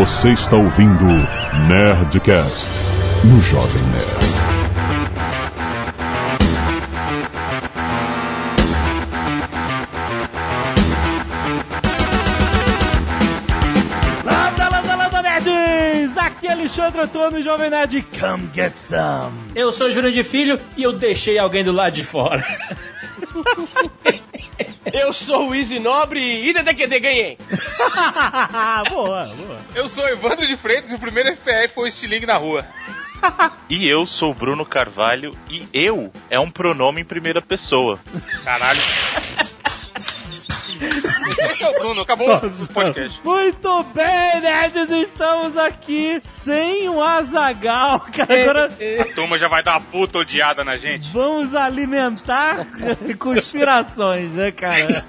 Você está ouvindo Nerdcast no Jovem Nerd. Lambda, lambda, lambda, nerds! Aqui é Alexandre Antônio, Jovem Nerd. Come get some. Eu sou Júnior de Filho e eu deixei alguém do lado de fora. Eu sou o Easy Nobre e DDQD ganhei. boa, boa. Eu sou Evandro de Freitas e o primeiro FPF foi o Stiling na rua. E eu sou Bruno Carvalho e eu é um pronome em primeira pessoa. Caralho. Esse é o Bruno, acabou o podcast. Muito bem, nerds, estamos aqui sem o Azagal, cara. Agora A turma já vai dar uma puta odiada na gente. vamos alimentar conspirações, né, cara?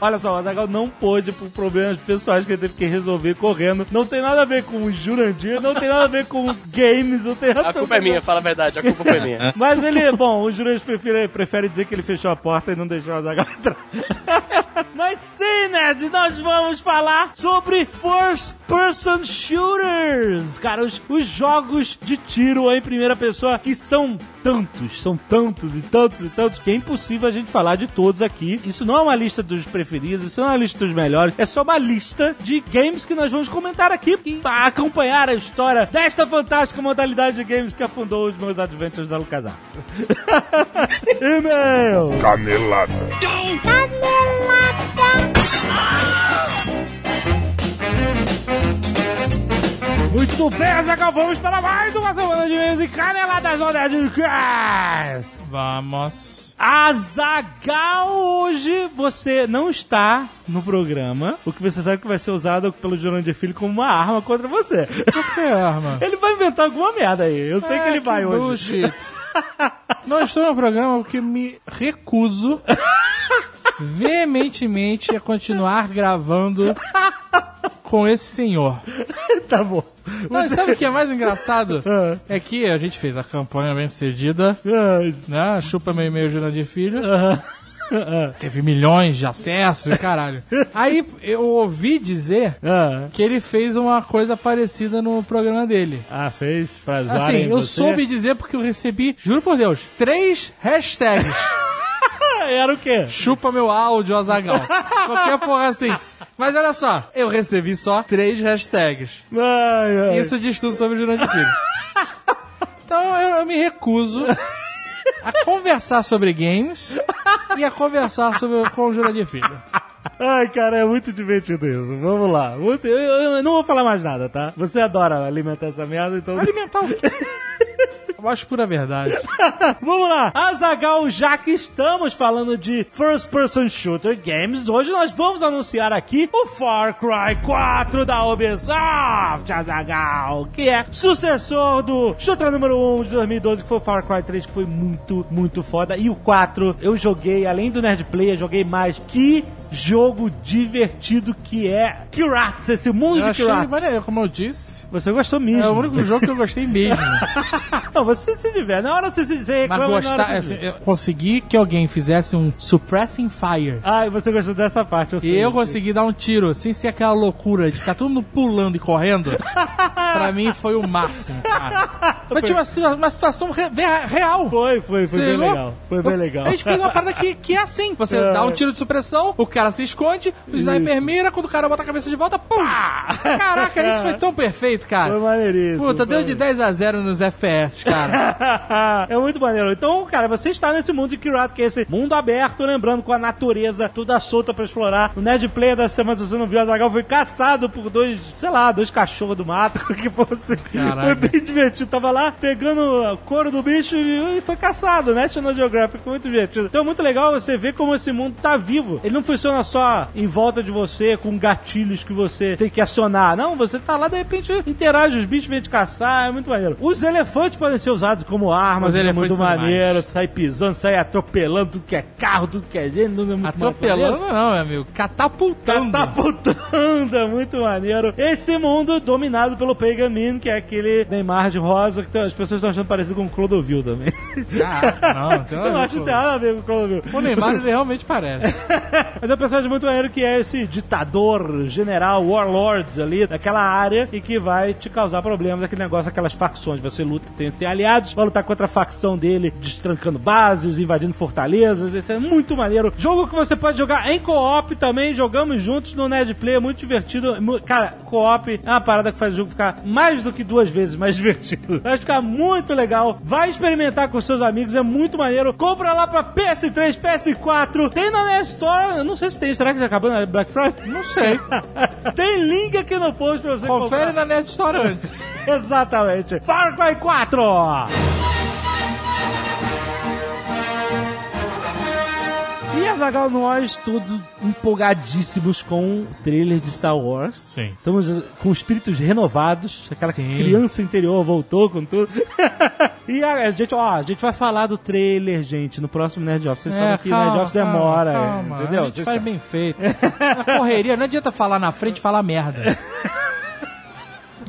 Olha só, o Azagal não pôde por problemas pessoais que ele teve que resolver correndo. Não tem nada a ver com o Jurandir, não tem nada a ver com games, não tem A culpa é minha, fala a verdade, a culpa foi minha. Mas ele, bom, o Jurandir prefere, prefere dizer que ele fechou a porta e não deixou o Azagal entrar. Mas sim, Nerd, nós vamos falar sobre First Person Shooters. Cara, os, os jogos de tiro em primeira pessoa que são tantos, são tantos e tantos e tantos que é impossível a gente falar de todos aqui. Isso não é uma lista dos preferidos, isso não é uma lista dos melhores, é só uma lista de games que nós vamos comentar aqui para acompanhar a história desta fantástica modalidade de games que afundou os meus adventures da LucasArts. E-mail! Canelada. Muito bem, Azaghal, vamos para mais uma semana de e-mails e caneladas no Nerdcast! Vamos. Azagal, hoje você não está no programa, o que você sabe que vai ser usado pelo Jurandir Filho como uma arma contra você. Que arma? Ele vai inventar alguma merda aí, eu sei que ele vai hoje. Bullshit. Não estou no programa porque me recuso veementemente a continuar gravando com esse senhor. tá bom. Mas sabe o que é mais engraçado? Ah. É que a gente fez a campanha bem sucedida, Ai, né? Chupa meio meio Júnior de Filho. aham. Teve milhões de acessos e caralho. Aí eu ouvi dizer Ah, que ele fez uma coisa parecida no programa dele. ah, fez pra Assim, eu você? soube dizer porque eu recebi, juro por Deus, três hashtags. Era o quê? Chupa meu áudio, Azagal. Qualquer porra assim. Mas olha só, eu recebi só três hashtags. Ai, ai. Isso diz tudo sobre o Jurandir Filho. Então eu, eu me recuso a conversar sobre games e a conversar sobre, com o Jurandir Filho. Ai, cara, é muito divertido isso. Vamos lá. Muito- eu, eu- eu não vou falar mais nada, tá? Você adora alimentar essa merda, então. Alimentar o quê? Eu acho pura verdade. Vamos lá, Azagal, já que estamos falando de First Person Shooter Games, hoje nós vamos anunciar aqui o Far Cry 4 da Ubisoft, Azagal, que é sucessor do shooter número 1 de 2012, que foi o Far Cry 3, que foi muito, muito foda. E o 4, eu joguei, além do Nerd Player, joguei mais. Que jogo divertido que é Kirates, esse mundo Eu de maneiro, como eu disse. Você gostou mesmo. É o único jogo que eu gostei mesmo. Não, você se diverte. Na hora você se Mas reclama, na hora gostar, se assim, eu consegui que alguém fizesse um Suppressing Fire. Ah, e você gostou dessa parte, eu E eu consegui dar um tiro sem ser aquela loucura de ficar todo mundo pulando e correndo. pra mim foi o máximo, cara. Foi tipo assim, uma situação re- real. Foi, foi, foi Você bem ligou? legal. Foi bem legal. A gente fez uma parada que, que é assim: você É. dá um tiro de supressão, o cara se esconde, o sniper mira, quando o cara bota a cabeça de volta, pum! Caraca, isso foi tão perfeito, cara. Foi maneiríssimo. Puta, deu foi. de 10 a 0 nos FPS, cara. é muito maneiro. Então, cara, você está nesse mundo de Kirat, que é esse mundo aberto, lembrando com a natureza toda solta pra explorar. O Nerd Player da semana, se você não viu, a Zagal foi caçado por dois, sei lá, dois cachorros do mato, que fosse. Caraca. Foi bem divertido. Tava lá pegando couro do bicho e foi caçado, né? National Geographic, foi muito divertido. Então é muito legal você ver como esse mundo tá vivo. Ele não funciona só em volta de você, com gatilhos que você tem que acionar. Não, você tá lá, de repente, interage, os bichos vêm te caçar, é muito maneiro. Os elefantes podem ser usados como armas, é muito maneiro. Sai pisando, sai atropelando tudo que é carro, tudo que é gente, tudo é muito Atropelando maneiro. não, meu amigo. Catapultando. Catapultando, é muito maneiro. Esse mundo dominado pelo Pagan que é aquele Neymar de rosa, que as pessoas estão achando parecido com o Clodovil também. Caraca, não, tem Eu não acho que tem nada a ver com o Clodovil. O Neymar, ele realmente parece. Mas é personagem muito maneiro que é esse ditador, general, warlords ali daquela área e que vai te causar problemas, aquele negócio, aquelas facções. Você luta, tem ter aliados, vai lutar contra a facção dele, destrancando bases, invadindo fortalezas. Isso é muito maneiro. Jogo que você pode jogar em co-op também, jogamos juntos no Nerd Play, é muito divertido. Cara, co-op é uma parada que faz o jogo ficar mais do que duas vezes mais divertido. Vai ficar muito legal. Vai experimentar com seus amigos, é muito maneiro. Compra lá pra PS3, PS4. Tem na Nerd Store, não sei tem, será que já acabou na Black Friday? Não sei. tem link aqui no post pra você Confere comprar. na Nerd Store antes. Exatamente. Far Cry 4! E Azagal, nós todos empolgadíssimos com o trailer de Star Wars. Sim. Estamos uh, com espíritos renovados. Aquela Sim. criança interior voltou com tudo. e a, gente, ó, a gente vai falar do trailer, gente, no próximo Nerd Office. Vocês sabem que o Nerd Office demora, calma, entendeu? A gente Vocês faz sabem. bem feito. Na correria, não adianta falar na frente e falar merda.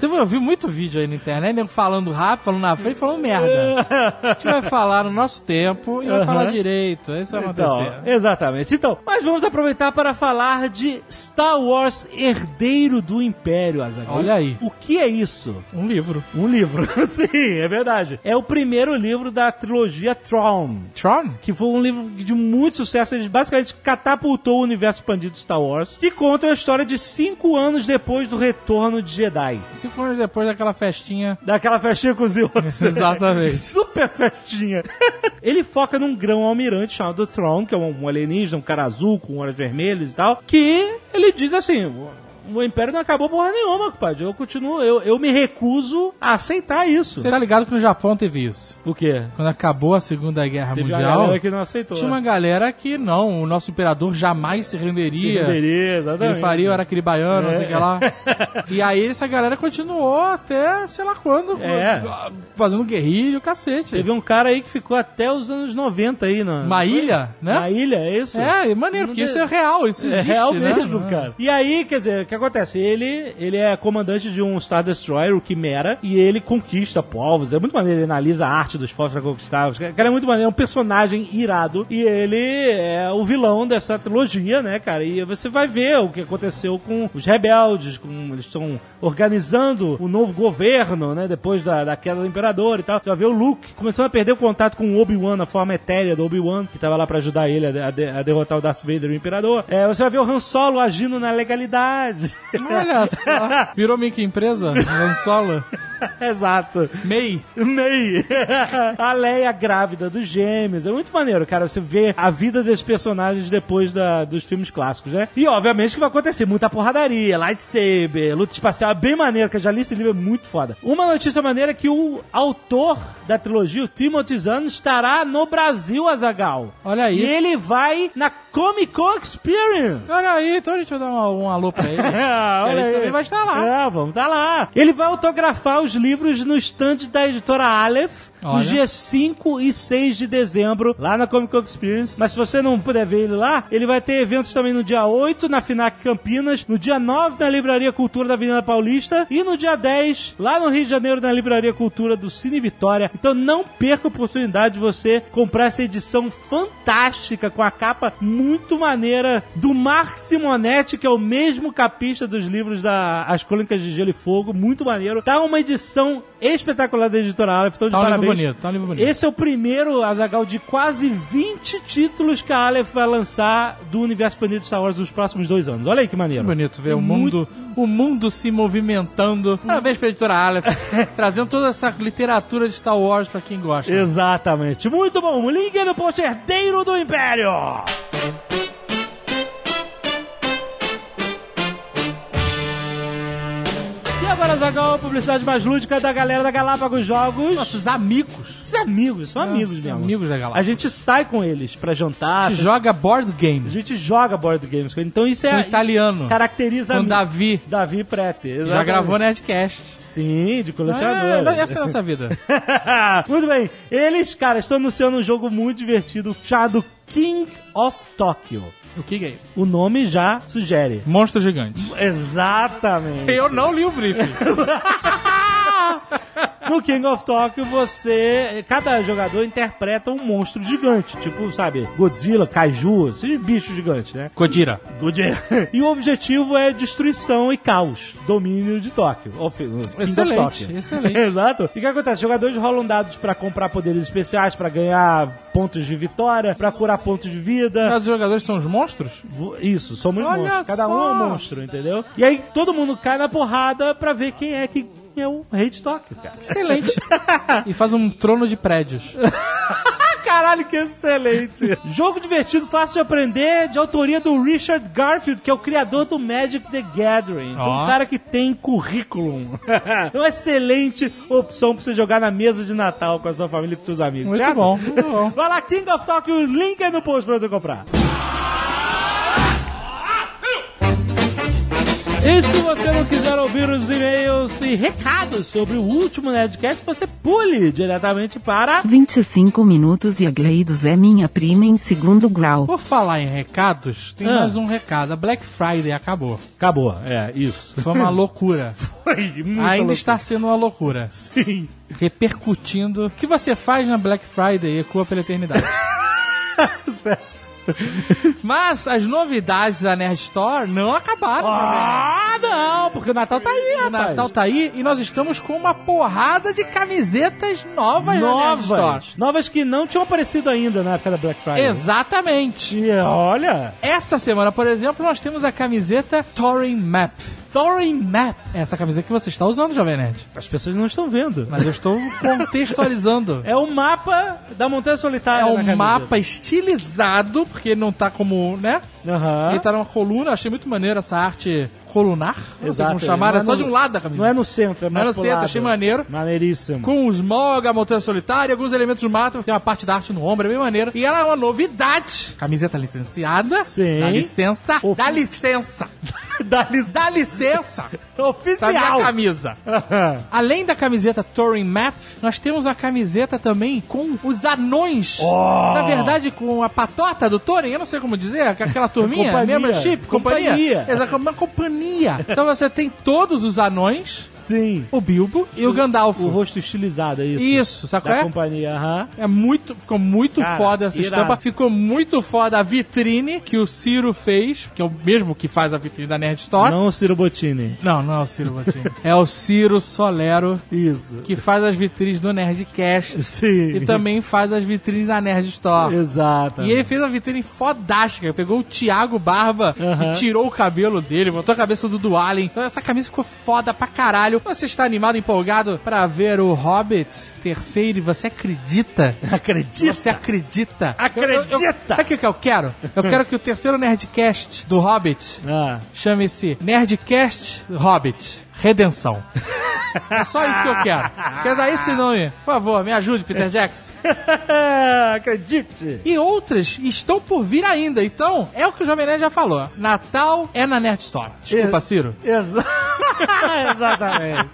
Então, Eu vi muito vídeo aí na internet, nego falando rápido, falando na frente, falando merda. A gente vai falar no nosso tempo e vai falar direito. Isso vai Então, acontecer. exatamente. Então, mas vamos aproveitar para falar de Star Wars Herdeiro do Império, Azaghal. Olha aí. O que é isso? Um livro. Um livro. Sim, é verdade. É o primeiro livro da trilogia Tron. Tron? Que foi um livro de muito sucesso. Ele basicamente catapultou o universo expandido de Star Wars. Que conta a história de cinco anos depois do retorno de Jedi. Cinco anos depois daquela festinha. Daquela festinha com os Ewoks. Exatamente. Super festinha. Ele foca num grão almirante chamado Throne, que é um alienígena, um cara azul com olhos vermelhos e tal, que ele diz assim... "O- Império não acabou porra nenhuma, compadre. Eu continuo, eu, eu me recuso a aceitar isso. Você tá ligado que no Japão teve isso? O quê? Quando acabou a Segunda Guerra Teve uma Mundial, galera que não aceitou. tinha uma né? galera que não, o nosso imperador jamais se renderia. Renderia, exatamente. Ele faria o Araquiri Baiano, não sei o que É. lá. E aí essa galera continuou até sei lá quando, É. fazendo guerrilha, o cacete. Teve um cara aí que ficou até os anos 90 aí, na Uma ilha, né? Na ilha, é isso? É, maneiro, Não porque isso é real, isso É existe, real né? mesmo, cara. E aí, quer dizer, que acontece? Ele, ele é comandante de um Star Destroyer, o Quimera, e ele conquista povos. É muito maneiro, ele analisa a arte dos povos pra conquistar. O cara é muito maneiro, é um personagem irado. E ele é o vilão dessa trilogia, né, cara? E você vai ver o que aconteceu com os rebeldes, com, eles estão organizando o novo governo, né, depois da, da queda do imperador e tal. Você vai ver o Luke começando a perder o contato com o Obi-Wan, a forma etérea do Obi-Wan, que tava lá pra ajudar ele a de- a derrotar o Darth Vader, o imperador. É, você vai ver o Han Solo agindo na legalidade. Olha só. Virou microempresa? Han Solo? Exato. MEI. Ney. a Leia grávida dos gêmeos. É muito maneiro, cara. Você vê a vida desses personagens depois da- dos filmes clássicos, né? E obviamente que vai acontecer muita porradaria, lightsaber, luta espacial. É bem maneiro, que eu já li esse livro, é muito foda. Uma notícia maneira é que o autor da trilogia, o Timothy Zahn, estará no Brasil, Azagal. Olha aí. E ele vai na Comic Con Experience. Olha aí, então deixa eu dar um, um alô pra ele. Ah, a gente também vai estar lá. É, vamos estar lá. Ele vai autografar os livros no stand da editora Aleph. Olha. Nos dias 5 e 6 de dezembro, lá na Comic Con Experience. Mas se você não puder ver ele lá, ele vai ter eventos também no dia 8 na Finac Campinas, no dia 9 na Livraria Cultura da Avenida Paulista e no dia 10 lá no Rio de Janeiro na Livraria Cultura do Cine Vitória. Então não perca a oportunidade de você comprar essa edição fantástica com a capa muito maneira do Mark Simonetti, que é o mesmo capista dos livros da As Crônicas de Gelo e Fogo, muito maneiro. Tá uma edição espetacular da editora Aleph, então de Tá parabéns. Bonito, tá um livro bonito. Esse é o primeiro, Azagal, de quase 20 títulos que a Aleph vai lançar do universo expandido de Star Wars nos próximos dois anos. Olha aí que maneiro. Que bonito ver o mundo, o mundo se movimentando. Parabéns pra editora Aleph, trazendo toda essa literatura de Star Wars pra quem gosta. Exatamente. Muito bom. Link no post herdeiro do Império. Agora, Zagal, a publicidade mais lúdica da galera da Galápagos Jogos. Nossos amigos. Esses amigos, são amigos mesmo. Amigos da A Galápagos. gente sai com eles pra jantar. A gente joga board A game gente joga board games com eles. Então isso com é. italiano. Caracteriza Com Davi. Davi Prete. Já exatamente. gravou Nerdcast. Sim, de colecionador. essa é a nossa vida. muito bem. Eles, cara, estão anunciando um jogo muito divertido chamado King of Tokyo. O que, que é isso? O nome já sugere. Monstro gigante. Exatamente. Eu não li o briefing. no King of Tokyo, você. Cada jogador interpreta um monstro gigante. Tipo, sabe, Godzilla, Kaiju, esses bichos gigantes, né? Godira. Godzilla. E o objetivo é destruição e caos. Domínio de Tóquio. Of Excelente, Tóquio. excelente. Exato. E o que acontece? Os jogadores rolam dados pra comprar poderes especiais, pra ganhar pontos de vitória, pra curar pontos de vida. Os jogadores são os monstros? Isso, somos Olha monstros. Cada um é só. um monstro, entendeu? E aí todo mundo cai na porrada pra ver quem é que é o rei de Tóquio, cara. Excelente. e faz um trono de prédios. Caralho, que excelente! Jogo divertido, fácil de aprender, de autoria do Richard Garfield, que é o criador do Magic the Gathering. Ó. Um cara que tem currículo. É uma excelente opção pra você jogar na mesa de Natal com a sua família e com seus amigos. Muito certo? bom, muito bom. Vai lá, King of Tokyo, link aí no post pra você comprar. E se você não quiser ouvir os e-mails e recados sobre o último Nerdcast, você pule diretamente para 25 minutos e a Gleidos é minha prima em segundo grau. Por falar em recados, tem Ah. mais um recado. A Black Friday acabou. Acabou, é, isso. Foi uma loucura. Foi muita Ainda loucura. está sendo uma loucura. Sim. Repercutindo. O que você faz na Black Friday ecoa pela eternidade. Mas as novidades da Nerd Store não acabaram. Ah, não, porque o Natal tá aí, O rapaz. Natal tá aí e nós estamos com uma porrada de camisetas novas, na Nerd Store. Novas. Novas que não tinham aparecido ainda na época da Black Friday. Exatamente. E olha, Essa semana, por exemplo, nós temos a camiseta Touring Map. Thorin Map. Essa camiseta que você está usando, Jovem Nerd. As pessoas não estão vendo. Mas eu estou contextualizando. É o mapa da Montanha Solitária. É um mapa estilizado, porque ele não tá como, né? Aham. Ele tá numa coluna, achei muito maneiro essa arte colunar. Não sei como chamar, é é só no- de um lado da camisa. Não é no centro, é Não é mais no centro, lado. achei maneiro. Maneiríssimo. Com o Smog, a Montanha Solitária, alguns elementos do mato, tem uma parte da arte no ombro, é bem maneiro. E ela é uma novidade. Camiseta licenciada. Sim. Dá licença. Dá licença. Dá li- Dá licença. Pra minha Oficial. camisa. Além da camiseta Touring Map, nós temos a camiseta também com os anões. Oh. Na verdade, com a patota do Touring, eu não sei como dizer, aquela turminha, Companhia. membership, companhia. Companhia. Exato, uma companhia. Então você tem todos os anões, Sim. o Bilbo e o Gandalf. O rosto estilizado, é isso. Isso, sabe Da é? companhia, aham. É muito, ficou muito Cara, foda essa irado. estampa. Ficou muito foda a vitrine que o Ciro fez, que é o mesmo que faz a vitrine da Nerd Store. Não o Ciro Bottini. Não, não é o Ciro Bottini. é o Ciro Solero, Isso. que faz as vitrines do Nerdcast Sim. e também faz as vitrines da Nerd Store. Exato. E ele fez uma vitrine fodástica. Pegou o Thiago Barba Aham. e tirou o cabelo dele, botou a cabeça do Dualen. Então essa camisa ficou foda pra caralho. Você está animado, empolgado pra ver o Hobbit terceiro e você acredita? Acredita? Você acredita? Acredita! Eu- eu- eu- sabe o que eu quero? Eu quero que o terceiro Nerdcast do Hobbit Ah. chame-se Nerdcast Hobbit Redenção. É só isso que eu quero. Quer dar esse nome? Por favor, me ajude, Peter Jackson. Acredite. E outras estão por vir ainda. Então, é o que o Jovem Nerd já falou. Natal é na Nerd Store. Desculpa, Ciro. Exa- Exatamente.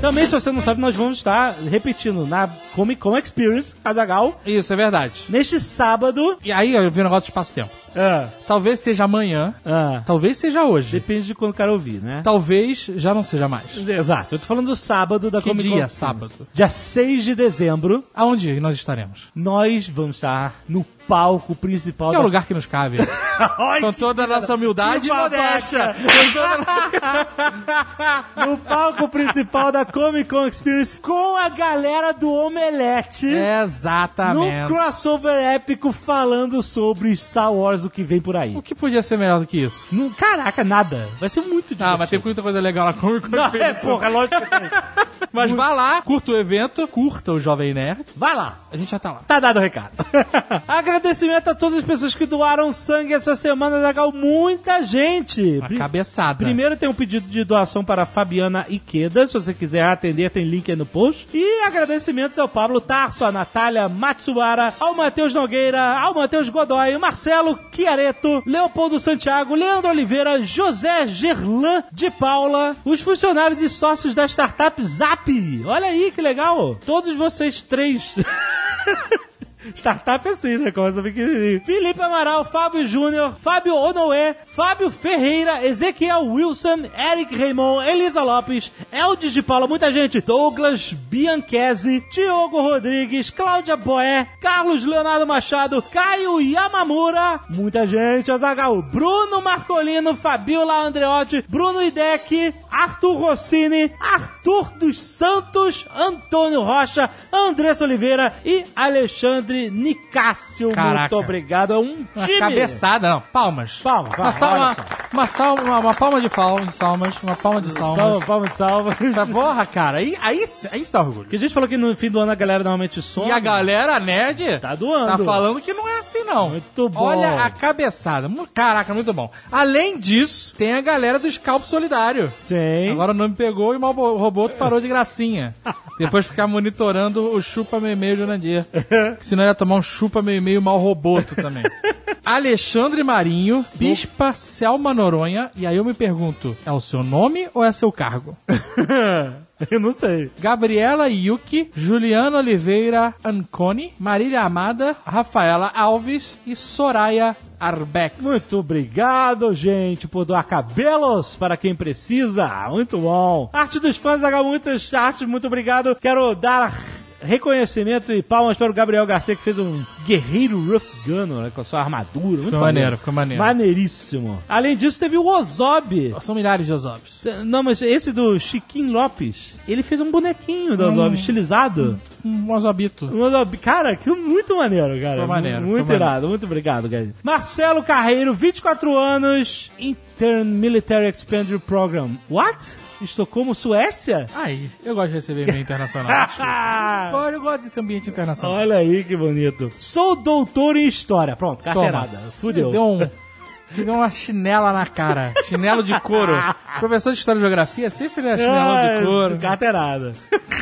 Também, se você não sabe, nós vamos estar repetindo na Comic Con Experience, Azagal, Isso, é verdade. neste sábado. E aí, eu vi um negócio de espaço-tempo. Ah, Talvez seja amanhã. ah, Talvez seja hoje. depende de quando o cara ouvir, né? Talvez já não seja mais. Exato. Eu tô falando do sábado da Que Comic Con. dia, Experience. sábado? Dia 6 de dezembro, Aonde nós estaremos? nós vamos estar no palco principal Que é o da... lugar que nos cabe. Ai, Com toda a nossa humildade e modéstia. Toda- no palco principal da Comic Con Experience com a galera do Omelete. Exatamente. No crossover épico falando sobre Star Wars, o que vem por aí. O que podia ser melhor do que isso? Não, caraca, nada. Vai ser muito divertido. Ah, mas tem muita coisa legal na Comic Con Não, é, Experience. porra, lógico que tem. Mas vá lá, curta o evento, curta o Jovem Nerd. Vai lá. A gente já tá lá. Tá dado o recado. Agradecimento a todas as pessoas que doaram sangue essa semana, Zagal. Muita gente. Uma cabeçada. Primeiro tem um pedido de doação para a Fabiana Iqueda. Se você quiser atender, tem link aí no post. E agradecimentos ao Pablo Tarso, a Natália Matsubara, ao Matheus Nogueira, ao Matheus Godoy, Marcelo Chiareto, Leopoldo Santiago, Leandro Oliveira, José Gerlan de Paula, os funcionários e sócios da startup Zap. Olha aí que legal. Todos vocês três. Startup é assim, né? Começa pequenininho. Felipe Amaral, Fábio Júnior, Fábio Onoé, Fábio Ferreira, Ezequiel Wilson, Eric Raymond, Elisa Lopes, Eldes de Paula, muita gente. Douglas Bianchese, Diogo Rodrigues, Cláudia Boé, Carlos Leonardo Machado, Caio Yamamura, muita gente, Azagal, Bruno Marcolino, Fabiola Andreotti, Bruno Idec, Arthur Rossini, Arthur dos Santos, Antônio Rocha, Andressa Oliveira e Alexandre Nicásio. Caraca. Muito obrigado. É um Uma time. cabeçada, não. Palmas. Palma, Uma, palma, uma, uma, salva, uma, uma palma de palmas, salmas, uma palma de salmas. Salva, palma de salva. Tá, Porra, cara, aí, aí, aí dá orgulho. Porque a gente falou que no fim do ano a galera normalmente some. E a galera nerd Tá doando. tá falando que não é assim, não. Muito bom. Olha a cabeçada. Caraca, muito bom. Além disso, tem a galera do Scalpo Solidário. Sim. Agora o nome pegou e o mal roboto parou de gracinha. Depois ficar monitorando o chupa meio Jurandir. Que senão ia tomar um chupa meio meio mal roboto também. Alexandre Marinho, Bispa Selma Noronha. E aí eu me pergunto, é o seu nome ou é seu cargo? Eu não sei. Gabriela Yuki, Juliana Oliveira Anconi, Marília Amada, Rafaela Alves e Soraya Arbex. Muito obrigado, gente, por doar cabelos para quem precisa. Muito bom. Arte dos fãs, H, muitas artes, muito obrigado. Quero dar reconhecimento e palmas para o Gabriel Garcia, que fez um guerreiro Rough Gunner né, com a sua armadura. Muito Ficou maneiro, ficou maneiro. Maneiríssimo. Além disso, teve o Ozob. São milhares de Osobs. Não, mas esse do Chiquinho Lopes, ele fez um bonequinho do Ozob, estilizado. Um Osobito. Um Ozob- Cara, que muito maneiro, cara. Ficou maneiro, Muito ficou irado. Muito obrigado, cara. Marcelo Carreiro, 24 anos, Intern Military Expenditure Program. What? Estocolmo, Suécia? Aí, eu gosto de receber e-mail internacional. Ah, eu gosto desse ambiente internacional. olha aí que bonito. Sou doutor em História. Pronto, carteirada. Fudeu. Deu um... que Deu uma chinela na cara. Chinelo de couro. Professor de História e Geografia sempre é chinelão de couro. Carteirada.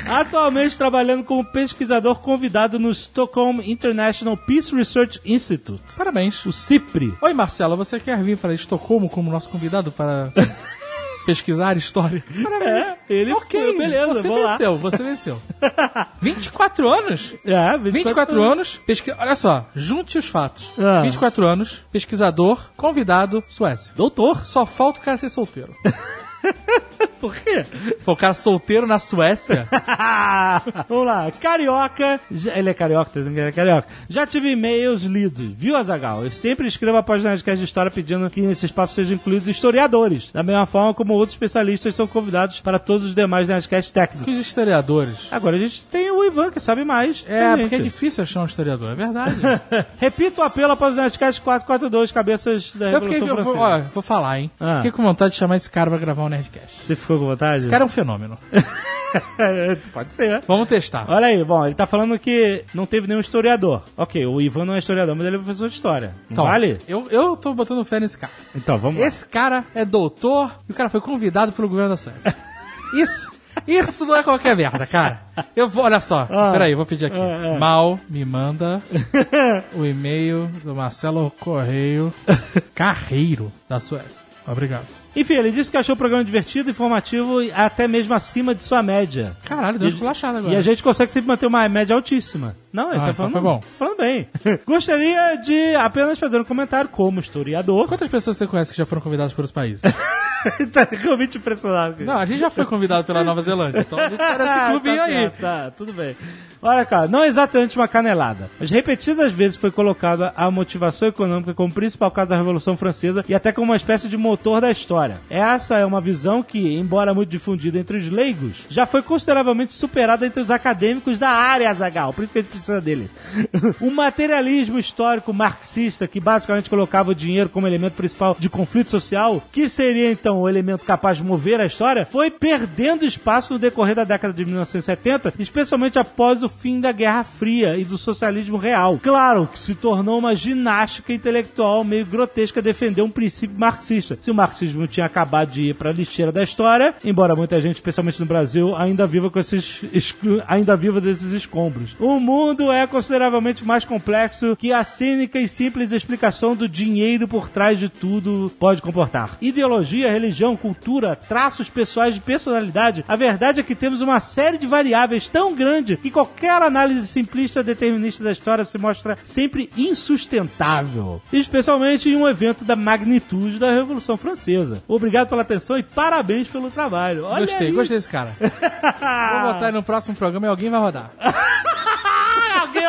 Atualmente trabalhando como pesquisador convidado no Stockholm International Peace Research Institute, Parabéns. o CIPRI. Oi, Marcelo, você quer vir para Estocolmo como nosso convidado para pesquisar história? É, ele Ok, foi, beleza, você vamos lá. venceu, você venceu. 24 anos? É, 24 anos, pesqui... olha só, junte os fatos. Ah. 24 anos, pesquisador, convidado, Suécia. Doutor? Só falta o cara ser solteiro. Por quê? Pô, o cara solteiro na Suécia? Vamos lá. Carioca. já- Ele é carioca, tá dizendo que ele é carioca. Já tive e-mails lidos, viu, Azagal? Eu sempre escrevo após Nerdcast de História pedindo que nesses papos sejam incluídos historiadores. Da mesma forma como outros especialistas são convidados para todos os demais Nerdcasts técnicos. Que os historiadores. Agora a gente tem o Ivan, que sabe mais. É, a porque é difícil achar um historiador, é verdade. Repito o apelo após o Nerdcast 442, cabeças da Eu Revolução fiquei, eu vou, ó, vou falar, hein? Ah. Fiquei com vontade de chamar esse cara pra gravar um Nerdcast. Você ficou com vontade? Esse cara é um fenômeno. Pode ser. Vamos testar. Olha aí, bom, ele tá falando que não teve nenhum historiador. Ok, o Ivan não é historiador, mas ele é professor de história. Não Então, vale? Eu, eu tô botando fé nesse cara. Então, vamos lá. Esse cara é doutor e o cara foi convidado pelo governo da Suécia. Isso, isso não é qualquer merda, cara. Eu vou, olha só, Ah. peraí, vou pedir aqui. Ah, ah. Mal me manda o e-mail do Marcelo Correio Carreiro da Suécia. Obrigado. Enfim, ele disse que achou o programa divertido, informativo e até mesmo acima de sua média. Caralho, deu esculachada agora. E a gente consegue sempre manter uma média altíssima. Não, ele Ah, tá então falando, foi bom. falando bem. Gostaria de apenas fazer um comentário como historiador. Quantas pessoas você conhece que já foram convidadas por outros países? tá realmente impressionado. Não, a gente já foi convidado pela Nova Zelândia, então a gente tá nesse clubinho tá, aí. Tá, tá, tudo bem. Olha, cara, não exatamente uma canelada, mas repetidas vezes foi colocada a motivação econômica como principal causa da Revolução Francesa e até como uma espécie de motor da história. Essa é uma visão que, embora muito difundida entre os leigos, já foi consideravelmente superada entre os acadêmicos da área, Zagal. Por isso que a gente dele. o materialismo histórico marxista, que basicamente colocava o dinheiro como elemento principal de conflito social, que seria então o elemento capaz de mover a história, foi perdendo espaço no decorrer da década de 1970, especialmente após o fim da Guerra Fria e do socialismo real. Claro que se tornou uma ginástica intelectual meio grotesca defender um princípio marxista. Se o marxismo tinha acabado de ir para a lixeira da história, embora muita gente, especialmente no Brasil, ainda viva com esses ainda viva desses escombros. O mundo é consideravelmente mais complexo que a cínica e simples explicação do dinheiro por trás de tudo pode comportar. Ideologia, religião, cultura, traços pessoais de personalidade, a verdade é que temos uma série de variáveis tão grande que qualquer análise simplista determinista da história se mostra sempre insustentável. Especialmente em um evento da magnitude da Revolução Francesa. Obrigado pela atenção e parabéns pelo trabalho. Olha Gostei, aí. gostei desse cara. Vou botar aí no próximo programa e alguém vai rodar.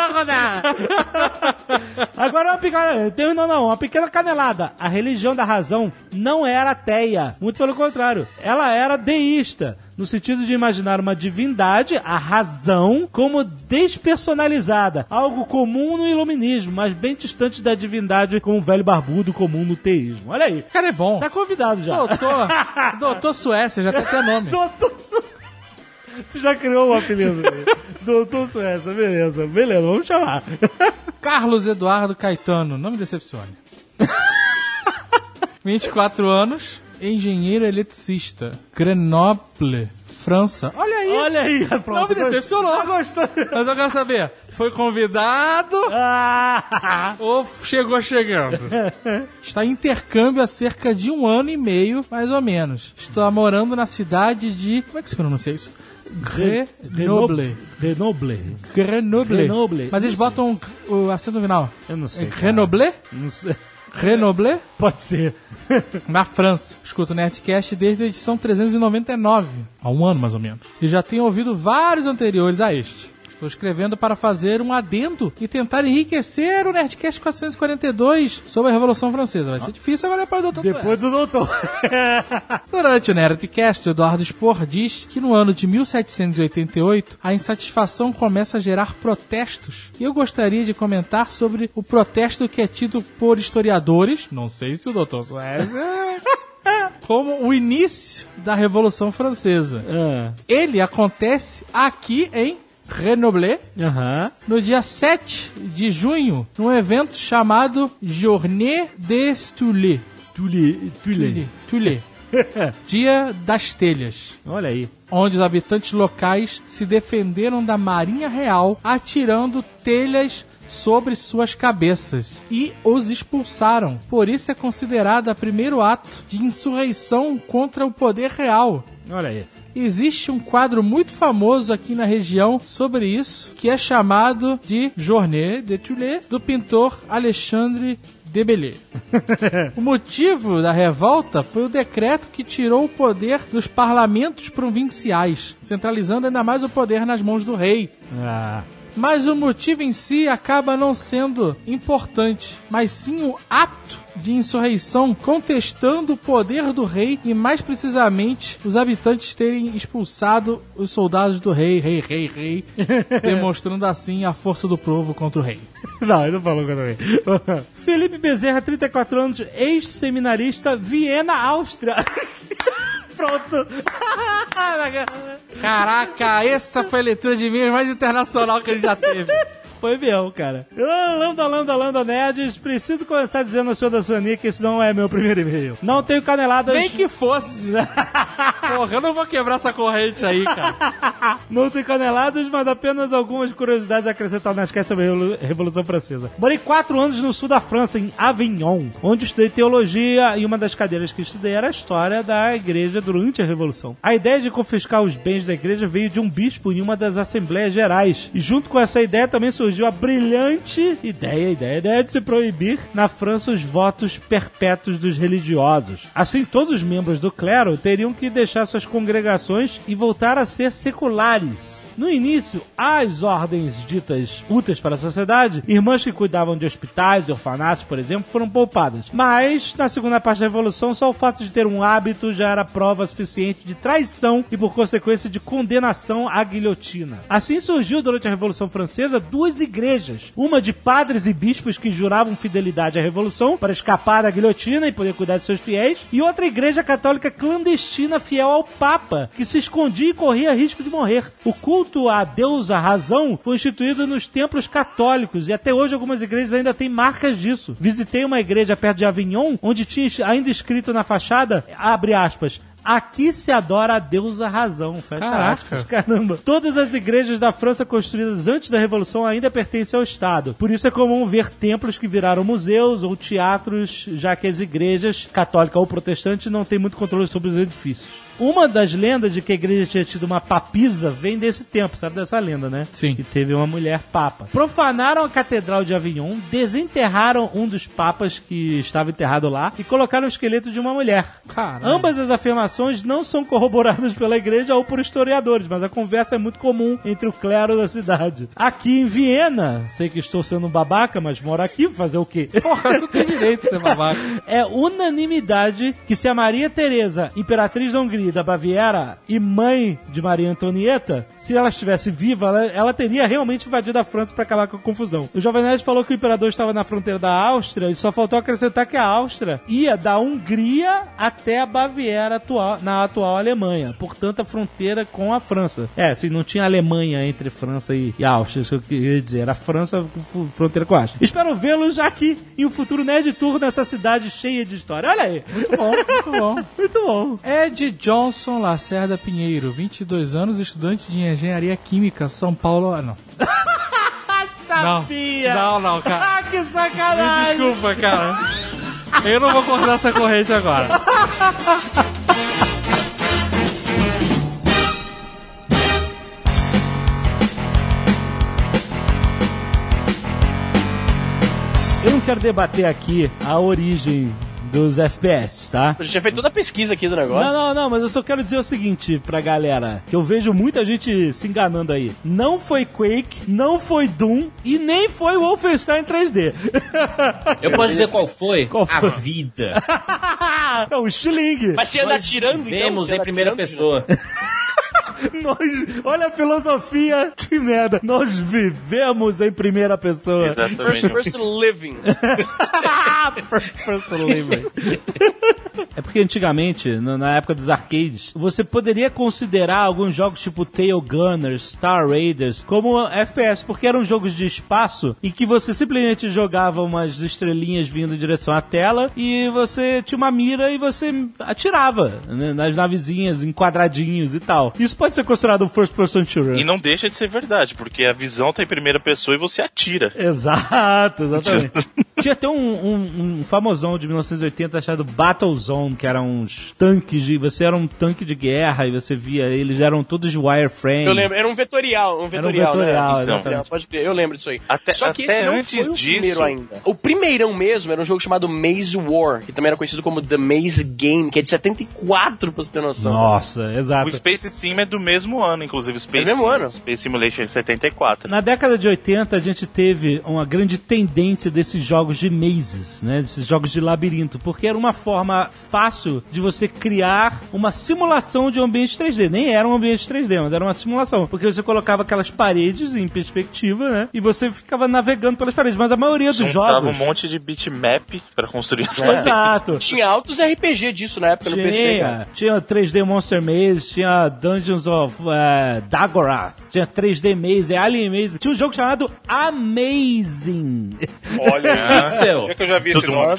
Agora uma pequena. Tem, não, uma pequena canelada. A religião da razão não era ateia. Muito pelo contrário. Ela era deísta. No sentido de imaginar uma divindade, a razão, como despersonalizada. Algo comum no iluminismo, mas bem distante da divindade como o velho barbudo comum no teísmo. Olha aí. O cara é bom. Tá convidado já. Doutor, doutor Suécia, já tem até nome. Doutor Suécia. Tu já criou um apelido. Doutor Suécia, beleza. Beleza, vamos chamar. Carlos Eduardo Caetano, não me decepcione. 24 anos, engenheiro eletricista, Grenoble, França. Olha aí! Olha aí, Não pronto. me decepcionou. Já gostou? Mas eu quero saber, foi convidado Ah, ou chegou chegando? Está em intercâmbio há cerca de um ano e meio, mais ou menos. Está morando na cidade de... Como é que se pronuncia isso? Grenoble. Grenoble. Grenoble. Grenoble. Mas eles botam o acento final. Eu não sei. É cara. Grenoble? Não sei. Grenoble? Pode ser. Na França. Escuto o Nerdcast desde a edição 399. Há um ano, mais ou menos. E já tenho ouvido vários anteriores a este. Estou escrevendo para fazer um adendo e tentar enriquecer o Nerdcast 442 sobre a Revolução Francesa. Vai ser difícil agora depois do doutor. Depois do doutor. Durante o Nerdcast, o Eduardo Spor diz que no ano de 1788 a insatisfação começa a gerar protestos. E eu gostaria de comentar sobre o protesto que é tido por historiadores, não sei se o Dr. Suécia, como o início da Revolução Francesa. Ah, Ele acontece aqui em Grenoble, Aham. no dia 7 de junho, num evento chamado Journée des Tuileries. Tule, tule. Tuileries. Dia das Telhas Olha aí. onde os habitantes locais se defenderam da Marinha Real atirando telhas sobre suas cabeças e os expulsaram. Por isso é considerada primeiro ato de insurreição contra o poder real. Olha aí. Existe um quadro muito famoso aqui na região sobre isso, que é chamado de Journée de Tuileries, do pintor Alexandre Debellet. o motivo da revolta foi o decreto que tirou o poder dos parlamentos provinciais, centralizando ainda mais o poder nas mãos do rei. Ah, Mas o motivo em si acaba não sendo importante, mas sim o ato de insurreição contestando o poder do rei e, mais precisamente, os habitantes terem expulsado os soldados do rei, rei, rei, rei, demonstrando assim a força do povo contra o rei. Não, ele não falou contra mim. Felipe Bezerra, 34 anos, ex-seminarista, Viena, Áustria. Pronto. Caraca, essa foi a leitura de e mais internacional que gente já teve. Foi mesmo, cara. Lambda, lambda, lambda, nerds. Preciso começar dizendo ao senhor da Sony que esse não é meu primeiro e-mail. Não tenho caneladas... Nem que fosse. Porra, eu não vou quebrar essa corrente aí, cara. Não tenho caneladas, mas apenas algumas curiosidades a acrescentar na esquete sobre a Revolu- Revolução Francesa. Morei quatro anos no sul da França, em Avignon, onde estudei teologia e uma das cadeiras que estudei era a história da igreja durante a Revolução. A ideia de confiscar os bens da igreja veio de um bispo em uma das assembleias gerais. E junto com essa ideia também surgiu a brilhante ideia, ideia, ideia de se proibir na França os votos perpétuos dos religiosos. Assim, todos os membros do clero teriam que deixar suas congregações e voltar a ser seculares. No início, as ordens ditas úteis para a sociedade, irmãs que cuidavam de hospitais e orfanatos, por exemplo, foram poupadas. Mas, na segunda parte da Revolução, só o fato de ter um hábito já era prova suficiente de traição e, por consequência, de condenação à guilhotina. Assim surgiu, durante a Revolução Francesa, duas igrejas. Uma de padres e bispos que juravam fidelidade à Revolução para escapar da guilhotina e poder cuidar de seus fiéis, e outra igreja católica clandestina fiel ao Papa, que se escondia e corria risco de morrer. O culto à deusa razão foi instituído nos templos católicos e até hoje algumas igrejas ainda têm marcas disso. Visitei uma igreja perto de Avignon onde tinha ainda escrito na fachada, abre aspas, Aqui se adora a deusa razão. Fecha Caraca. aspas. Caramba. Todas as igrejas da França construídas antes da Revolução ainda pertencem ao Estado. Por isso é comum ver templos que viraram museus ou teatros, já que as igrejas, católica ou protestante, não têm muito controle sobre os edifícios. Uma das lendas de que a igreja tinha tido uma papisa vem desse tempo, sabe dessa lenda, né? Sim. Que teve uma mulher papa. Profanaram a catedral de Avignon, desenterraram um dos papas que estava enterrado lá e colocaram o esqueleto de uma mulher. Caralho. Ambas as afirmações não são corroboradas pela igreja ou por historiadores, mas a conversa é muito comum entre o clero da cidade. Aqui em Viena, sei que estou sendo um babaca, mas moro aqui, fazer o quê? Porra, tu tem direito de ser babaca. É unanimidade que se a Maria Teresa, imperatriz da Hungria e da Baviera e mãe de Maria Antonieta, se ela estivesse viva, ela, ela teria realmente invadido a França para acabar com a confusão. O Jovem Nerd falou que o imperador estava na fronteira da Áustria e só faltou acrescentar que a Áustria ia da Hungria até a Baviera atual, na atual Alemanha, portanto a fronteira com a França. É, assim, não tinha Alemanha entre França e, e Áustria, isso que eu queria dizer, era a França fronteira com a Áustria. Espero vê-los aqui em um futuro Nerd Tour nessa cidade cheia de história. Olha aí, Muito bom, muito bom. muito bom. Ed Johnson Lacerda Pinheiro, 22 anos, estudante de engenharia química, São Paulo. Ah, não. Sabia! Não, não, cara. Ah, que Me sacanagem! desculpa, cara. Eu não vou cortar essa corrente agora. Eu não quero debater aqui a origem dos FPS, tá? A gente já fez toda a pesquisa aqui do negócio. Não, não, não, mas eu só quero dizer o seguinte pra galera, que eu vejo muita gente se enganando aí. Não foi Quake, não foi Doom e nem foi Wolfenstein 3D. Eu posso dizer qual foi? Qual foi? A vida. é o Schling. Mas você anda tirando, então? Vemos em primeira pessoa. Nós, olha a filosofia, que merda. Nós vivemos em primeira pessoa. Exatamente. First person living. First person living. É porque antigamente, na época dos arcades, você poderia considerar alguns jogos tipo Tail Gunners, Star Raiders como FPS, porque eram jogos de espaço e que você simplesmente jogava umas estrelinhas vindo em direção à tela e você tinha uma mira e você atirava né, nas navezinhas, em quadradinhos e tal. Isso pode ser considerado um first person shooter. E não deixa de ser verdade, porque a visão tá em primeira pessoa e você atira. Exato, exatamente. Tinha até um, um- um famosão de 1980 chamado Que eram uns tanques de. Você era um tanque de guerra e você via, eles eram todos de wireframe. Eu lembro, era um vetorial, um vetorial, vetorial, né? exatamente. Pode crer, eu lembro disso aí. Até- Só que até esse não antes foi o disso- primeiro ainda. O primeirão mesmo era um jogo chamado Maze War, que também era conhecido como The Maze Game, que é de 74, pra você ter noção. Nossa, O exato. Space Sim é do mesmo ano, inclusive. Space É do mesmo Sim, ano? Space Simulation é 74. Na década de 80, a gente teve uma grande tendência desses jogos de mazes, né? Desses jogos de labirinto, porque era uma forma fácil de você criar uma simulação de um ambiente 3D. Nem era um ambiente 3D, mas era uma simulação. Porque você colocava aquelas paredes em perspectiva, né? E você ficava navegando pelas paredes. Mas a maioria dos Juntava jogos. um monte de bitmap pra construir as É, paredes. Exato. Tinha altos RPG disso na época no PC, cara. Tinha, tinha 3D Monster Maze, tinha Dungeons of eh, Dagorath, tinha 3D Maze, Alien Maze, tinha um jogo chamado Amazing. Olha, é que eu já vi esse Tudo nome.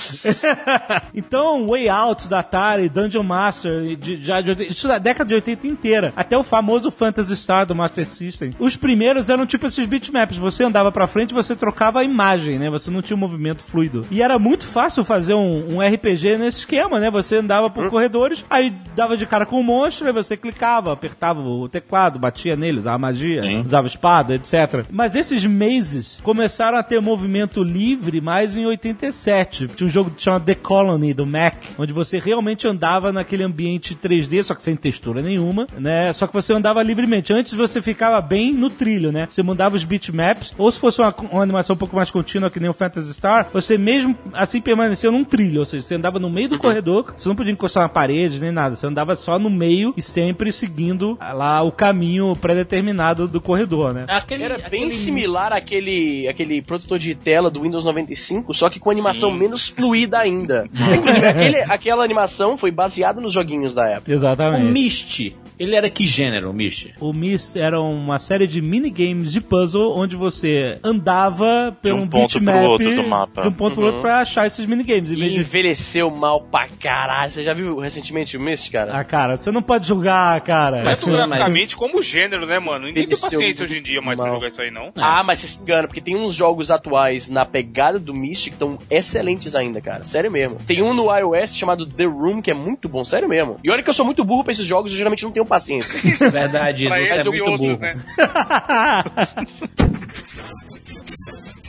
então, Way Out da Atari, Dungeon Master, de, já de, 80 isso da década de 80 inteira, até o famoso Phantasy Star do Master System. Os primeiros eram tipo esses bitmaps, você andava pra frente e você trocava a imagem, né? Você não tinha um movimento fluido. E era muito fácil fazer um, um RPG nesse esquema, né? Você andava por corredores, aí dava de cara com o monstro, aí você clicava, apertava o teclado, batia nele, usava magia, usava espada, etc. Mas esses mazes começaram a ter movimento livre mais em 87. Tinha um jogo chamado The Colony do Mac, onde você realmente andava naquele ambiente 3D, só que sem textura nenhuma, né? Só que você andava livremente. Antes você ficava bem no trilho, né? Você mudava os bitmaps, ou se fosse uma, uma animação um pouco mais contínua, que nem o Phantasy Star, você mesmo assim permaneceu num trilho, ou seja, você andava no meio do corredor, você não podia encostar na parede nem nada, você andava só no meio e sempre seguindo lá o caminho pré-determinado do corredor, né? Aquele, Era bem aquele- similar àquele, àquele protetor de tela do Windows 95, só que com animação Sim. menos fluida ainda. Inclusive, aquele, aquela animação, foi baseado nos joguinhos da época. O Exatamente. Myst, ele era que gênero, o Myst? O Myst era uma série de minigames de puzzle onde você andava por um um ponto pro outro do mapa. de um ponto pro outro pra achar esses minigames. Em vez E de... envelheceu mal pra caralho. Você já viu recentemente o Myst, cara? Ah, cara, você não pode julgar, cara. Mas Mas- graficamente, como gênero, né, mano? Ninguém tem paciência hoje em dia mais pra mal. jogar isso aí, não. Ah, mas você se engana, porque tem uns jogos atuais na pegada do Myst que estão excelentes ainda, cara. Sério mesmo. Tem um no iOS chamado The Room que é muito bom, sério mesmo. E olha que eu sou muito burro pra esses jogos, eu geralmente não tenho paciência. Verdade, isso, você é muito outros, burro. né?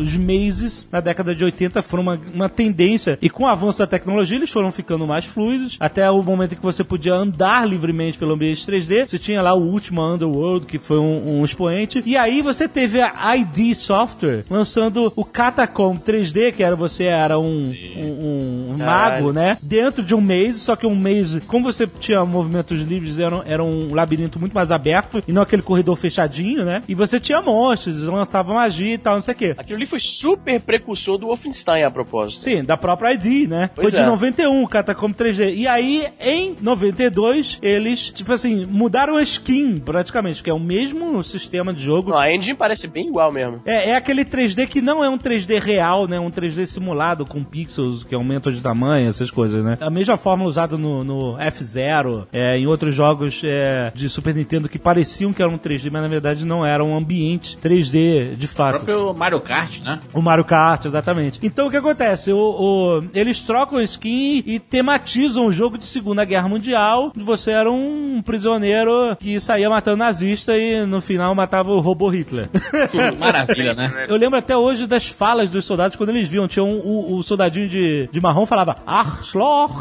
Os mazes na década de 80 foram uma, uma tendência e com o avanço da tecnologia eles foram ficando mais fluidos até o momento em que você podia andar livremente pelo ambiente 3D. Você tinha lá o último Underworld que foi um, um expoente e aí você teve a ID Software lançando o Catacomb 3D que era você era um, um, um mago, né? Dentro de um maze, só que um maze, como você tinha movimentos livres, era, um- era um labirinto muito mais aberto e não aquele corredor fechadinho, né? E você tinha monstros, lançava magia e tal, não sei o quê. Aquilo ali foi super precursor do Wolfenstein, a propósito. Sim, da própria ID, né? Pois Foi de é. 91, o Catacomb 3D. E aí, em 92, eles, tipo assim, mudaram a skin, praticamente, que é o mesmo sistema de jogo. Não, a engine parece bem igual mesmo. É, é aquele 3D que não é um 3D real, né? Um 3D simulado com pixels que aumentam de tamanho, essas coisas, né? A mesma fórmula usada no, no F-Zero, é, em outros jogos é, de Super Nintendo que pareciam que eram 3D, mas na verdade não eram um ambiente 3D de O fato. próprio Mario Kart, né? O Mario Kart, exatamente. Então o que acontece? O, o- eles trocam skin e tematizam o jogo de Segunda Guerra Mundial. Você era um prisioneiro que saía matando nazista e no final matava o robô Hitler. Maravilha, né? Eu lembro até hoje das falas dos soldados quando eles viam. Tinha um, o, o soldadinho de, de marrom falava Arschloch.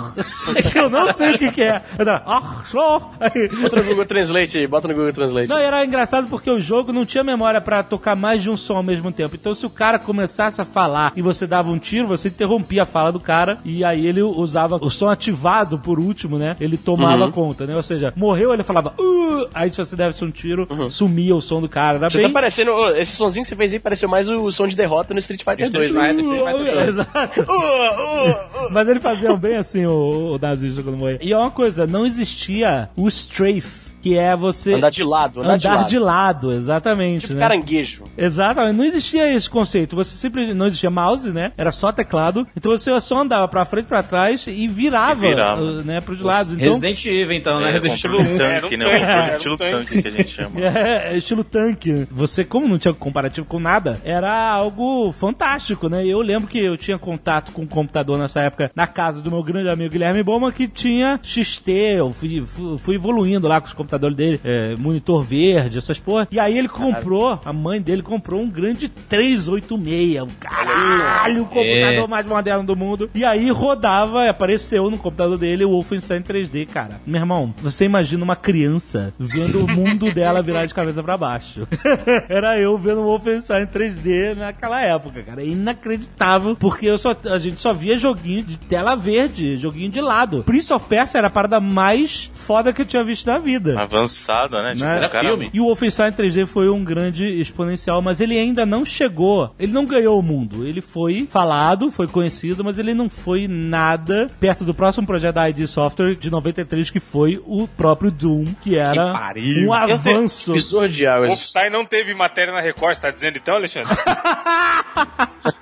que eu não sei o que, que é. Arschloch. Aí, Bota no Google Translate aí, bota no Google Translate. não, era engraçado porque o jogo não tinha memória pra tocar mais de um som ao mesmo tempo. Então, se o cara começasse a falar e você dava um tiro, você interrompia a fala do cara e aí ele usava o som ativado por último, né? Ele tomava conta, né? Ou seja, morreu, ele falava, uh! aí se você desse um tiro, sumia o som do cara. Você bem... tá parecendo. Esse sonzinho que você fez aí pareceu mais o som de derrota no Street Fighter 2. Street né? Dois. Exato. Uh, uh, uh. Mas ele fazia bem assim, o, o nazista quando morria. E é uma coisa, não existia o strafe, que é você... Andar de lado, andar, andar de lado. exatamente. Tipo né? caranguejo. Exatamente, não existia esse conceito. Você simplesmente não existia mouse, né? Era só teclado. Então você só andava pra frente, pra trás e virava, E virava. uh, né, pros lados. Então, Resident Evil, então, né? É, Resident Evil controle 1. tanque, né? um era um estilo tanque. que a gente chama. É, estilo tanque. Você, como não tinha comparativo com nada, era algo fantástico, né? Eu lembro que eu tinha contato com o computador nessa época na casa do meu grande amigo Guilherme Boma, que tinha XT. Eu fui, fui, fui evoluindo lá com os computadores dele, é, monitor verde, essas porra. E aí ele comprou, a mãe dele comprou um grande 386. Um caralho, o computador É. mais moderno do mundo. E aí rodava, apareceu no computador dele o Wolfenstein 3D, cara. Meu irmão, você imagina uma criança vendo o mundo dela virar de cabeça pra baixo. Era eu vendo o Wolfenstein 3D naquela época, cara. É inacreditável, porque eu só, a gente só via joguinho de tela verde, joguinho de lado. Prince of Persia era a parada mais foda que eu tinha visto na vida. Avançada, né? Tipo, Né? o Era cara- filme. E o Wolfenstein 3D foi um grande exponencial, mas ele ainda não chegou. Ele não ganhou o mundo. Ele foi falado, foi conhecido, mas ele não foi nada perto do próximo projeto da ID Software de 93, que foi o próprio Doom, que era pariu. um avanço. Visor de águas. Wolfenstein não teve matéria na Record, você tá dizendo então, Alexandre?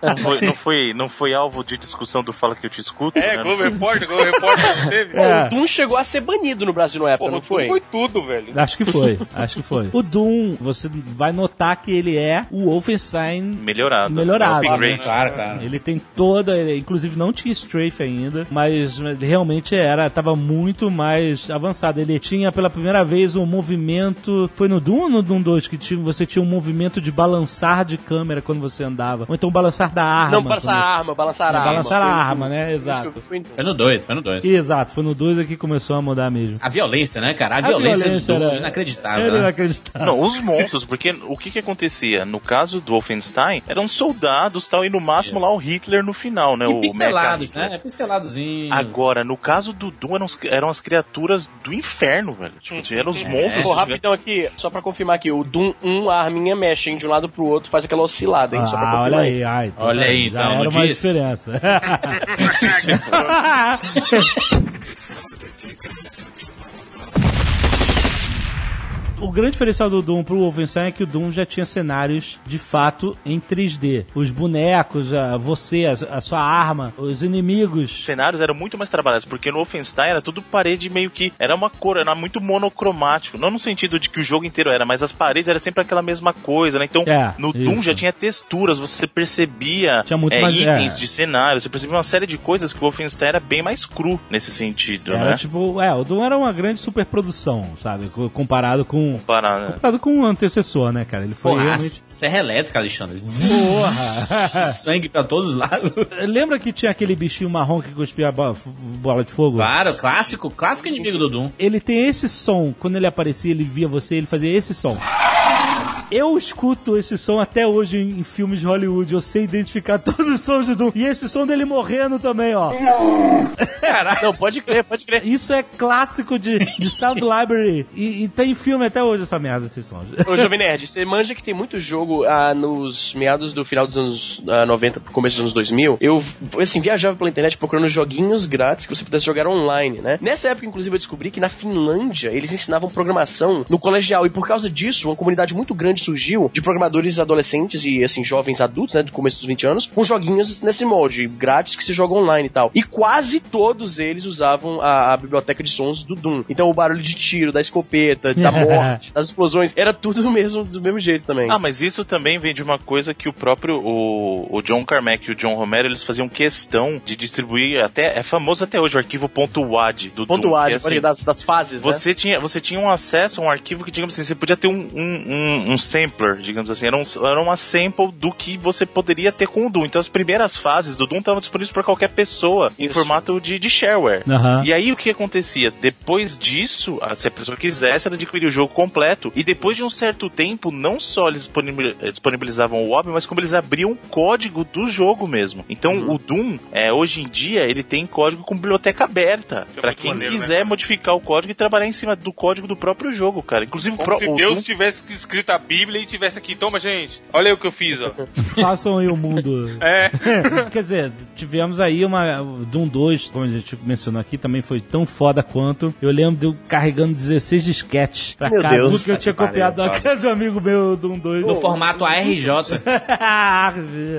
Não foi, não, foi, não foi alvo de discussão do Fala Que Eu Te Escuto, É, né? Globo Repórter, Globo Repórter não teve? É. O Doom chegou a ser banido no Brasil na época, Porra, não foi? foi tudo, velho. Acho que foi, acho que foi. O Doom, você vai notar que ele é o Wolfenstein Melhorado. Melhorado. É. Claro, cara. Ele tem toda, ele, inclusive não tinha strafe ainda, mas realmente era, tava muito mais avançado. Ele tinha pela primeira vez um movimento, foi no Doom ou no Doom 2 que tinha, você tinha um movimento de balançar de câmera quando você andava, ou então balançar da arma. Não, balançar a arma, balançar a É, arma. balançar a arma, né? Exato. Foi no 2, foi no 2. Exato, foi no 2 que começou a mudar mesmo. A violência, né, cara? A, violência, do Doom, era- inacreditável, Era né? inacreditável. Não, os monstros, porque o que que acontecia? No caso do Wolfenstein, eram soldados tal, e no máximo lá o Hitler no final, né? E o pixelados, Mecha né? É pixeladozinho. Agora, no caso do Doom, eram, as- eram as criaturas do inferno, velho. Tipo, assim, eram os monstros. Pô, rapidão aqui, só pra confirmar aqui, o Doom 1, a arminha mexe hein, de um lado pro outro, faz aquela oscilada, hein? só pra Ah, confirmar olha aí, a Ah, então, Olha aí, então, era uma disse? diferença. O grande diferencial do Doom pro Wolfenstein é que o Doom já tinha cenários de fato em 3D. Os bonecos, a, você, a, a sua arma, os inimigos. Os cenários eram muito mais trabalhados, porque no Wolfenstein era tudo parede meio que. Era uma cor, era muito monocromático. Não no sentido de que o jogo inteiro era, mas as paredes eram sempre aquela mesma coisa, né? Então, É, no Doom isso. já tinha texturas, você percebia Tinha muito é, mais- itens é. de cenário, você percebia uma série de coisas que o Wolfenstein era bem mais cru nesse sentido, Era né? tipo, é, o Doom era uma grande superprodução, sabe? Co- Comparado com. Para, né? Comparado com o antecessor, né, cara? Ele foi Porra, realmente. serra elétrica, Alexandre. Porra! Sangue pra todos os lados. Lembra que tinha aquele bichinho marrom que cuspia bola de fogo? Claro, clássico, clássico inimigo do Doom. Ele tem esse som. Quando ele aparecia, ele via você, ele fazia esse som. Eu escuto esse som até hoje em, em filmes de Hollywood. Eu sei identificar todos os sons de Doom. E esse som dele morrendo também, ó. Não, pode crer, pode crer. Isso é clássico de, de Sound Library. E, e tem filme até hoje essa merda, esses sons. Ô, Jovem Nerd, você manja que tem muito jogo ah, nos meados do final dos anos ah, 90 pro começo dos anos 2000. Eu, assim, viajava pela internet procurando joguinhos grátis que você pudesse jogar online, né? Nessa época, inclusive, eu descobri que na Finlândia eles ensinavam programação no colegial. E por causa disso, uma comunidade muito grande surgiu de programadores adolescentes e, assim, jovens adultos, né? Do começo dos 20 anos, com joguinhos nesse molde, grátis que se jogam online e tal. E quase todos eles usavam a, a biblioteca de sons do Doom. Então o barulho de tiro, da escopeta, da morte, das explosões, era tudo do mesmo, do mesmo jeito também. Ah, mas isso também vem de uma coisa que o próprio o, o John Carmack e o John Romero eles faziam questão de distribuir até é famoso até hoje o arquivo .wad do Ponto Doom, que é assim, das, das fases, né? você tinha você tinha um acesso a um arquivo que digamos assim você podia ter um, um, um, um sampler digamos assim era, um, era uma sample do que você poderia ter com o Doom então as primeiras fases do Doom estavam disponíveis para qualquer pessoa em Isso. formato de, de shareware Aham. e aí o que acontecia? Depois disso, a- se a pessoa quisesse, ela adquiria o jogo completo. E depois de um certo tempo, não só eles eh, disponibilizavam o OB, mas como eles abriam o código do jogo mesmo. Então Uhum. o Doom, é, hoje em dia, ele tem código com biblioteca aberta. É Pra muito quem maneiro, quiser modificar o código e trabalhar em cima do código do próprio jogo, cara. Inclusive o, Como pro, se o Deus Doom- tivesse escrito a Bíblia e tivesse aqui, toma gente, olha aí o que eu fiz, ó. Façam aí o mundo. É. Quer dizer, tivemos aí uma. o Doom 2, como a gente mencionou aqui, também foi tão foda quanto. Eu lembro de eu carregando 16 disquetes pra Meu cada Deus. porque eu tinha Que copiado da casa de um amigo meu, Doom 2. No formato ARJ.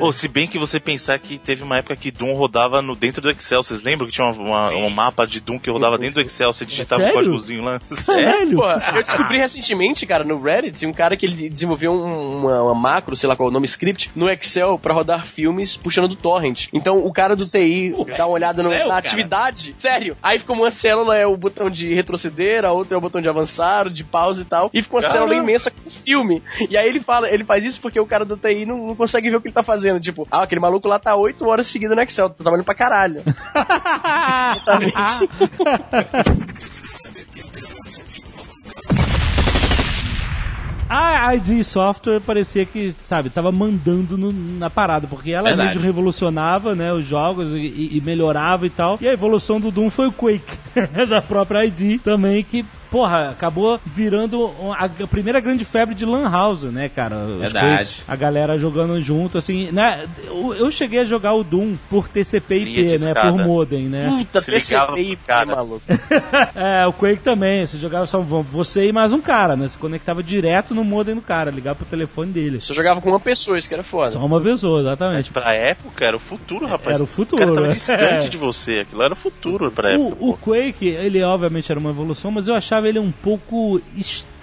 Ou se bem que você pensar que teve uma época que Doom rodava no, dentro do Excel. Vocês lembram que tinha uma, uma- um mapa de Doom que rodava dentro do Excel? Você digitava Sério? um códigozinho lá. Sério? Pô, eu descobri recentemente, cara, no Reddit, um cara que ele desenvolveu um- uma, uma macro, sei lá qual é o nome, script, no Excel pra rodar filmes puxando do torrent. Então o cara do TI dá uma olhada no- na cara? atividade, sério. Aí fica uma célula é o botão de retroceder, a outra é o botão de avançar, de pausa e tal. E fica uma célula imensa com filme. E aí ele fala, ele faz isso porque o cara do TI não, não consegue ver o que ele tá fazendo. Tipo, ah, aquele maluco lá tá 8 horas seguidas no Excel, tá trabalhando pra caralho. Exatamente. A ID Software parecia que, sabe, tava mandando no- na parada, porque ela Verdade. mesmo revolucionava, né, os jogos e, e- e melhorava e tal. E a evolução do Doom foi o Quake, da própria ID também, que, porra, acabou virando a, primeira grande febre de Lan House, né, cara? Os Verdade. Quakes, a galera jogando junto, assim, né? Eu, eu cheguei a jogar o Doom por TCP IP, né, por modem, né? Puta, Se TCP, cara. maluco. É, o Quake também. Você jogava só você e mais um cara, né? Você conectava direto no modem do cara, ligava pro telefone dele. Só jogava com uma pessoa, isso que era foda. Só uma pessoa, Mas exatamente. pra época era o futuro, rapaz. Era o futuro, O cara tava né? distante É. de você. Aquilo era o futuro pra época. O, o pô. Quake, ele obviamente era uma evolução, mas eu achava ele um pouco estranho.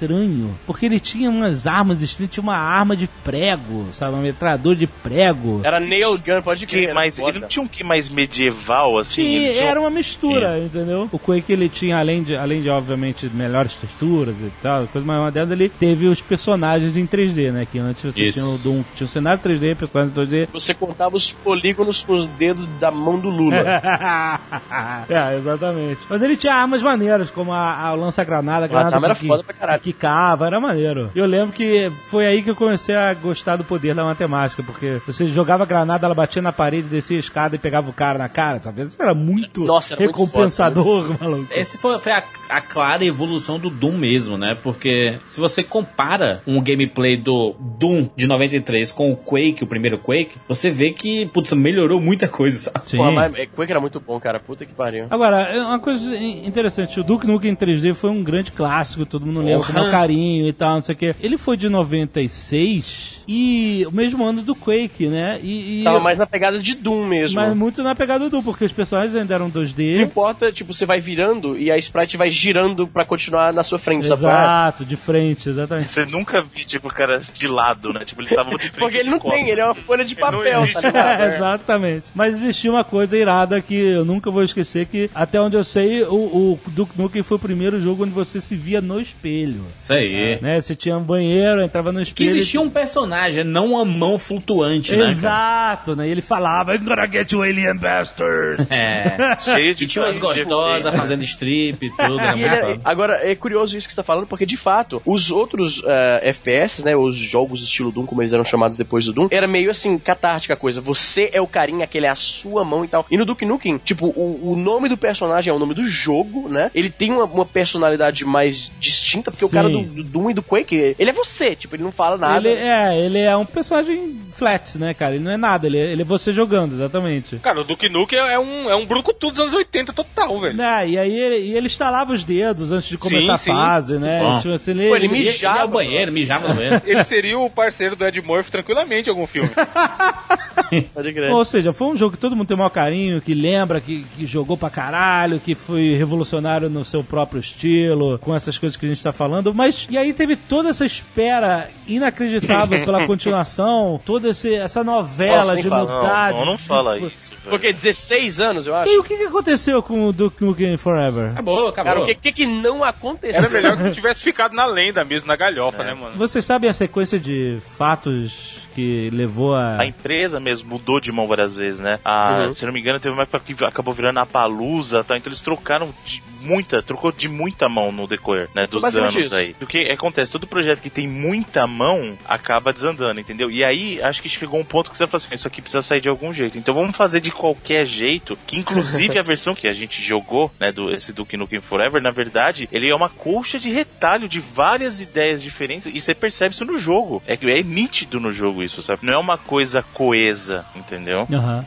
Porque ele tinha umas armas estranhas, tinha uma arma de prego, sabe? Um metralhador de prego. Era nail gun, pode crer. era mas ele não tinha um que mais medieval, assim? Tinha, ele tinha um- era uma mistura, entendeu? O Quake ele tinha, além de, além de obviamente melhores texturas e tal, coisa mais uma delas, ele teve os personagens em 3D, né? Que antes você Isso. tinha o Doom, tinha o cenário 3D, personagens 2D. Você contava os polígonos com os dedos da mão do Lula. é, exatamente. Mas ele tinha armas maneiras, como a, a lança-granada, a granada Nossa, era foda pra caralho. Quicava, era maneiro. Eu lembro que foi aí que eu comecei a gostar do poder da matemática, porque você jogava granada, ela batia na parede, descia a escada e pegava o cara na cara, sabe? Isso era muito Nossa, era muito recompensador, maluco. Esse foi, foi a, a clara evolução do Doom mesmo, né? Porque se você compara um gameplay do Doom de 93 com o Quake, o primeiro Quake, você vê que, putz, melhorou muita coisa, sabe? Sim. Pô, mas Quake era muito bom, cara. Puta que pariu. Agora, é uma coisa interessante, o Duke Nukem em 3D foi um grande clássico, todo mundo lembra o carinho e tal, não sei o quê. Ele foi de 96 e o mesmo ano do Quake, né? E, e- Tava mais na pegada de Doom mesmo. mas muito na pegada do Doom, porque os personagens ainda eram Não 2D. importa, tipo, você vai virando e a sprite vai girando pra continuar na sua frente, é? Exato, de frente, exatamente. Você nunca viu, tipo, o cara de lado, né? Tipo, ele tava de frente. Porque ele não tem, ele é uma folha de papel, tá ligado? É, exatamente. Mas existia uma coisa irada que eu nunca vou esquecer, que até onde eu sei, o, o Duke Nukem foi o primeiro jogo onde você se via no espelho. Isso aí. Né? Você tinha um banheiro, entrava no Que espelho... existia um personagem, não uma mão flutuante, né? cara? Exato, né? E ele falava, I'm gonna get you alien bastard. É. Cheio de E tinha umas de gostosas fazendo strip e tudo. E ele é- agora, é curioso isso que você tá falando, porque de fato, os outros eh, FPS, né, os jogos estilo Doom, como eles eram chamados depois do Doom, era meio assim, catártica a coisa. Você é o carinha, aquele é a sua mão e tal. E no Duke Nukem, tipo, o, o nome do personagem é o nome do jogo, né? Ele tem uma, uma personalidade mais distinta, porque o Sim. Cara do, do Doom e do Quake, ele é você, tipo, ele não fala nada. Ele é, ele é um personagem flat, né, cara? Ele não é nada, ele é, ele é você jogando, exatamente. Cara, o Duke Nukem é um, é um brucutu dos anos 80 total, velho. Né, e aí ele, e ele estalava os dedos antes de começar Sim, a sim. fase, né? Bom. Tipo assim, ele, Pô, ele ele- Ele mijava. ia ao banheiro, mijava no banheiro. Ele seria o parceiro do Ed Murphy tranquilamente em algum filme. Pode crer. Ou seja, foi um jogo que todo mundo tem o maior carinho, que lembra, que, que jogou pra caralho, que foi revolucionário no seu próprio estilo, com essas coisas que a gente tá falando. Mas, e aí teve toda essa espera inacreditável pela continuação, toda esse, essa novela Nossa, de mudar. Não, não, não fala de- isso, velho. Porque 16 anos, eu acho. E o que, que aconteceu com o Duke Nukem Forever? Acabou, acabou. Cara, o que, que que não aconteceu? Era melhor que tivesse ficado na lenda mesmo, na galhofa, né, mano? Vocês sabem a sequência de fatos que levou a. A empresa mesmo mudou de mão várias vezes, né? A, Uhum. Se não me engano, teve uma época que acabou virando a Palusa, tá? Então eles trocaram de muita, trocou de muita mão no decorrer, né? Dos anos isso. aí. O que acontece? Todo projeto que tem muita mão acaba desandando, entendeu? E aí, acho que chegou um ponto que você fala assim, isso aqui precisa sair de algum jeito. Então vamos fazer de qualquer jeito, que inclusive a versão que a gente jogou, né, do esse Duke Nukem Forever, na verdade, ele é uma colcha de retalho de várias ideias diferentes e você percebe isso no jogo. É que é nítido no jogo isso, sabe? Não é uma coisa coesa, entendeu? Aham.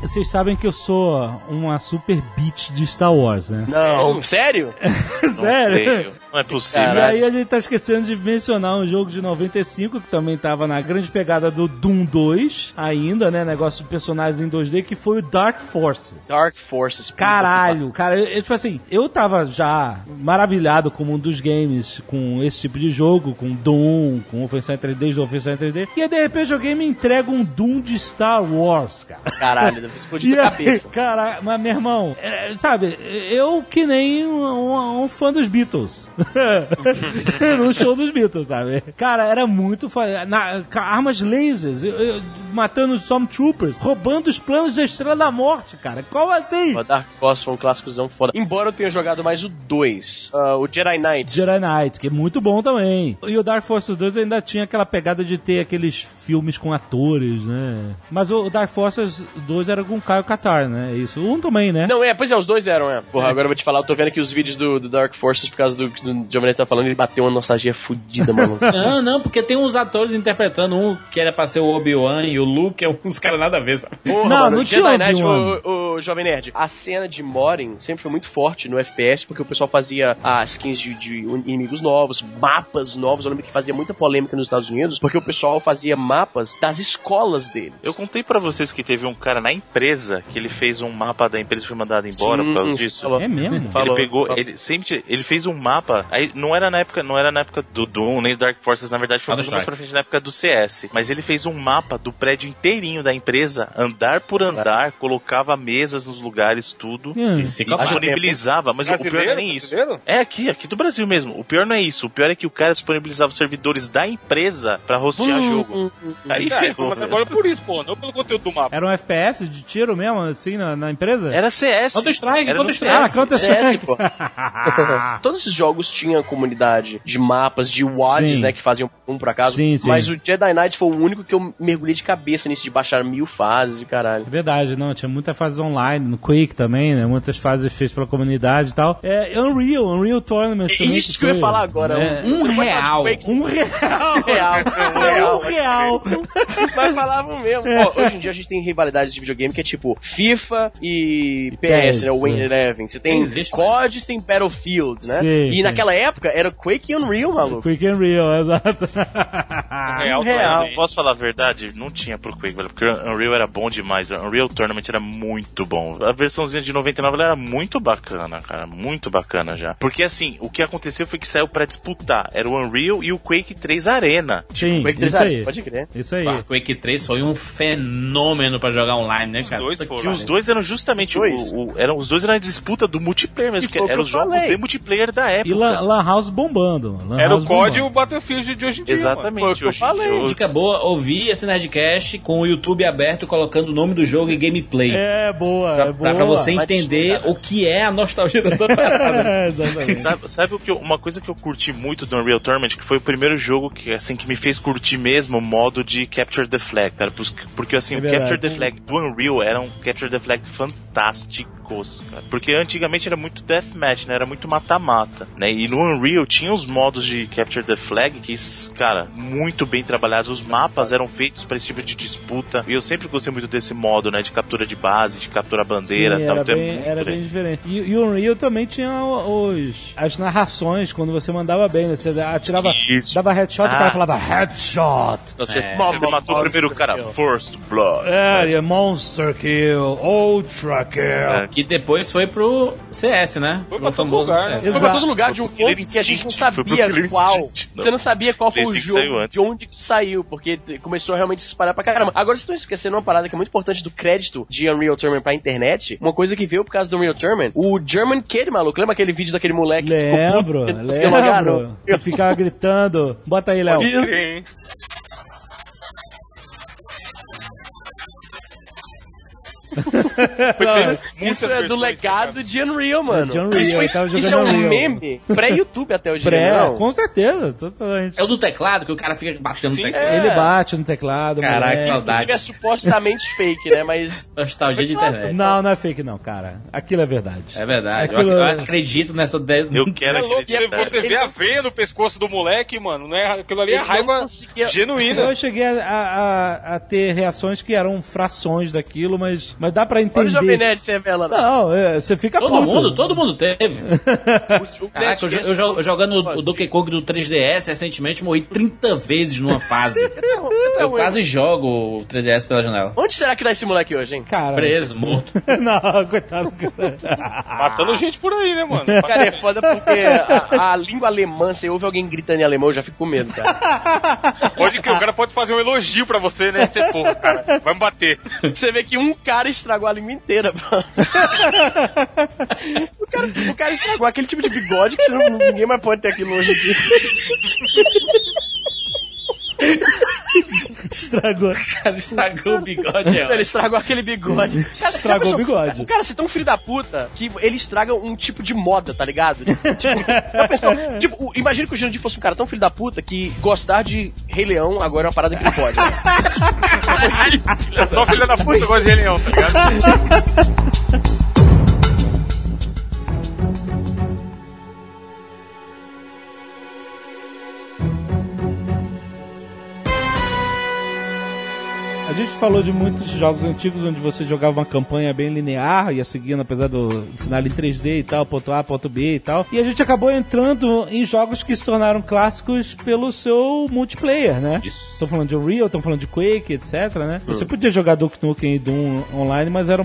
Vocês sabem que eu sou uma super beat de Star Wars, né? Não, sério? Sério? Creio. Não é possível. E Caralho. aí a gente tá esquecendo de mencionar um jogo de 95 que também tava na grande pegada do Doom 2, ainda, né? Negócio de personagens em 2D, que foi o Dark Forces. Dark Forces. Caralho, cara, eu, eu, tipo assim, eu tava já maravilhado com o mundo dos games, com esse tipo de jogo, com Doom, com Offensive 3D, do Offensive 3D, e aí de repente alguém me entrega um Doom de Star Wars, cara. Caralho, deve explodir aí, cabeça. cara, mas meu irmão, é, sabe, eu que nem um, um- um fã dos Beatles. no show dos Beatles, sabe? Cara, era muito fa- na, com armas lasers, eu- eu- matando os Stormtroopers, roubando os planos da Estrela da Morte, cara. Como assim? O Dark Forces foi um clássicozão foda. Embora eu tenha jogado mais o 2, ah, o Jedi Knight. Jedi Knight, que é muito bom também. E o Dark Forces 2 ainda tinha aquela pegada de ter aqueles filmes com atores, né? Mas o Dark Forces 2 era com o Caio Katar, né? Isso. Um também, né? Não, é, pois é, os dois eram, é. Porra, agora eu vou te falar, eu tô vendo aqui os vídeos do, do Dark Forces por causa do que o Giovanni tá falando, ele bateu uma nostalgia fudida, mano. Não, não, porque tem uns atores interpretando um que era pra ser o Obi-Wan e o Luke é uns caras nada a ver, sabe? Porra, Não, mano, não tinha Jedi Obi-Wan. o, o Jovem Nerd. A cena de Morin sempre foi muito forte no FPS, porque o pessoal fazia as skins de, de inimigos novos, mapas novos. Eu lembro que fazia muita polêmica nos Estados Unidos, porque o pessoal fazia mapas das escolas deles. Eu contei pra vocês que teve um cara na empresa que ele fez um mapa da empresa e foi mandado embora por causa Sim, disso. falou. É mesmo? Falou, ele pegou, falou. ele sempre, ele fez um mapa. Aí não era na época, não era na época do Doom nem do Dark Forces, na verdade foi Counter muito mais Strike. pra frente na época do CS. Mas ele fez um mapa do prédio inteirinho da empresa, andar por andar, colocava mesas nos lugares, tudo. Hum. E disponibilizava, mas o pior não é Brasileiro? nem isso. Brasileiro? É aqui, aqui do Brasil mesmo. O pior não é isso. O pior é que o cara disponibilizava os servidores da empresa pra rostear jogo. Aí É, ferrou. mas agora por isso, pô, não pelo conteúdo do mapa. Era um FPS de tiro mesmo, assim, na, na empresa? Era CS. Counter-Strike, Era no Counter-Strike. Ah, CS. Counter CS, Strike. pô. Todos esses jogos tinham comunidade de mapas, de WADs, né, que faziam um por acaso. Sim, sim. Mas o Jedi Knight foi o único que eu mergulhei de cabeça nisso de baixar mil fases e caralho. É verdade, não, tinha muitas fases online, no Quake também, né? Muitas fases feitas pela comunidade e tal. É Unreal, Unreal Tournament É isso que eu ia foi. falar agora. É. Um Você pode falar de real. Um real. real. Um real. Mas falavam mesmo. Ó, hoje em dia a gente tem rivalidades de videogame que é tipo FIFA e PS, né? O Win sim. Eleven. Você tem COD, tem Battlefield, né? Sim, e sim. Naquela época era Quake e Unreal, maluco. Quake Unreal, exato. Real, Real. Mas, posso falar a verdade? Não tinha pro Quake, velho, porque o Unreal era bom demais. O Unreal Tournament era muito bom. A versãozinha de 99 ela era muito bacana, cara. Muito bacana já. Porque assim, o que aconteceu foi que saiu pra disputar. Era o Unreal e o Quake 3 Arena. Sim, Quake 3 isso aí. pode crer. Isso aí. Ah, Quake 3 foi um fenômeno pra jogar online, né, cara? dois Puta que foram. Os dois eram justamente Os dois? o, o- eram os dois eram a disputa do multiplayer mesmo, que que eram os jogos falei. de multiplayer da época. E Lan, Lan House bombando. Lan Era House o COD e o. Battlefield de hoje em dia. mano. Exatamente. Foi o que eu hoje em falei. dia, hoje- Dica boa, ouvir esse Nerdcast com o YouTube aberto, colocando o nome do jogo e gameplay. É, boa, Pra, é pra- boa. pra você Mas, entender o que é a nostalgia dessa parada. É, exatamente. Sabe, sabe o que eu- uma coisa que eu curti muito do Unreal Tournament, que foi o primeiro jogo que assim que me fez curtir mesmo o modo de Capture the Flag, cara, porque assim, É o. Capture the Flag do Unreal era um Capture the Flag fantástico, cara. Porque antigamente era muito deathmatch, né? Era muito mata-mata, né? E no Unreal tinha os modos de Capture the Flag que, cara, muito bem trabalhados. Os mapas eram feitos para esse tipo de disputa. E eu sempre gostei muito desse modo, né, de captura de base, de captura bandeira, Sim, tal. era, Então é bem, muito era bem diferente. E, e o Unreal também tinha os, as narrações, quando você mandava bem, né? Você atirava, Isso. dava headshot, o Ah. cara falava headshot. Você, É. você matou o primeiro cara, Kill. First Blood. É, e é Monster Kill, Ultra Kill. É. Que depois foi pro CS, né? Foi pra todo lugar, né? CS. Foi pra todo lugar de um ponto que a gente não sabia qual. Você não sabia qual foi o jogo, de onde que saiu, porque começou a realmente se espalhar pra caramba. Agora vocês estão esquecendo uma parada que é muito importante do crédito de Unreal Tournament pra internet. Uma coisa que veio por causa do Unreal Tournament. O German Kid, maluco, lembra aquele vídeo daquele moleque que ficou puto Lembro, lembro. Que ficava gritando. Bota aí, Léo. Isso. É do legado de Unreal, mano. De Unreal, isso, foi- eu tava isso é um Unreal. meme pré-YouTube até o dia, Pré, com certeza, totalmente. É o do teclado, que o cara fica batendo no Sim, teclado. é. Ele bate no teclado. Caraca, que Isso saudade. é supostamente fake, né? Mas Nostalgia de internet. Não, não é fake não, cara. Aquilo é verdade. É verdade. Aquilo- Eu, ac- eu acredito nessa. De... Eu quero É acreditar. você vê a veia no pescoço do moleque, mano. Não é, aquilo ali é raiva conseguia- genuína. Eu cheguei a, a- a ter reações que eram frações daquilo, mas, mas dá pra entender. olha o Jovem Nerd se revela. Não, é, você fica Todo puto. mundo, todo mundo teve. Caraca, eu, eu eu jogando o Donkey Kong do 3DS recentemente, morri 30 vezes numa fase. Eu quase jogo o 3DS pela janela. Onde será que tá esse moleque hoje, hein? Cara, Preso, morto. não, coitado. cara. Matando gente por aí, né, mano? Cara, é foda porque a, a língua alemã, você ouve alguém gritando em alemão, eu já fico com medo, cara. Pode que o cara pode fazer um elogio pra você, né? Você, pô, cara, vai me bater. Você vê que um cara estragou a língua inteira, bro. o, cara, o cara estragou aquele tipo de bigode que não- ninguém mais pode ter aquilo hoje em dia. Estragou. O cara estragou o bigode. ó. Ele estragou aquele bigode. Cara, Estragou o bigode. O cara, você é tão filho da puta que ele estraga um tipo de moda, tá ligado? Tipo, já pensou? Tipo, imagina que o Jurandir fosse um cara tão filho da puta que gostar de Rei Leão agora é uma parada que ele pode. né? Só filha da puta gosta de Rei Leão, tá ligado? Gente falou de muitos jogos antigos onde você jogava uma campanha bem linear, ia seguindo apesar do sinal em 3D e tal, ponto A, ponto B e tal. E a gente acabou entrando em jogos que se tornaram clássicos pelo seu multiplayer, né? Isso. Tô falando de Unreal, estão falando de Quake, etc, né? Você podia jogar Duke Nukem e Doom online, mas era,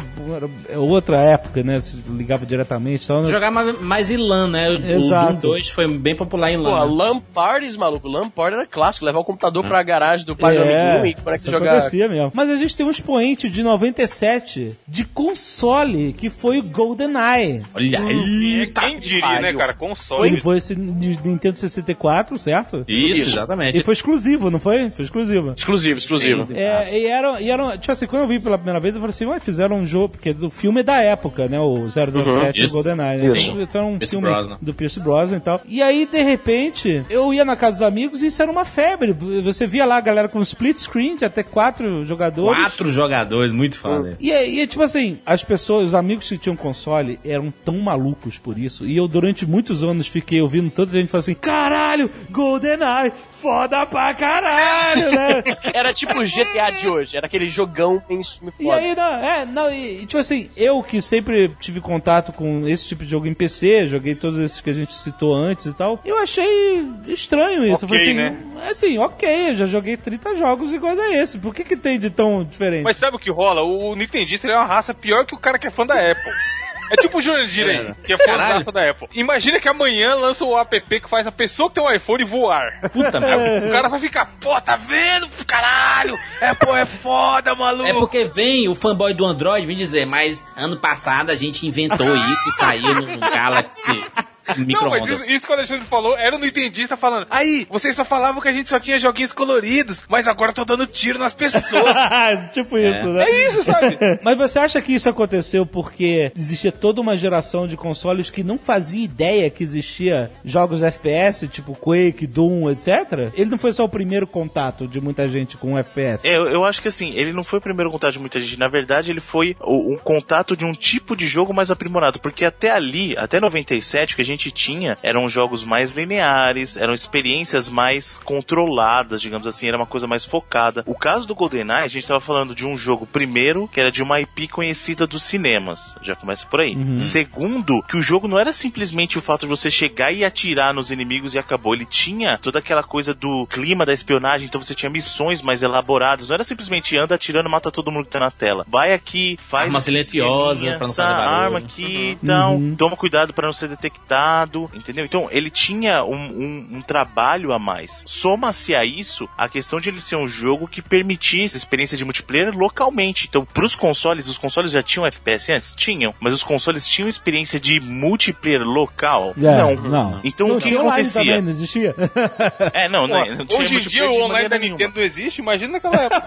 era outra época, né? Você ligava diretamente e tal. né? Jogar mais, mais em LAN, né? O, o Exato. Doom 2 foi bem popular em Pô, LAN. LAN parties, maluco. LAN party era clássico. Levar o computador pra garagem do pai do É, amiguinho e conecta isso e jogar acontecia mesmo. Mas a gente tem um expoente de 97 de console, que foi o GoldenEye. Olha aí. Quem diria, né, pariu. cara? Console. Ele foi esse de Nintendo 64, certo? Isso, exatamente. E foi exclusivo, não foi? Foi exclusivo. Exclusivo, exclusivo. É, e era, e era, tipo assim, quando eu vi pela primeira vez, eu falei assim, ué, fizeram um jogo, porque o filme é da época, né, o 007 e o. GoldenEye. Né? Isso. Então era um Pierce filme Brosnan. do Pierce Brosnan e tal. E aí, de repente, eu ia na casa dos amigos e isso era uma febre. Você via lá a galera com split screen, de até quatro jogadores. Quatro jogadores, muito foda. E, aí, e, tipo assim, as pessoas, os amigos que tinham console eram tão malucos por isso. E eu, durante muitos anos, fiquei ouvindo tanta gente falar assim: caralho, GoldenEye, foda pra caralho, né? Era tipo o GTA de hoje, era aquele jogão em filme E foda. aí, não, é, não, e, e, tipo assim, eu que sempre tive contato com esse tipo de jogo em PC, joguei todos esses que a gente citou antes e tal, eu achei estranho isso. eu Ok, falei assim, né? assim, ok, eu já joguei 30 jogos iguais a esse, por que que tem de tão diferente? Mas sabe o que rola? O Nintendista é uma raça pior que o cara que é fã da Apple. É tipo o Jurandir aí, que é fã da Apple. Imagina que amanhã lança o app que faz a pessoa tem um iPhone voar. Puta merda. O cara vai ficar, pô, tá vendo? Caralho! Apple é foda, maluco! É porque vem o fanboy do Android vem dizer, mas ano passado a gente inventou isso e saiu no Galaxy Não, mas isso, isso que o Alexandre falou era o Nintendista falando. Aí, vocês só falavam que a gente só tinha joguinhos coloridos, mas agora eu tô dando tiro nas pessoas. tipo isso, né? é isso, sabe? Mas você acha que isso aconteceu porque existia toda uma geração de consoles que não fazia ideia que existia jogos FPS, tipo Quake, Doom, etc? Ele não foi só o primeiro contato de muita gente com FPS? É, eu, eu acho que assim, ele não foi o primeiro contato de muita gente. Na verdade, ele foi o- um contato de um tipo de jogo mais aprimorado. Porque até ali, até 97, o que a gente tinha eram jogos mais lineares, eram experiências mais controladas, digamos assim, era uma coisa mais focada. O caso do GoldenEye, a gente tava falando de um jogo, primeiro, que era de uma IP conhecida dos cinemas. Já começa por aí. Segundo, que o jogo não era simplesmente o fato de você chegar e atirar nos inimigos e acabou. Ele tinha toda aquela coisa do clima da espionagem, então você tinha missões mais elaboradas. Não era simplesmente anda atirando, mata todo mundo que tá na tela. Vai aqui, faz Arma silenciosa, pra não essa fazer barulho. arma aqui e tal. Toma cuidado para não ser detectado, entendeu? Então ele tinha um, um- um trabalho a mais. Soma-se a isso a questão de ele ser um jogo que permitia essa experiência de multiplayer localmente. Então, pros consoles, os consoles já tinham FPS antes? Tinham, mas os consoles tinham experiência de multiplayer local? É, não. não. Então não o que, acontecia? também, não existia? É, não, não, não tinha Hoje em dia o online da nenhuma. Nintendo existe, imagina naquela época.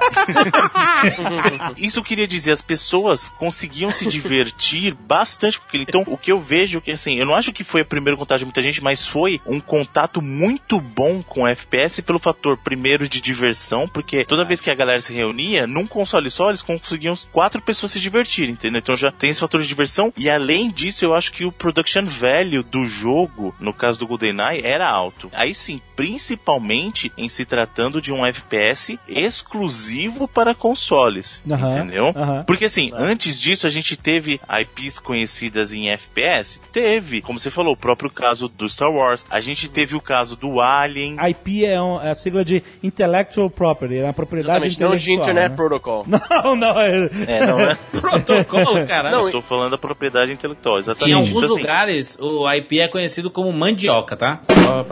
Isso eu queria dizer, as pessoas conseguiam se divertir bastante com aquilo. Então, o que eu vejo que assim, eu não acho que foi primeiro contato de muita gente, mas foi um contato muito bom com FPS pelo fator primeiro de diversão, porque toda vez que a galera se reunia, num console só, eles conseguiam quatro pessoas se divertirem, entendeu? Então já tem esse fator de diversão e além disso, eu acho que o production value do jogo, no caso do GoldenEye, era alto. Aí sim, principalmente em se tratando de um FPS exclusivo para consoles, entendeu? Porque assim, antes disso a gente teve IPs conhecidas em FPS? Teve. Como você falou, o próprio caso do Star Wars. A gente teve o caso do Alien. IP é, um- é a sigla de Intellectual Property, é a propriedade Exatamente, não de intelectual. Internet né? Protocol. Não, não, é... É, não é? Protocolo, caralho. Eu estou falando da propriedade intelectual, Em exatamente. alguns Então, assim, lugares, o IP é conhecido como mandioca, tá? Ah,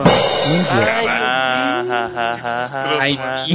ah, IP.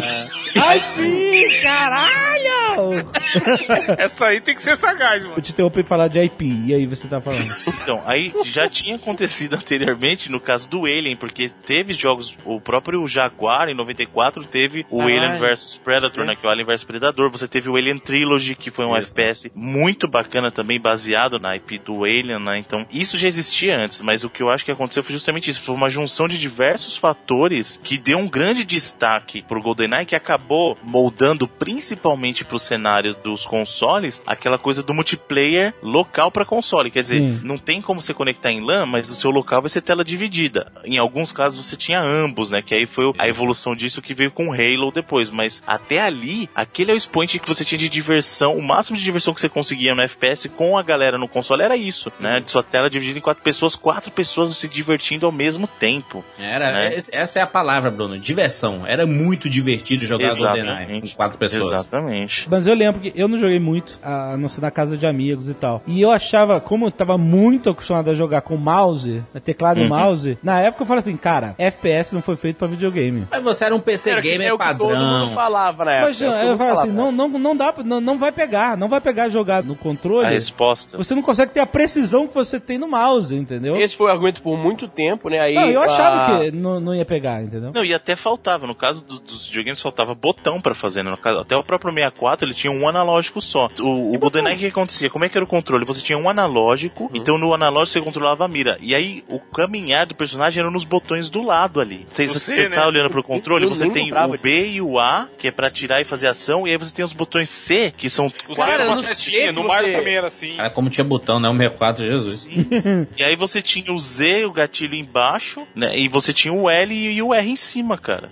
IP, caralho! Essa aí tem que ser sagaz, mano. Vou te interromper e falar de IP, e aí você tá falando? Então, aí já tinha acontecido anteriormente no caso do Alien, porque teve jogos, o próprio Jaguar em 94 teve o Ah, Alien é. vs Predator, né, que é o Alien vs Predador, você teve o Alien Trilogy, que foi um FPS muito bacana também, baseado na IP do Alien, né, então isso já existia antes, mas o que eu acho que aconteceu foi justamente isso, foi uma junção de diversos fatores que deu um grande destaque pro GoldenEye, que acabou moldando principalmente pro cenário dos consoles, aquela coisa do multiplayer local para console, quer dizer, Sim. não tem como você conectar em LAN, mas o seu local vai ser tela dividida. Em alguns casos você tinha ambos, né? Que aí foi a evolução disso que veio com Halo depois. Mas até ali, aquele é o expoente que você tinha de diversão. O máximo de diversão que você conseguia no FPS com a galera no console era isso, né? De sua tela dividida em quatro pessoas, quatro pessoas se divertindo ao mesmo tempo. Era, Né? essa é a palavra, Bruno. Diversão. Era muito divertido jogar GoldenEye com quatro pessoas. Exatamente. Mas eu lembro que eu não joguei muito, a não ser na casa de amigos e tal. E eu achava, como eu tava muito acostumado a jogar com mouse, né, teclado e mouse, na época eu falei assim, cara, FPS não foi feito pra videogame. Mas você era um PC Era gamer é o que todo mundo padrão. falava na época. Mas é eu mundo falo assim, não, não, não dá, não, não vai pegar, não vai pegar jogar no A controle. resposta. Você não consegue ter a precisão que você tem no mouse, entendeu? Esse foi o argumento por muito tempo, né? Aí, Não, eu achava a- que não, não ia pegar, entendeu? Não, e até faltava. No caso do- dos videogames, faltava botão pra fazer. Né? No caso, até o próprio 64, ele tinha um analógico só. O, o GoldenEye, o que acontecia? Como é que era o controle? Você tinha um analógico, então no analógico você controlava a mira. E aí, o caminhar do personagem era nos botões do lado ali. Você, Você, você né? tá olhando pro controle, Eu você tem o B e o A, que é pra atirar e fazer ação, e aí você tem os botões C, que são Os Cara, uma jeito setinha, no Mario você- também era assim. Cara, como tinha botão, né? O 64, Jesus. E aí você tinha o Z, o gatilho embaixo, né? E você tinha o L e o R em cima, cara.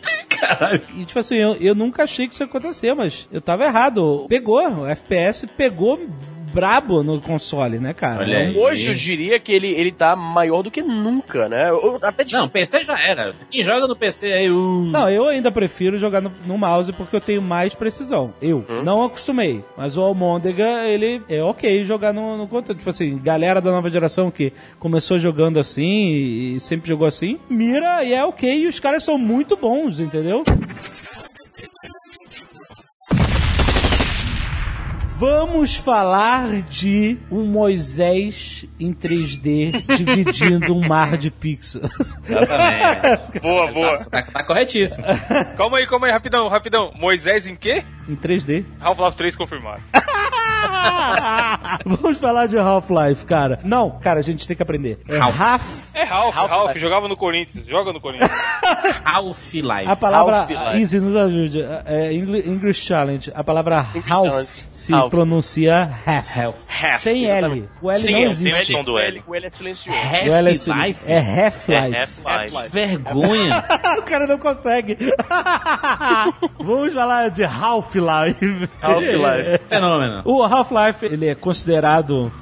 E tipo assim, eu, eu nunca achei que isso ia acontecer, mas eu tava errado. Pegou, o FPS pegou brabo no console, né, cara? Olha aí. Hoje eu diria que ele, ele tá maior do que nunca, né? Eu- até de... Não, PC já era. Quem joga no PC aí, uh, Não, eu ainda prefiro jogar no, no mouse porque eu tenho mais precisão. Eu não acostumei, mas o Almôndega, ele é ok jogar no, no controle. Tipo assim, galera da nova geração que começou jogando assim e, e sempre jogou assim, mira e é ok. E os caras são muito bons, entendeu? Vamos falar de um Moisés em 3D dividindo um mar de pixels. Exatamente. Boa, boa. Tá, tá, tá corretíssimo. Calma aí, calma aí, rapidão, rapidão. Moisés em quê? em 3D. Half-Life 3 confirmado. Vamos falar de Half-Life, cara. Não, cara, a gente tem que aprender. É Half. É Ralph, Ralph, Ralph, vai. jogava no Corinthians, joga no Corinthians. Half-Life. A palavra. Half-Life. Easy, nos ajude. É, Engli- English Challenge. A palavra English half Challenge. se Half. Pronuncia half. Half, Sem L. exatamente. O L Sem não L, Tem o existe. som do L. O L é silencioso. L é, sil- Half-Life? é Half-Life. É Half-Life. Vergonha. o cara não consegue. Vamos falar de Half-Life. Half-Life. Fenômeno. O Half-Life, ele é considerado,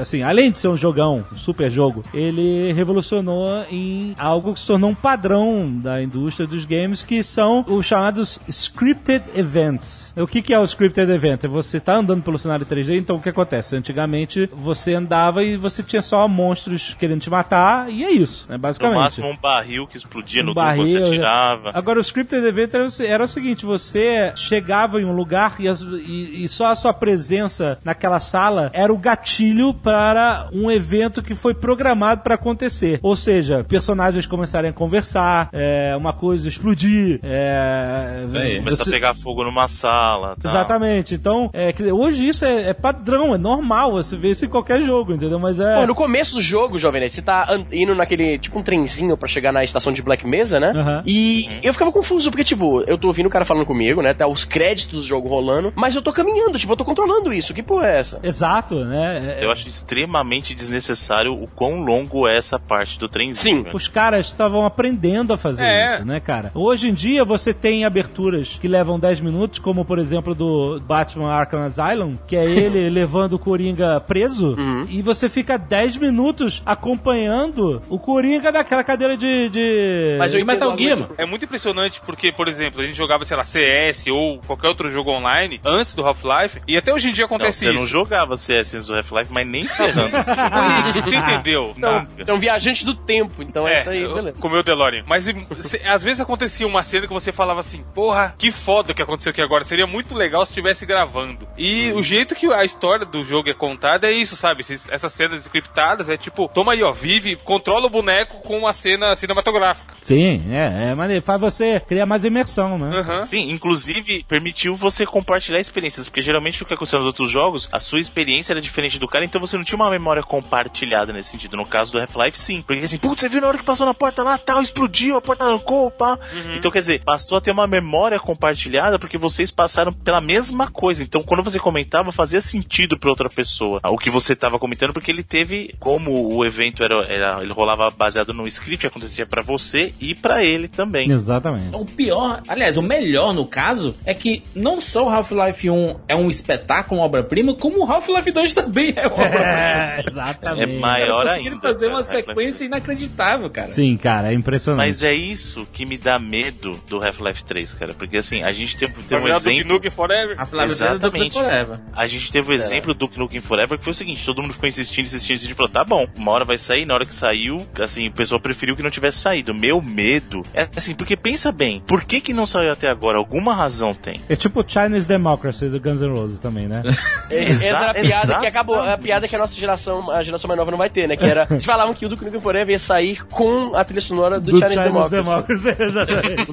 assim, além de ser um jogão, um super jogo, ele revolucionou em algo que se tornou um padrão da indústria dos games, que são os chamados scripted events. O que, que é o scripted event? É você tá andando pelo cenário 3D, então o que acontece? Antigamente, você andava e você tinha só monstros querendo te matar, e é isso, né, No basicamente. máximo um barril que explodia no Um duro quando você barril, atirava. Agora, o scripted event era, o- era o seguinte: você chegava em um lugar e, as- e- e só a sua presença naquela sala era o gatilho para um evento que foi programado para acontecer. Ou seja, personagens começarem a conversar, é, uma coisa explodir. É, Isso aí. Começar você- a pegar fogo numa sala. Tal. Exatamente. Então, é, hoje isso é, é padrão, é normal, você vê isso em qualquer jogo, entendeu? Mas é. Pô, no começo do jogo, Jovem Nerd, você tá indo naquele, tipo um trenzinho pra chegar na estação de Black Mesa, né? Aham. E eu ficava confuso, porque, tipo, eu tô ouvindo o cara falando comigo, né? Tá os créditos do jogo rolando, mas eu tô caminhando, tipo, eu tô controlando isso. Que porra é essa? Exato, né? É- Eu acho extremamente desnecessário o quão longo é essa parte do trenzinho. Sim. velho. Os caras estavam aprendendo a fazer É. isso, né, cara? Hoje em dia você tem aberturas que levam 10 minutos, como por exemplo do Batman Arkham Asylum, que é ele levando o Coringa preso, e você fica 10 minutos acompanhando o Coringa naquela cadeira de. de... Mas eu Metal Gear, mano. É muito impressionante porque, por exemplo, a gente jogava, sei lá, CS ou qualquer outro jogo online antes do Half-Life, e até hoje em dia Não, acontece você não isso. jogava CS antes do Half-Life, mas nem ferrando. Aí, Você entendeu? Então, Nunca. então viajante do tempo, então é, É, essa aí, beleza. com o DeLorean. Mas se- às vezes acontecia uma cena que você falava assim, porra, que foda que aconteceu aqui agora. Seria muito legal se estivesse gravando. E o jeito que a história do jogo é contada é isso, sabe? Essas cenas scriptadas é tipo, toma aí, ó, vive, controla o boneco com uma cena cinematográfica. Sim, é, é maneiro. Faz você criar mais imersão, né? Aham. Sim, inclusive permitiu você compartilhar experiências, porque geralmente o que aconteceu nos outros jogos, a sua experiência era diferente do cara, então você não tinha uma memória compartilhada nesse sentido. No caso do Half-Life, sim. Porque assim, putz, você viu na hora que passou na porta lá, tal, explodiu, a porta arrancou, pá. Então quer dizer, passou a ter uma memória compartilhada porque vocês passaram pela mesma coisa. Então quando você comentava, fazia sentido pra outra pessoa o que você tava comentando, porque ele teve, como o evento era, era ele rolava baseado no script, acontecia pra você e pra ele também. Exatamente. O pior, aliás, o melhor no caso, é que não só o Half-Life 1 é um espetáculo, uma obra-prima, como o Half-Life 2 também é uma É, É exatamente. maior Conseguiram ainda. fazer uma cara. sequência inacreditável, cara. Sim, cara, é impressionante. Mas é isso que me dá medo do Half-Life 3, cara. Porque assim, a gente tem, tem um exemplo. Nukem Forever. A Flávia Zé do Exatamente. Forever. A gente teve o exemplo do Duke Nukem Forever, que foi o seguinte, todo mundo ficou insistindo, insistindo, insistindo, e falou, tá bom, uma hora vai sair, na hora que saiu, assim, o pessoal preferiu que não tivesse saído. Meu medo é assim, porque pensa bem, por que que não saiu até agora? Alguma razão tem. É tipo o Chinese Democracy do Guns N' Roses também, né? Essa era a piada Exato. que acabou. A piada que a nossa geração, a geração mais nova não vai ter, né? Que era. Eles falavam que o Duke Nukem Forever ia sair com a trilha sonora do, Chinese, Democracy. exatamente.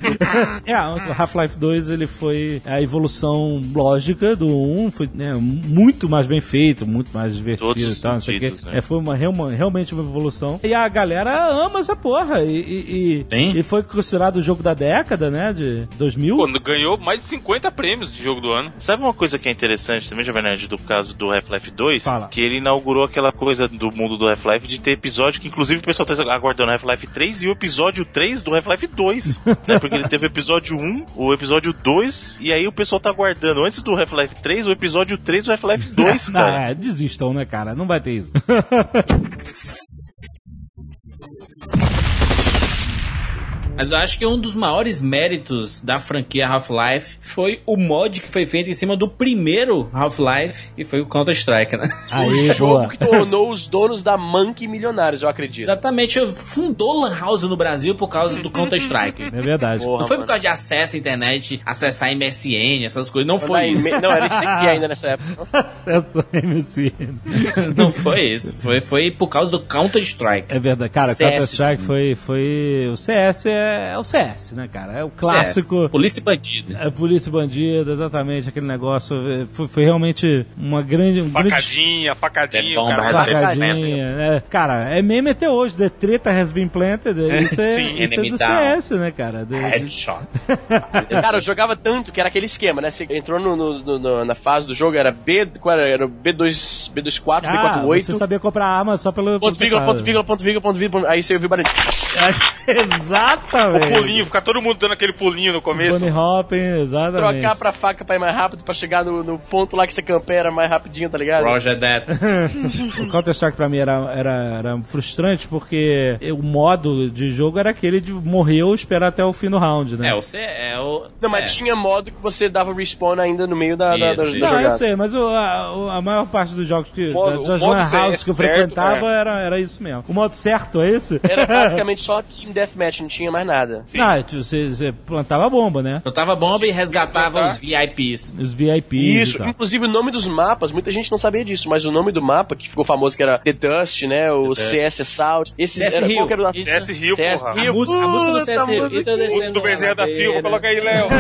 é, o Half-Life 2 ele foi a evolução lógica do 1, foi né, muito mais bem feito, muito mais divertido Todos os e tal, não sei o quê. sentidos, né? É, foi uma, real- realmente uma evolução. E a galera ama essa porra. E, e, e- e foi considerado o jogo da década, né? De 2000. Pô, ganhou mais de 50 prêmios de jogo do ano. Sabe uma coisa que é interessante também, Jovem Nerd, do caso do Half-Life 2? Fala. Que ele inaugurou aquela coisa do mundo do Half-Life de ter episódio que, inclusive, o pessoal tá aguardando Half-Life 3 e o episódio 3 do Half-Life 2. né? Porque ele teve o episódio 1, o episódio 2, e aí o pessoal tá aguardando, antes do Half-Life 3, o episódio 3 do Half-Life 2, Não, cara. é, desistam, né, cara? Não vai ter isso. Mas eu acho que um dos maiores méritos da franquia Half-Life foi o mod que foi feito em cima do primeiro Half-Life, e foi o Counter-Strike, né? Aí, o jogo boa. que tornou os donos da Monkey milionários, eu acredito. Exatamente, eu- fundou Lan House no Brasil por causa do Counter-Strike. É verdade. Porra, Não foi por mano. causa de acesso à internet, acessar MSN, essas coisas. Não foi Não, isso. Não, era ICQ ainda nessa época. Acesso ao MSN. Não foi isso. Foi, foi por causa do Counter-Strike. É verdade, cara, Counter-Strike foi, foi. O CS é, é o CS, né, cara? É o clássico. CS. Polícia e bandido. É polícia e bandido, exatamente, aquele negócio. é, Foi, foi realmente uma grande. Um grande Facadinha, facadinha, É bom, o cara Facadinha, é. Cara, é meme até hoje. The treta has been planted. Isso é, Sim, isso é do. CS, né, cara? De- de- Headshot. Cara, eu jogava tanto que era aquele esquema, né? Você entrou no, no- no- no- na fase do jogo, era B. Qual era? Era B2, B24, Ah, B48. você sabia comprar arma só pelo. Ponto, vírgula, ponto, vírgula, ponto, vírgula, ponto, vírgula, aí você ouviu o barulho. Exatamente. Pulinho, ficar todo mundo dando aquele pulinho no começo. Bunny hopping, exatamente. Trocar pra faca pra ir mais rápido, pra chegar no, no ponto lá que você campera mais rapidinho, tá ligado? Roger that. O Counter-Strike pra mim era, era, era frustrante porque o modo de jogo era aquele de morrer ou esperar até o fim do round, né? É, você é o. Não, mas é. tinha modo que você dava respawn ainda no meio da, da, da, Isso, da isso. Não, eu sei, mas o- a, o- a maior parte dos jogos que. modo- das o modo houses CS que eu certo, frequentava é. era, era isso mesmo. O modo certo é esse? Era basicamente só Team Deathmatch, não tinha mais nada. Ah, tipo, você, você plantava bomba, né? Soltava bomba e resgatava os VIPs. Os VIPs. Isso, e inclusive o nome dos mapas, muita gente não sabia disso, mas o nome do mapa que ficou famoso que era The Dust, né? O CS Assault. Esse CS era Rio. era o CS Rio, CS porra. A música, a música do CS Rio. Música do Bezerra da Silva, coloca aí, Léo.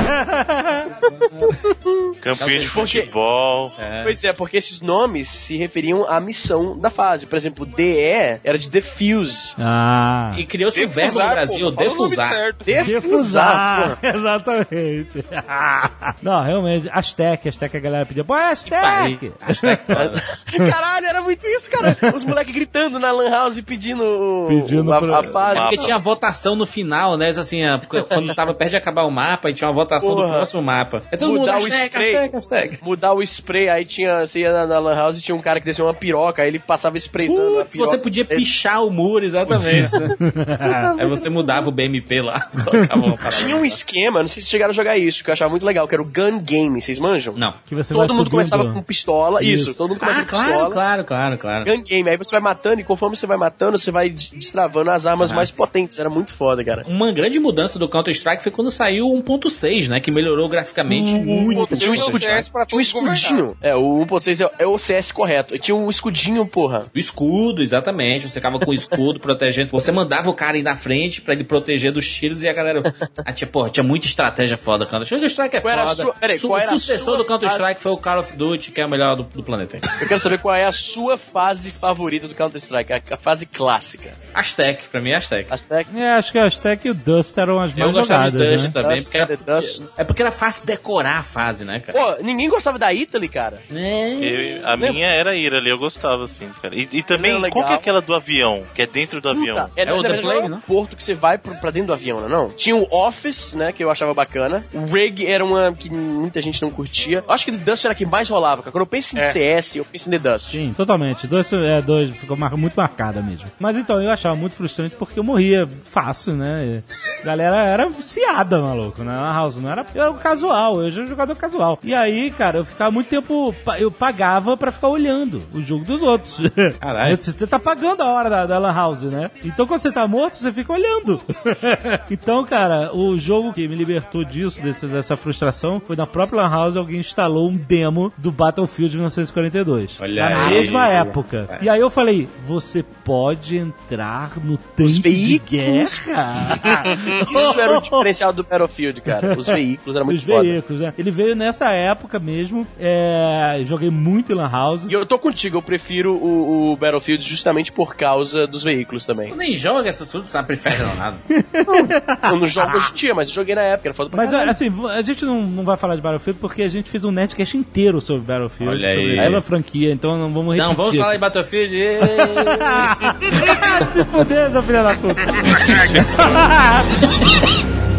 Campeão de Porque- futebol. Pois é, porque esses nomes se referiam à missão da fase. Por exemplo, DE era de Defuse. Ah. E criou-se um verbo no Defusar, Brasil, pô, o defusar. certo. Defusar, exatamente. Não, realmente, Aztec, Aztec a galera pedia, pô, é Aztec! Hashtag foda. Caralho, era muito isso, cara. Os moleques gritando na Lan House pedindo, o- Pedindo a, pra- a. É porque tinha votação no final, né? Assim, a- quando tava perto de acabar o mapa, e tinha uma votação do Porra. próximo mapa. É todo mundo, Mudar o hashtag, spray. hashtag, hashtag. Mudar o spray, aí tinha, você ia na, na Lan House e tinha um cara que desceu uma piroca, aí ele passava sprayzando Putz, você podia pichar o muro, exatamente. né? Aí você mudava o BMP lá. Tinha um esquema, não sei se chegaram a jogar isso, que eu achava muito legal, que era o Gun Game, vocês manjam? Não. Que você vai Todo mundo subindo. começava com pistola, isso, Isso. todo mundo começava Ah, com claro, pistola. claro, claro, claro. Gun Game, aí você vai matando e conforme você vai matando, você vai destravando as armas mais potentes. Era muito foda, cara. Uma grande mudança do Counter-Strike foi quando saiu o 1.6, né? Que melhorou graficamente muito. Tinha um CS pra Tinha um escudinho. É, o 1.6 é, é o CS correto. Tinha um escudinho, porra. O escudo, exatamente. Você ficava com o escudo protegendo. Você mandava o cara ir na frente pra ele proteger dos tiros e a galera. Ah, tinha, porra, tinha muita estratégia foda. Counter- Counter-Strike é Qual era a foda. sua- peraí, Su- qual era o sucessor do Counter-Strike foi o Call of Duty, que é o melhor do, do planeta. Eu quero saber qual é a sua fase favorita do Counter-Strike, a, a fase clássica. Aztec, pra mim é Aztec. Aztec? É, acho que a Aztec e o Dust eram as Eu mais gostava jogadas, de Dust né? também, Dust, porque era, Dust. é porque era fácil decorar a fase, né, cara? Pô, ninguém gostava da Italy, cara. É. Eu- a minha era ira ali, eu gostava, assim, cara. E, e também, Era qual que é aquela do avião? Que é dentro do avião? Puta, É o The Plane, era um né? porto que você vai pro, pra dentro do avião, não é não? Tinha o Office, né, que eu achava bacana. O Rig era uma que muita gente não curtia. Eu acho que The Dust era a que mais rolava, cara. Quando eu penso em É. CS, eu penso em The Dust. Sim, totalmente. Dois, é, dois ficou mar- muito marcada mesmo. Mas então, eu achava muito frustrante porque eu morria fácil, né? E a galera era viciada, maluco, né? Na house, não era. Eu era um casual, eu era um jogador casual. E aí, cara, eu ficava muito tempo. Eu pagava pra ficar olhando o jogo dos outros. Caralho. Você tá pagando a hora da, da Lan House, né? Então quando você tá morto, você fica olhando. então, cara, o jogo que me libertou disso, desse- dessa frustração, foi na própria Lan House alguém instalou um demo do Battlefield 1942. Olha na aí. mesma época. E aí eu falei, você pode entrar no tanque de veículos. guerra. Isso era o diferencial do Battlefield, cara. Os veículos eram muito Os foda. veículos, né? Ele veio nessa época mesmo. É, joguei muito em Lan House. E eu tô contigo, eu prefiro o, o Battlefield justamente por causa dos veículos também. Tu nem joga essas coisas, sabe? Prefere não nada. Eu não jogo hoje em dia, mas eu joguei na época, era foda pra Mas caralho. assim, a gente não, não vai falar de Battlefield porque a gente fez um netcast inteiro sobre Battlefield, Olha aí. sobre toda a franquia, então não vamos repetir. Não, vamos falar em Battlefield. Se fuder, essa filha da puta.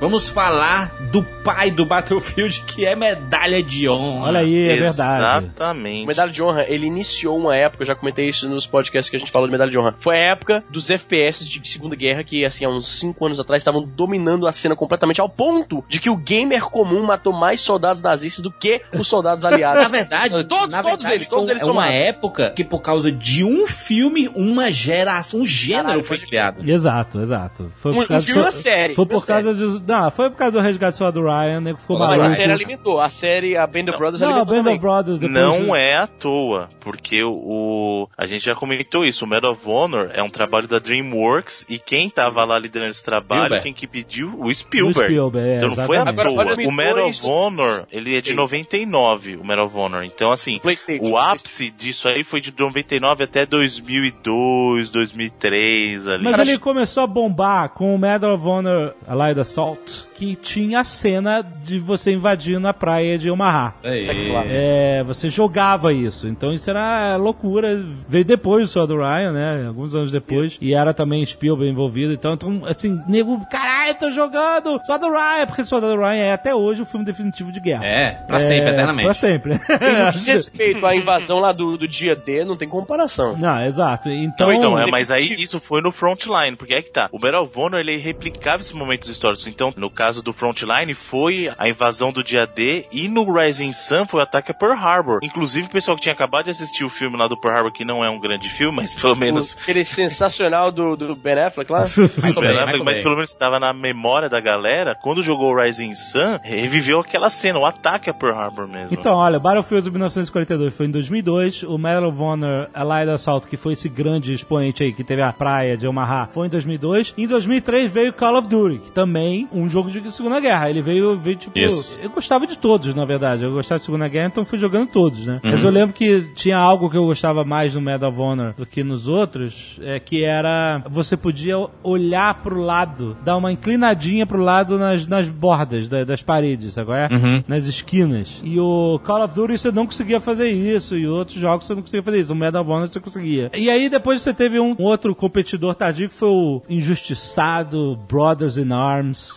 Vamos falar do pai do Battlefield, que é medalha de honra. Olha aí, é verdade. Exatamente. Medalha de Honra, ele iniciou uma época, eu já comentei isso nos podcasts que a gente falou de Medalha de Honra. Foi a época dos FPS de Segunda Guerra que, assim, há uns 5 anos atrás estavam dominando a cena completamente ao ponto de que o gamer comum matou mais soldados nazistas do que os soldados aliados. Na verdade, todos, na todos verdade, eles, todos foi eles é uma somados. época que por causa de um filme, uma geração, um gênero Caralho, foi criado. Exato, exato. Foi Um- um filme e uma série, Foi uma por causa de. Não, foi por causa do resgate só do Ryan, né? Que ficou Mas maluco. a série alimentou. A série, a Band of Brothers Não, a alimentou Band também. of Brothers depois. Não é à toa, porque o, a gente já comentou isso, o Medal of Honor é um trabalho da DreamWorks e quem tava lá liderando esse trabalho, Spielberg. quem que pediu, o O Spielberg. Spielberg, é, então não foi à. Agora, toa. O Medal of Honor, ele é de 99, o Medal of Honor. Então assim, o ápice disso aí foi de 99 até 2002, 2003 ali. Mas ele começou a bombar com o Medal of Honor Allied Assault, que tinha a cena de você invadindo a praia de Omaha. Aí. É, você jogava isso, então isso era loucura. Veio depois do Sword Ryan, né? Alguns anos depois. E era também Spielberg envolvido. Então, então, assim, nego, caralho, tô jogando Sword Ryan, porque Sword Ryan é até hoje o filme definitivo de guerra. É, pra sempre, É, eternamente. Pra sempre. Em respeito à invasão lá do, do dia D, não tem comparação. Não, exato. Então, Então, é, mas aí isso foi no Frontline, porque é que tá. O Medal of Honor, ele replicava esses momentos históricos. Então, no caso do Frontline, foi a invasão do dia D e no Rising Sun foi o ataque a Pearl Harbor. Inclusive, o pessoal que tinha acabado de assistir o filme lá do Pearl Harbor, que não é um grande filme, mas pelo menos... Aquele sensacional do, do Ben Affleck lá. Ben Affleck, Michael mas Bay. pelo menos estava na memória da galera. Quando jogou o Rising Sun, reviveu aquela cena, o ataque a Pearl Harbor mesmo. Então, olha, Battlefield 1942 foi em 2002, o Medal of Honor Allied Assault, que foi esse grande expoente aí que teve a praia de Omaha, foi em 2002. Em 2003 veio Call of Duty, que também um jogo de Segunda Guerra. Ele veio, veio tipo, Isso. eu gostava de todos, na verdade. Eu gostava de Segunda Guerra, então fui jogando todos, né? Mas eu lembro que tinha algo que eu gostava mais no Medal of Honor do que nos outros, é que era você podia olhar pro lado, dar uma inclinadinha pro lado nas, nas bordas da- das paredes, agora Uhum. nas esquinas. E o Call of Duty você não conseguia fazer isso, e outros jogos você não conseguia fazer isso. O Medal of Honor você conseguia. E aí depois você teve um outro competidor tardio que foi o injustiçado Brothers in Arms.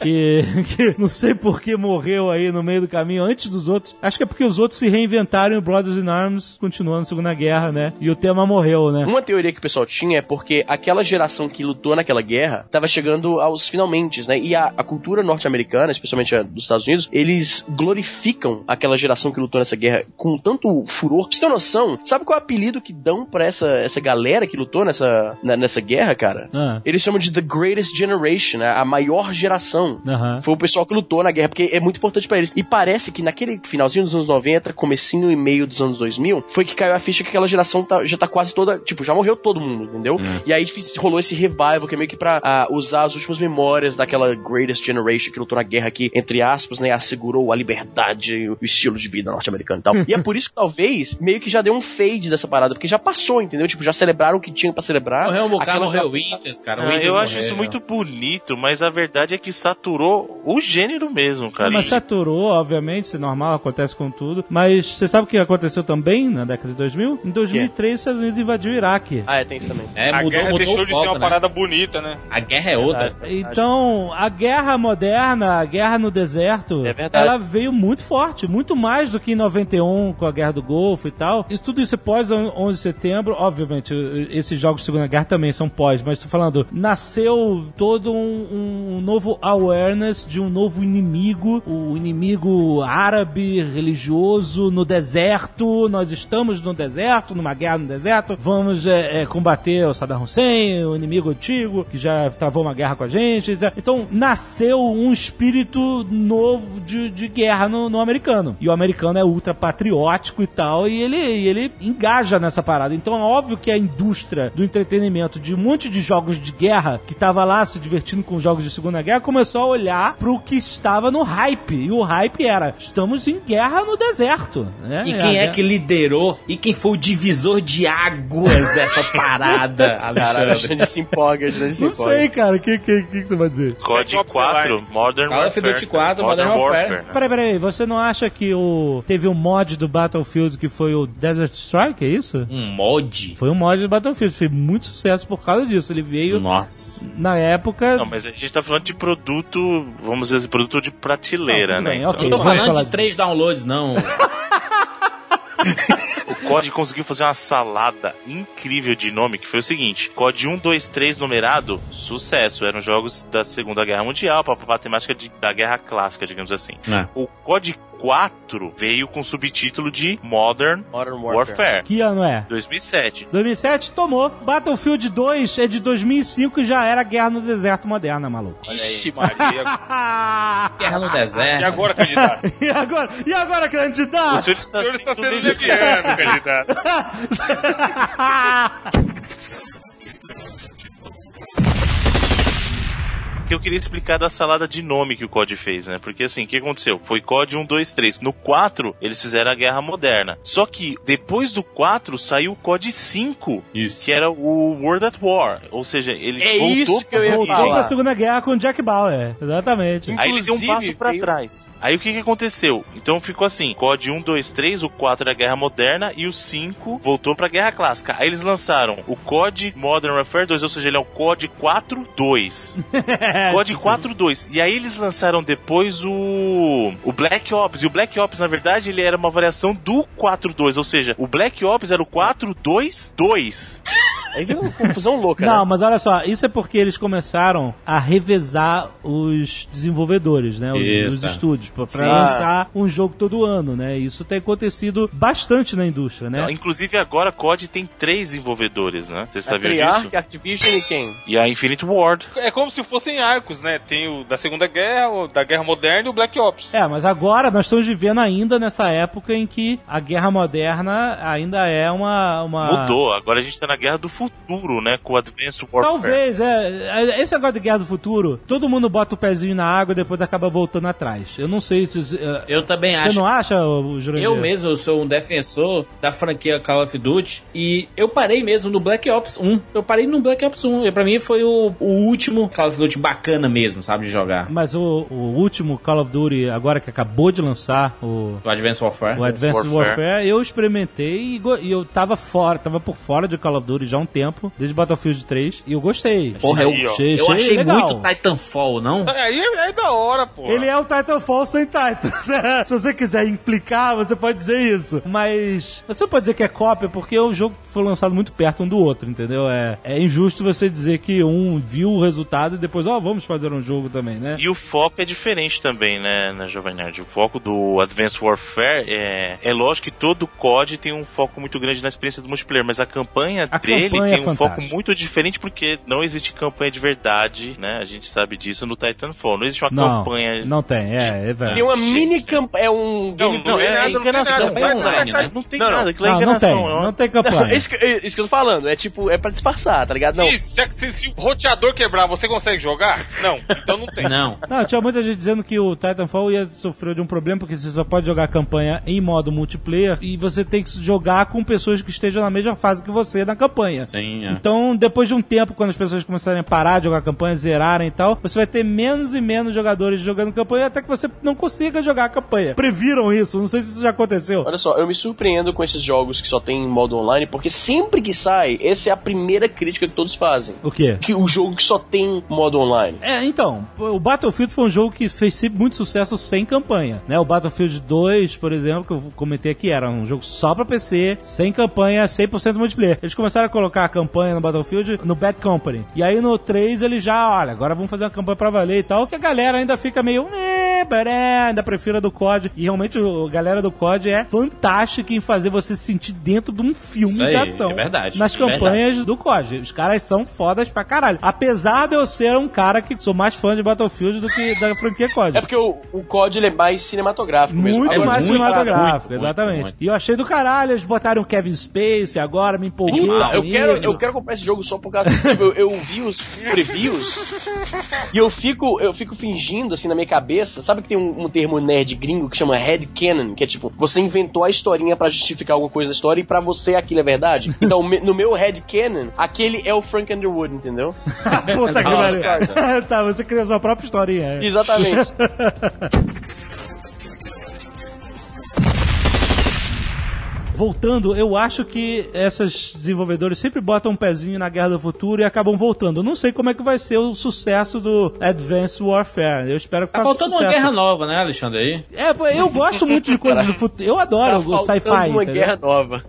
Que, que não sei por que morreu aí no meio do caminho antes dos outros. Acho que é porque os outros se reinventaram e o Brothers in Arms continuou na Segunda Guerra, né? E o tema morreu, né? Uma teoria que o pessoal tinha é porque aquela geração que lutou naquela guerra estava chegando aos finalmente, né? E a, a cultura norte-americana, especialmente a dos Estados Unidos, eles glorificam aquela geração que lutou nessa guerra com tanto furor. Pra você ter noção, sabe qual é o apelido que dão pra essa, essa galera que lutou nessa, na- nessa guerra, cara? Ah, Eles chamam de The Greatest Generation, né? a maior geração. Aham. Foi o pessoal que lutou na guerra, porque é muito importante pra eles. E parece que naquele finalzinho dos anos 90, comecinho e meio dos anos 2000, foi que caiu a ficha que aquela geração tá- já tá quase toda, tipo, já morreu todo mundo, entendeu? E aí fiz- rolou esse revival, que é meio que pra ah, usar as últimas memórias daquela Greatest Generation que lutou na guerra que, entre aspas, né, assegurou a liberdade e o estilo de vida norte-americano e tal. e é por isso que talvez meio que já deu um fade dessa parada, porque já passou, entendeu? Tipo, já celebraram o que tinha pra celebrar. Morreu um bocado, Aquela- morreu o Winters, cara. Ah, eu acho morreu. isso muito bonito, mas a verdade é que saturou o gênero mesmo, cara. Mas saturou, obviamente, isso é normal, acontece com tudo. Mas você sabe o que aconteceu também na década de 2000? Em 2003, os Estados Unidos invadiu o Iraque. Ah, é, tem isso também. É, a mudou, guerra mudou deixou o de foco, ser uma né? parada bonita, né? A guerra é outra. Verdade. Então, a guerra moderna, a guerra no deserto, É ela veio muito forte, muito mais do que em 91 com a guerra do Golfo e tal. Isso tudo isso é pós 11 de setembro, obviamente, esses jogos de Segunda Guerra também são pós, mas tô falando, nasceu todo um, um novo awareness de um novo inimigo, o inimigo árabe religioso no deserto. Nós estamos no deserto, numa guerra no deserto. Vamos é, é, combater o Saddam Hussein, o inimigo antigo que já travou uma guerra com a gente. etc. Então nasceu um espírito novo de, de guerra no, no americano. E o americano é ultra patriótico e tal, e ele, ele engaja nessa parada. Então é óbvio que a indústria do entretenimento de um monte de jogos de guerra que tava lá se divertindo com jogos de Segunda Guerra começou a olhar pro que estava no hype. E o hype era: estamos em guerra no deserto. né? E quem é que liderou e quem foi o divisor de águas dessa parada, Alexandre? gente se empolga, se Não empolga. sei, cara. O que, que, que, que você vai dizer? COD Top 4, Line. Modern Call of Warfare. Duty 4, Modern Warfare. né? Peraí, peraí, você não acha que o teve um mod do Battlefield que foi o Desert Strike, é isso? Um mod? Foi um mod do Battlefield, fez muito sucesso por causa disso. Ele veio Nossa. na época. Não, mas a gente tá falando de produto, vamos dizer assim, produto de prateleira, Ah, né? Então, ok. Não tô vamos falando falar de de- três downloads, não. O COD conseguiu fazer uma salada incrível de nome, que foi o seguinte: COD 1, 2, 3 numerado, sucesso. Eram jogos da Segunda Guerra Mundial, para a temática de- da Guerra Clássica, digamos assim. É. O COD 4 veio com o subtítulo de Modern Modern Warfare. Warfare. Que ano é? 2007. 2007 tomou. Battlefield 2 é de 2005 e já era guerra no deserto moderna, maluco. Ixi, Maria. Guerra no deserto. E agora, candidato? e agora, e agora, O candidato? senhor está, O senhor está sendo sendo leviano, candidato. que eu queria explicar da salada de nome que o COD fez, né? Porque assim, o que aconteceu? Foi COD 1, 2, 3. No 4, eles fizeram a Guerra Moderna. Só que depois do 4 saiu o COD 5, Isso. que era o World at War. Ou seja, ele É voltou isso que eu ia Voltou falar. pra Segunda Guerra com Jack Bauer. Exatamente. Aí ele deu um Inclusive, passo pra veio- trás. Aí o que que aconteceu? Então ficou assim: COD 1, 2, 3, o 4 era a Guerra Moderna e o 5 voltou pra Guerra Clássica. Aí eles lançaram o COD Modern Warfare 2, ou seja, ele é o COD 4 2. COD 4 2. E aí eles lançaram depois o o Black Ops. E o Black Ops, na verdade, ele era uma variação do 4 2, ou seja, o Black Ops era o 4 2 2. Aí deu uma confusão louca, Não, né? mas olha só, isso é porque eles começaram a revezar os desenvolvedores, né? Os, os é. estúdios, pra, pra lançar um jogo todo ano, né? Isso tem acontecido bastante na indústria, né? Inclusive agora COD tem três desenvolvedores, né? Você A sabia Treyarch, disso? Activision e quem? E a Infinite Ward. É como se fossem arcos, né? Tem o da Segunda Guerra, o da Guerra Moderna e o Black Ops. É, mas agora nós estamos vivendo ainda nessa época em que a guerra moderna ainda é uma. uma... Mudou, agora a gente tá na guerra do futuro, né? Com o Advanced Warfare. Talvez, é. é, Esse negócio de guerra do futuro, todo mundo bota o pezinho na água e depois acaba voltando atrás. Eu não sei se. é, Eu também Você acho. não acha, o Jurandir? Eu mesmo, eu sou um defensor da franquia Call of Duty e eu parei mesmo no Black Ops 1. Eu parei no Black Ops 1. E pra mim foi o, o último Call of Duty bacana mesmo, sabe, de jogar. Mas o, o último Call of Duty, agora que acabou de lançar, o, O Advanced Warfare. o Advanced Warfare. Warfare. eu experimentei e, e eu tava fora, tava por fora de Call of Duty já há um tempo, desde Battlefield 3, e eu gostei. Porra, eu, Aí, ó. Achei- eu achei achei legal. muito Titanfall, não? Aí é, é da hora, pô. Ele é o Titanfall sem Titans. Se você quiser implicar, você pode dizer isso. Mas você pode dizer que é cópia, porque o jogo foi lançado muito perto um do outro, entendeu? É, é injusto você dizer que um viu o resultado e depois, ó, vamos fazer um jogo também, né? E o foco é diferente também, né, na Jovem Nerd. O foco do Advanced Warfare é. É lógico que todo COD tem um foco muito grande na experiência do multiplayer, mas a campanha A dele campanha tem é um foco muito diferente porque não existe campanha de verdade, né? A gente sabe disso no Titanfall. Não existe uma Não, campanha. não tem, é, é verdade. Tem uma mini campanha. É um Não, não, é, nada, é não tem enganação. nada. é online, né? Não tem Não, nada, aquilo é Não, não tem, enganação. é não tem campanha. Isso, que- isso que eu tô falando, é tipo, é pra disfarçar, tá ligado? Não. Isso, se, se, se o roteador quebrar, você consegue jogar? Não, então não tem. Não. Não, tinha muita gente dizendo que o Titanfall ia sofrer de um problema porque você só pode jogar a campanha em modo multiplayer e você tem que jogar com pessoas que estejam na mesma fase que você na campanha. Sim, é. Então, depois de um tempo, quando as pessoas começarem a parar de jogar campanha, zerarem e tal, você vai ter menos e menos jogadores jogando campanha até que você não consiga jogar a campanha. Previram isso, não sei se isso já aconteceu. Olha só, eu me surpreendo com esses jogos que só tem modo online, porque sempre que sai, essa é a primeira crítica que todos fazem. O quê? Que o jogo que só tem modo online. É, então, o Battlefield foi um jogo que fez muito sucesso sem campanha, né? O Battlefield 2, por exemplo, que eu comentei aqui, era um jogo só pra PC, sem campanha, 100% multiplayer. Eles começaram a colocar a campanha no Battlefield no Bad Company. E aí no 3 eles já, olha, agora vamos fazer uma campanha pra valer e tal, que a galera ainda fica meio, ainda prefiro a do COD. E realmente o- a galera do COD é fantástica em fazer você se sentir dentro de um filme Isso aí, de ação. é verdade, Nas é campanhas do COD. Os caras são fodas pra caralho. Apesar de eu ser um cara que sou mais fã de Battlefield do que da franquia COD. É porque o, o COD ele é mais cinematográfico mesmo. Muito Agora, mais muito, cinematográfico, muito, exatamente. muito. E eu achei do caralho, eles botaram o Kevin Space agora, me empolguei. Com eu quero, isso. eu quero comprar esse jogo só por causa. tipo, eu, eu vi os previews e eu fico, eu fico fingindo assim na minha cabeça. Sabe que tem um, um termo nerd gringo que chama headcanon, que é tipo, você inventou a historinha pra justificar alguma coisa da história e pra você aquilo é verdade. Então, me- no meu headcanon, aquele é o Frank Underwood, entendeu? Puta que pariu. tá, você criou sua própria historinha. é. Exatamente. Voltando, eu acho que essas desenvolvedores sempre botam um pezinho na Guerra do Futuro e acabam voltando. Eu não sei como é que vai ser o sucesso do Advanced Warfare. Eu espero que Tá faça faltando uma sucesso. guerra nova, né, Alexandre? Aí? É, eu gosto muito de coisas do futuro. Eu adoro o Tá faltando sci-fi. uma guerra nova.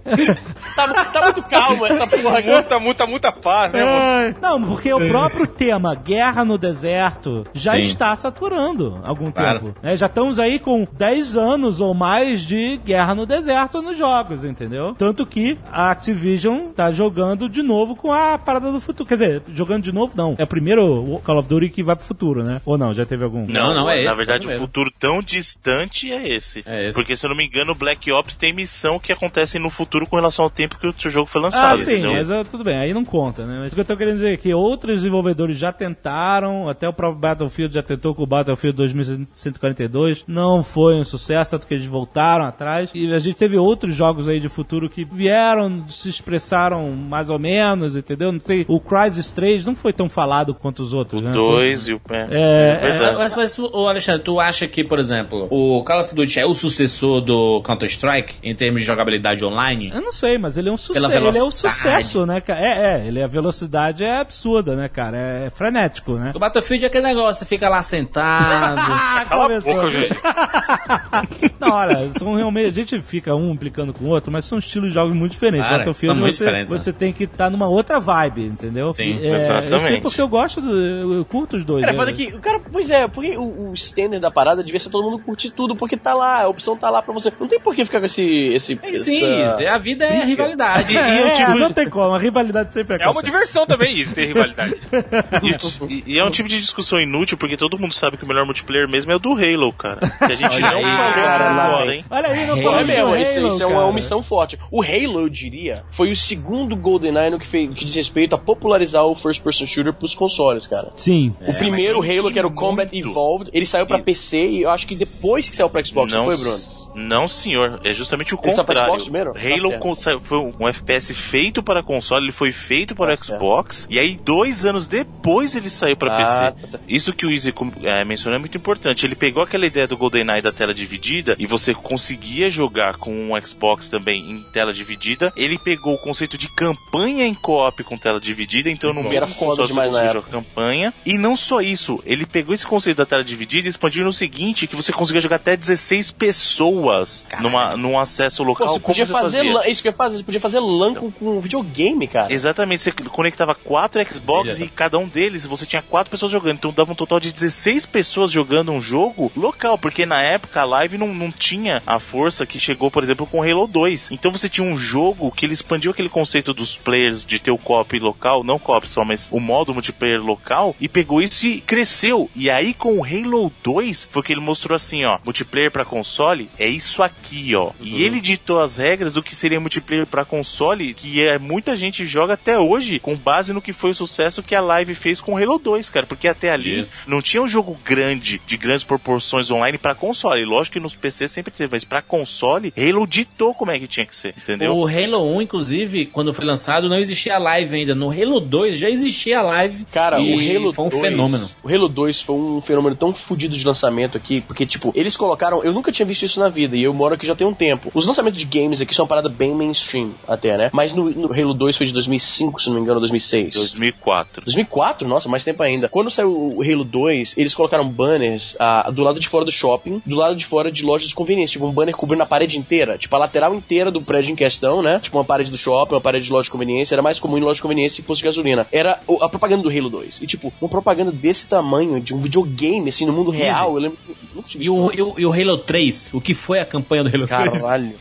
tá, tá muito calma essa porra aqui. Muita, muita, muita paz, né, moço? É, Não, porque o próprio tema Guerra no Deserto já Sim. está saturando há algum Claro. tempo. né? Já estamos aí com 10 anos ou mais de Guerra no Deserto nos jogos, entendeu? Tanto que a Activision tá jogando de novo com a parada do futuro. Quer dizer, jogando de novo não. É o primeiro Call of Duty que vai pro futuro, né? Ou não? Já teve algum? Não, não, é Na esse, verdade, tá o futuro tão distante é esse. É esse. Porque, se eu não me engano, o Black Ops tem missão que acontece no futuro com relação ao tempo que o jogo foi Ah, lançado, sim, entendeu? mas ah, tudo bem, aí não conta, né? Mas o que eu tô querendo dizer é que outros desenvolvedores já tentaram, até o próprio Battlefield já tentou com o Battlefield 2142, não foi um sucesso, tanto que eles voltaram atrás. E a gente teve outros jogos aí de futuro que vieram, se expressaram mais ou menos, entendeu? Não sei, o Crysis 3 não foi tão falado quanto os outros, né? Dois e o. É, É, é. Mas, mas, Alexandre, tu acha que, por exemplo, o Call of Duty é o sucessor do Counter-Strike em termos de jogabilidade online? Eu não sei, mas ele é um sucesso. Pela Ele é um sucesso, né, cara? É, é, ele, a velocidade é absurda, né, cara? É frenético, né? O Battlefield é aquele negócio, você fica lá sentado. Cala a boca, gente. Não, olha, são realmente, a gente fica um implicando com o outro, mas são estilos de jogos muito diferentes. Cara, Battlefield muito você, diferentes, né? você tem que estar numa outra vibe, entendeu? Sim, é, Eu sei exatamente. porque eu gosto, do, eu curto os dois. Cara, né? foda que, o cara, pois é, porque o, o standard da parada devia ser todo mundo curtir tudo, porque tá lá, a opção tá lá pra você. Não tem por que ficar com esse. esse É, Sim, essa- a vida é rivalidade. É, E eu, é, tipo, não tem como, a rivalidade sempre É uma diversão também isso, ter rivalidade. E, e é um tipo de discussão inútil, porque todo mundo sabe que o melhor multiplayer mesmo é o do Halo, cara. Que a gente Olha não aí, falou cara, agora, hein? Olha aí, não É, é falando mesmo, isso, isso é uma omissão forte. O Halo, eu diria, foi o segundo GoldenEye no que, fez, que diz respeito a popularizar o first person shooter pros consoles, cara. Sim. O primeiro Halo, que era o Combat muito. Evolved, ele saiu pra E- PC e eu acho que depois que saiu pra Xbox, não, foi, Bruno? Não, senhor. É justamente o Ele contrário. Tá Halo certo. saiu- foi um FPS feito para console, ele foi feito para Tá certo. Xbox, e aí dois anos depois ele saiu para Ah, PC. tá certo. Isso que o Easy é, mencionou é muito importante. Ele pegou aquela ideia do GoldenEye da tela dividida e você conseguia jogar com um Xbox também em tela dividida. Ele pegou o conceito de campanha em co-op com tela dividida, então no mesmo console você conseguia jogar campanha. E não só isso, ele pegou esse conceito da tela dividida e expandiu no seguinte, que você conseguia jogar até 16 pessoas numa, num acesso Pô, local. você como podia você fazer fazia. LAN, isso que eu ia fazer, você podia fazer LAN com, com videogame, cara. Exatamente, você conectava quatro Xbox Filha e cada um deles você tinha quatro pessoas jogando. Então dava um total de 16 pessoas jogando um jogo local, porque na época a live não, não tinha a força que chegou, por exemplo, com Halo 2. Então você tinha um jogo que ele expandiu aquele conceito dos players de ter o co-op local, não co-op só, mas o modo multiplayer local, e pegou isso e cresceu. E aí com o Halo 2 foi que ele mostrou assim, ó, multiplayer pra console é isso aqui, ó. E ele ditou as regras do que seria multiplayer pra console, que é muita gente joga até hoje com base no que foi o sucesso que a Live fez com Halo 2, cara, porque até ali Isso. não tinha um jogo grande, de grandes proporções online pra console. Lógico que nos PC sempre teve, mas pra console, Halo ditou como é que tinha que ser, entendeu? O Halo 1, inclusive, quando foi lançado, não existia a live ainda. No Halo 2 já existia a live. Cara, e o Halo foi um 2, fenômeno. O Halo 2 foi um fenômeno tão fodido de lançamento aqui, porque, tipo, eles colocaram. Eu nunca tinha visto isso na vida, e eu moro aqui já tem um tempo. Os lançamentos de games aqui são uma parada bem mainstream, até, né? Mas no, no Halo 2 foi de 2005, se não me engano, ou 2006. 2004. 2004? Nossa, mais tempo ainda. Quando saiu o Halo 2, eles colocaram banners ah, do lado de fora do shopping, do lado de fora de lojas de conveniência. Tipo, um banner cobrindo a parede inteira. Tipo, a lateral inteira do prédio em questão, né? Tipo, uma parede do shopping, uma parede de loja de conveniência. Era mais comum em loja de conveniência se fosse gasolina. Era a propaganda do Halo 2. E, tipo, uma propaganda desse tamanho, de um videogame, assim, no mundo real. Eu lembro. E o, e, o, e o Halo 3? O que foi a campanha do 3? Caralho.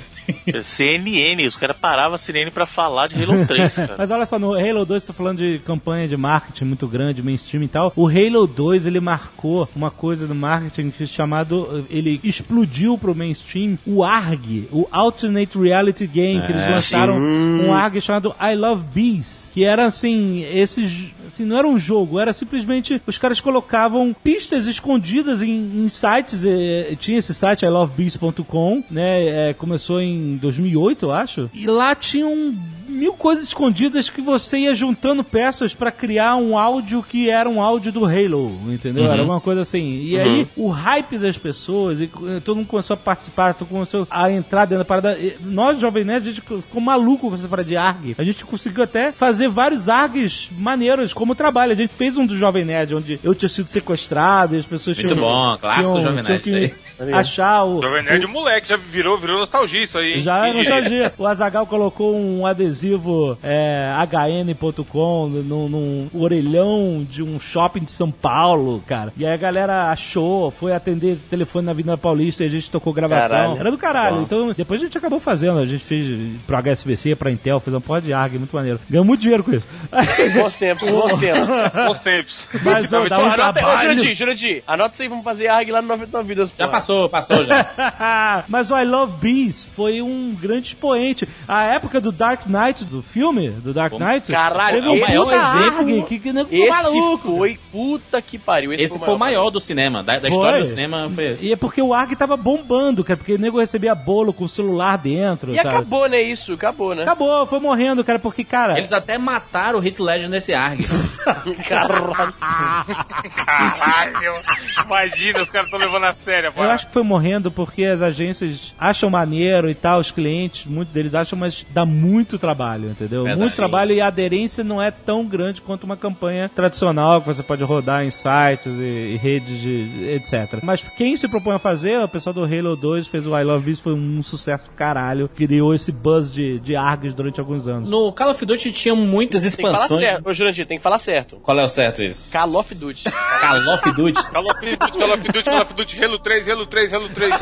CNN, os caras paravam a CNN pra falar de Halo 3, cara. Mas olha só, no Halo 2, tô falando de campanha de marketing muito grande, mainstream e tal. O Halo 2, ele marcou uma coisa do marketing que chamado, ele explodiu pro mainstream, o ARG, o Alternate Reality Game, que eles lançaram um ARG chamado I Love Bees, que era assim, esses, assim, não era um jogo, era simplesmente, os caras colocavam pistas escondidas em, em sites, eh, tinha esse site ilovebees.com, né, eh, começou em 2008, eu acho, e lá tinham mil coisas escondidas que você ia juntando peças pra criar um áudio que era um áudio do Halo, entendeu? Era uma coisa assim. E aí, o hype das pessoas, e todo mundo começou a participar, todo mundo começou a entrar dentro da parada. E Nós, Jovem Nerd, a gente ficou maluco com essa parada de ARG. A gente conseguiu até fazer vários ARGs maneiros como trabalho. A gente fez um do Jovem Nerd, onde eu tinha sido sequestrado e as pessoas Muito tinham... bom, clássico tinham- Jovem tinham Nerd, que isso Achar o... Jovem Nerd moleque, já virou, virou nostalgia isso aí. hein? Já é nostalgia. O Azagal colocou um adesivo é, hn.com num, num orelhão de um shopping de São Paulo, cara. E aí a galera achou, foi atender telefone na Avenida Paulista e a gente tocou gravação. Caralho. Era do caralho. Então, depois a gente acabou fazendo. A gente fez pro HSBC, pra Intel, fez uma porra de ARG, muito maneiro. Ganhou muito dinheiro com isso. Bons tempos, bons tempos. Bons tempos. Mas ó, dá um Anota, ô, trabalho. Jurandir, Jurandir, anota isso aí, vamos fazer ARG lá no 99 Vidas. Já pô. Passou, passou já. Mas o I Love Bees foi um grande expoente. A época do Dark Knight, do filme, do Dark Knight, Caralho, teve um é o maior puta exemplo. Que, que nego ficou Esse maluco. foi, puta que pariu. Esse, Esse foi o maior do cinema, da, da Foi. história do cinema foi esse. E é porque o ARG tava bombando, cara, porque o nego recebia bolo com o celular dentro, E sabe? acabou, né, isso, acabou, né? Acabou, foi morrendo, cara, porque, cara... Eles até mataram o Hit Ledger nesse ARG. Caralho. Caralho. Imagina, os caras estão levando a sério. Eu acho que foi morrendo porque as agências acham maneiro e tal, os clientes, muitos deles acham, mas dá muito trabalho, entendeu? Verdade. Muito trabalho e a aderência não é tão grande quanto uma campanha tradicional que você pode rodar em sites e, e redes de etc. Mas quem se propõe a fazer, o pessoal do Halo 2 fez o I Love This, foi um sucesso caralho, criou esse buzz de, de ARGs durante alguns anos. No Call of Duty tinha muitas Tem que falar expansões. certo. Ô, Jurandir, tem que falar certo. Qual é o certo isso? Call of Duty. Call of Duty. Call of Duty, Call of Duty, Call of Duty, Halo 3, Halo 3, Halo 3.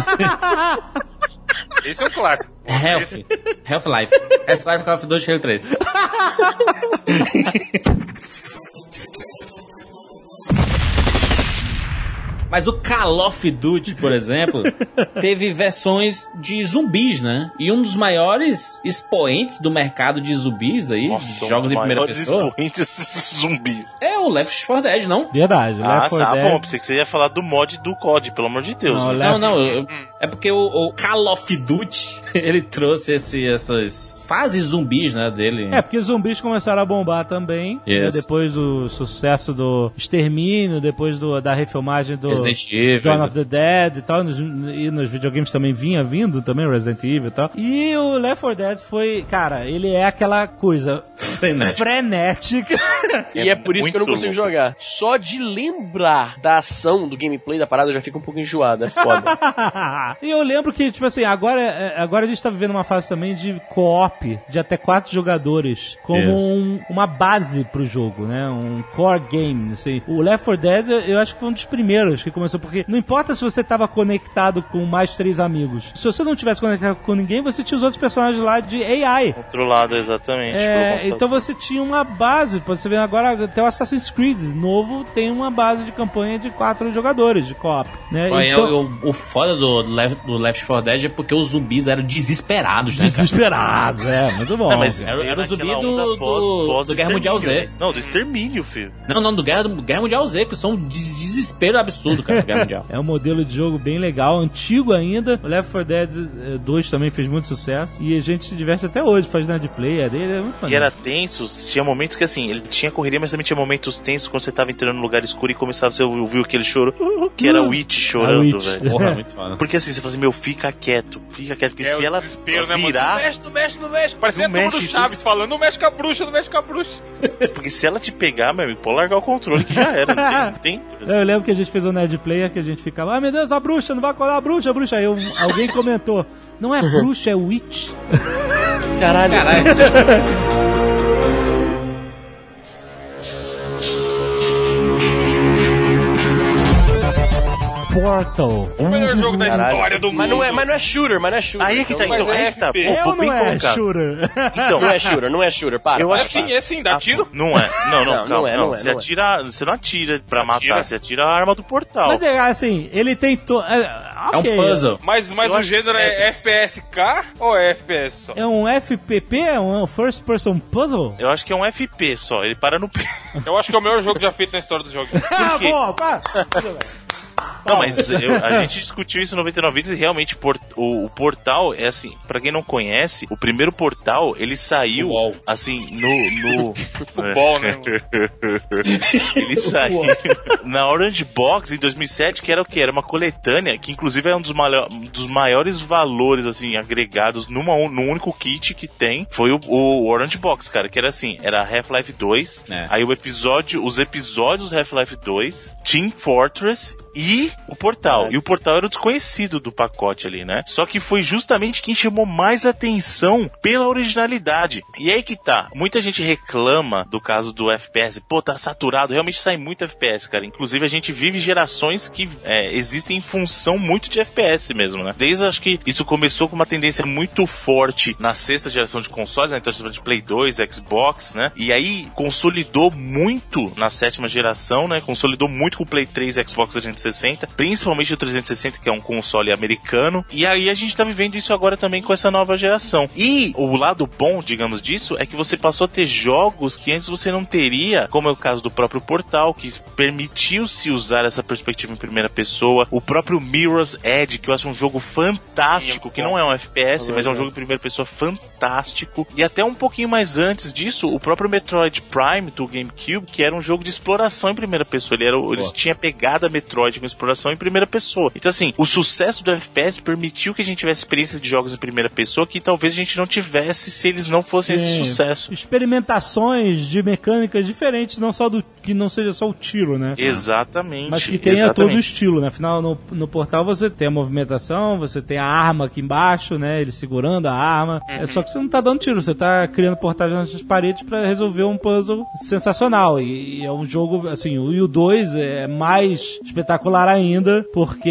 Esse é um clássico. Health. Half-Life. Half-Life Call of Duty Halo 3. Mas o Call of Duty, por exemplo, teve versões de zumbis, né? E um dos maiores expoentes do mercado de zumbis aí, de jogos em primeira maiores pessoa, expoentes zumbis. é o Left 4 Dead, não? Verdade, Ah, Left 4 tá Dead. bom. Pensei que você ia falar do mod do COD, pelo amor de Deus. Não, né? Não, não, eu- é porque o, o Call of Duty, ele trouxe esse, essas fases zumbis, né, dele. É, porque os zumbis começaram a bombar também. né, Yes. depois do sucesso do Extermínio, depois do, da refilmagem do Resident Evil. Dawn of the Dead e tal. Nos, e nos videogames também vinha vindo também, Resident Evil e tal. E o Left 4 Dead foi, cara, ele é aquela coisa Frenético. frenética. E é por isso que eu não consigo louco. jogar. Só de lembrar da ação, do gameplay da parada, eu já fico um pouco enjoado. É foda. e eu lembro que, tipo assim, agora, é, agora a gente tá vivendo uma fase também de co-op, de até quatro jogadores, como um- uma base pro jogo, né? Um core game, assim. O Left 4 Dead, eu- eu acho que foi um dos primeiros que começou, porque não importa se você tava conectado com mais três amigos. Se você não tivesse conectado com ninguém, você tinha os outros personagens lá de AI. Controlado, exatamente. pelo É, então você tinha uma base. Você vê agora até o Assassin's Creed novo tem uma base de campanha de quatro jogadores de co-op. Né? Olha, Então- o, o foda do Left, do Left 4 Dead é porque os zumbis eram desesperados, né? Desesperados, é, muito bom. Não, mas Era- era o zumbi do- do- do Guerra Mundial Z. né? Não, do extermínio, filho. Não, não, do Guerra, do Guerra Mundial Z, que são de desespero absurdo, cara, do Guerra Mundial. É um modelo de jogo bem legal, antigo ainda. O Left 4 Dead eh, 2 também fez muito sucesso. E a gente se diverte até hoje, faz net player dele, é muito E maneiro. era tenso, tinha momentos que assim, ele tinha correria, mas também tinha momentos tensos quando você tava entrando num lugar escuro e começava você ouvir aquele choro, que era o Witch chorando, Witch. velho. Porra, muito foda. Porque assim, você fala assim, meu, fica quieto, fica quieto, porque É se ela né, virar, Não mexe, não mexe, não mexe. Parecia Não a turma do mexe, Chaves falando, não mexe com a bruxa, não mexe com a bruxa. porque se ela te pegar, meu amigo, pode largar o controle que já era, não tem, não tem Eu lembro que a gente fez um Nerd Player que a gente ficava, ah meu Deus, a bruxa, não vai colar a bruxa, a bruxa. Aí eu- alguém comentou, não é bruxa, é witch. Caralho. Portal. O melhor jogo da Caralho. história do mundo. Mas não, é, mas não é shooter, mas não é shooter. Aí é que tá, Mas então, é tá, É ou não é shooter? Então, Não é shooter, não é shooter. Para. Eu acho É sim, é sim, dá tiro. Não é, não, não, Não, calma, não é, não, é, você não é. atira, você não atira pra matar, você atira a arma do portal. Mas é assim, ele tem to... é, É um puzzle. Mas, mas o gênero é FPSK ou é FPS só? É um FPP, é um First Person Puzzle? Eu acho que é um FP só, ele para no P. Eu acho que é o melhor jogo já feito na história dos jogos. Ah, bom, para. Não, mas eu- a gente discutiu isso no 99 Vidas e realmente por- o, o portal é assim, pra quem não conhece, o primeiro portal ele saiu UOL. assim no no O ball, né? ele saiu na Orange Box em 2007, que era o que era uma coletânea que inclusive é um dos, um dos maiores valores assim agregados numa num único kit que tem, foi o, o Orange Box, cara, que era assim, era Half-Life 2, É. aí o episódio, os episódios do Half-Life 2, Team Fortress e o Portal. E o Portal era o desconhecido do pacote ali, né? Só que foi justamente quem chamou mais atenção pela originalidade. E aí que tá. Muita gente reclama do caso do FPS. Pô, tá saturado. Realmente sai muito FPS, cara. Inclusive, a gente vive gerações que é, existem em função muito de FPS mesmo, né? Desde acho que isso começou com uma tendência muito forte na sexta geração de consoles, né? Então, de Play 2, Xbox, né? E aí consolidou muito na sétima geração, né? Consolidou muito com o Play 3 e Xbox 360, principalmente o 360, que é um console americano. E aí a gente tá vivendo isso agora também com essa nova geração. E o lado bom, digamos disso, é que você passou a ter jogos que antes você não teria, como é o caso do próprio Portal, que permitiu-se usar essa perspectiva em primeira pessoa. O próprio Mirror's Edge, que eu acho um jogo fantástico, que não é um FPS, mas é um jogo em primeira pessoa fantástico. E até um pouquinho mais antes disso, o próprio Metroid Prime do GameCube, que era um jogo de exploração em primeira pessoa. Ele era, eles tinham pegada Metroid com exploração em primeira pessoa. Então, assim, o sucesso do FPS permitiu que a gente tivesse experiências de jogos em primeira pessoa que talvez a gente não tivesse se eles não fossem esse Sim. sucesso. Experimentações de mecânicas diferentes, não só do que não seja só o tiro, né? Exatamente. Mas que tenha exatamente. todo o estilo, né? Afinal, no, no portal você tem a movimentação, você tem a arma aqui embaixo, né? Ele segurando a arma. É só que você não tá dando tiro, você tá criando portais nas paredes pra resolver um puzzle sensacional. E, e é um jogo, assim, o, e o 2 é mais espetacular ainda, porque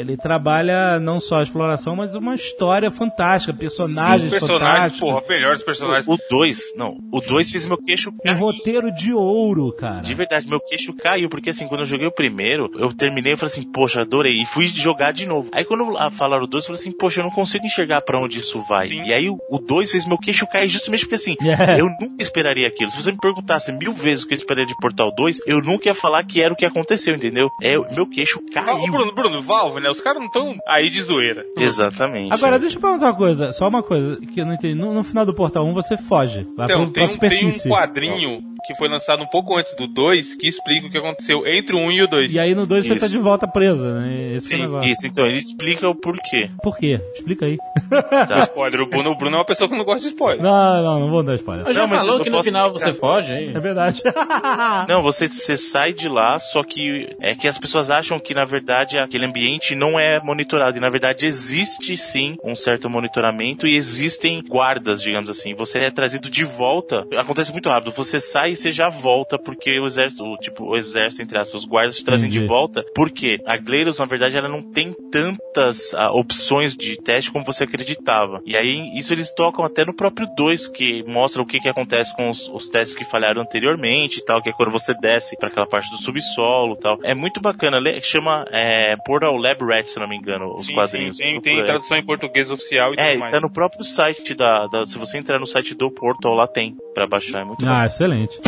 ele trabalha não só a exploração, mas uma história fantástica, personagens personagens, fantásticos. porra, melhores personagens. O 2, não, o 2 fez meu queixo Um cair. roteiro de ouro, cara. De verdade, meu queixo caiu, porque assim, quando eu joguei o primeiro, eu terminei e falei assim, poxa, adorei. E fui jogar de novo. Aí quando falaram o 2, eu falei assim, poxa, eu não consigo enxergar pra onde isso vai. Sim. E aí o 2 fez meu queixo cair justamente porque assim, Yeah. eu nunca esperaria aquilo. Se você me perguntasse mil vezes o que eu esperaria de Portal 2, eu nunca ia falar que era o que aconteceu, entendeu? É, o meu queixo caiu. Bruno, Bruno, Valve, né? Os caras não estão aí de zoeira. Exatamente. Agora, deixa eu perguntar uma coisa, só uma coisa que eu não entendi. No, no final do Portal 1 você foge. Vai Então, pro, tem pra um, tem um quadrinho que foi lançado um pouco antes do 2 que explica o que aconteceu entre o 1 e o 2. E aí no 2 você tá de volta presa, né? Esse é o Sim, negócio. Isso, então, ele explica o porquê. Por quê? Explica aí. Spoiler, o Bruno, o Bruno é uma pessoa que não gosta de spoiler. Não, não, não vou dar spoiler. Mas já Não, mas falou eu que no final explicar. você foge, hein? É verdade. Não, você, você sai de lá, só que é que as pessoas acham que na verdade aquele ambiente não é monitorado. E na verdade existe sim um certo monitoramento e existem guardas, digamos assim. Você é trazido de volta. Acontece muito rápido. Você sai e você já volta, porque o exército, o, tipo, o exército, entre aspas, os guardas te trazem Entendi. de volta, porque a Gleiros, na verdade, ela não tem tantas ah, opções de teste como você acreditava. E aí, isso eles tocam até no próprio 2, que mostra o que, que acontece com os, os testes que falharam anteriormente e tal, que é quando você desce para aquela parte do subsolo e tal. É muito bacana, le- chama é, Portal Lab Rat, se não me engano, os Sim, quadrinhos. sim, tem, tem tradução em português oficial e É, tudo mais. tá no próprio site da, da- Se você entrar no site do Portal, lá tem pra baixar. É muito Ah, excelente.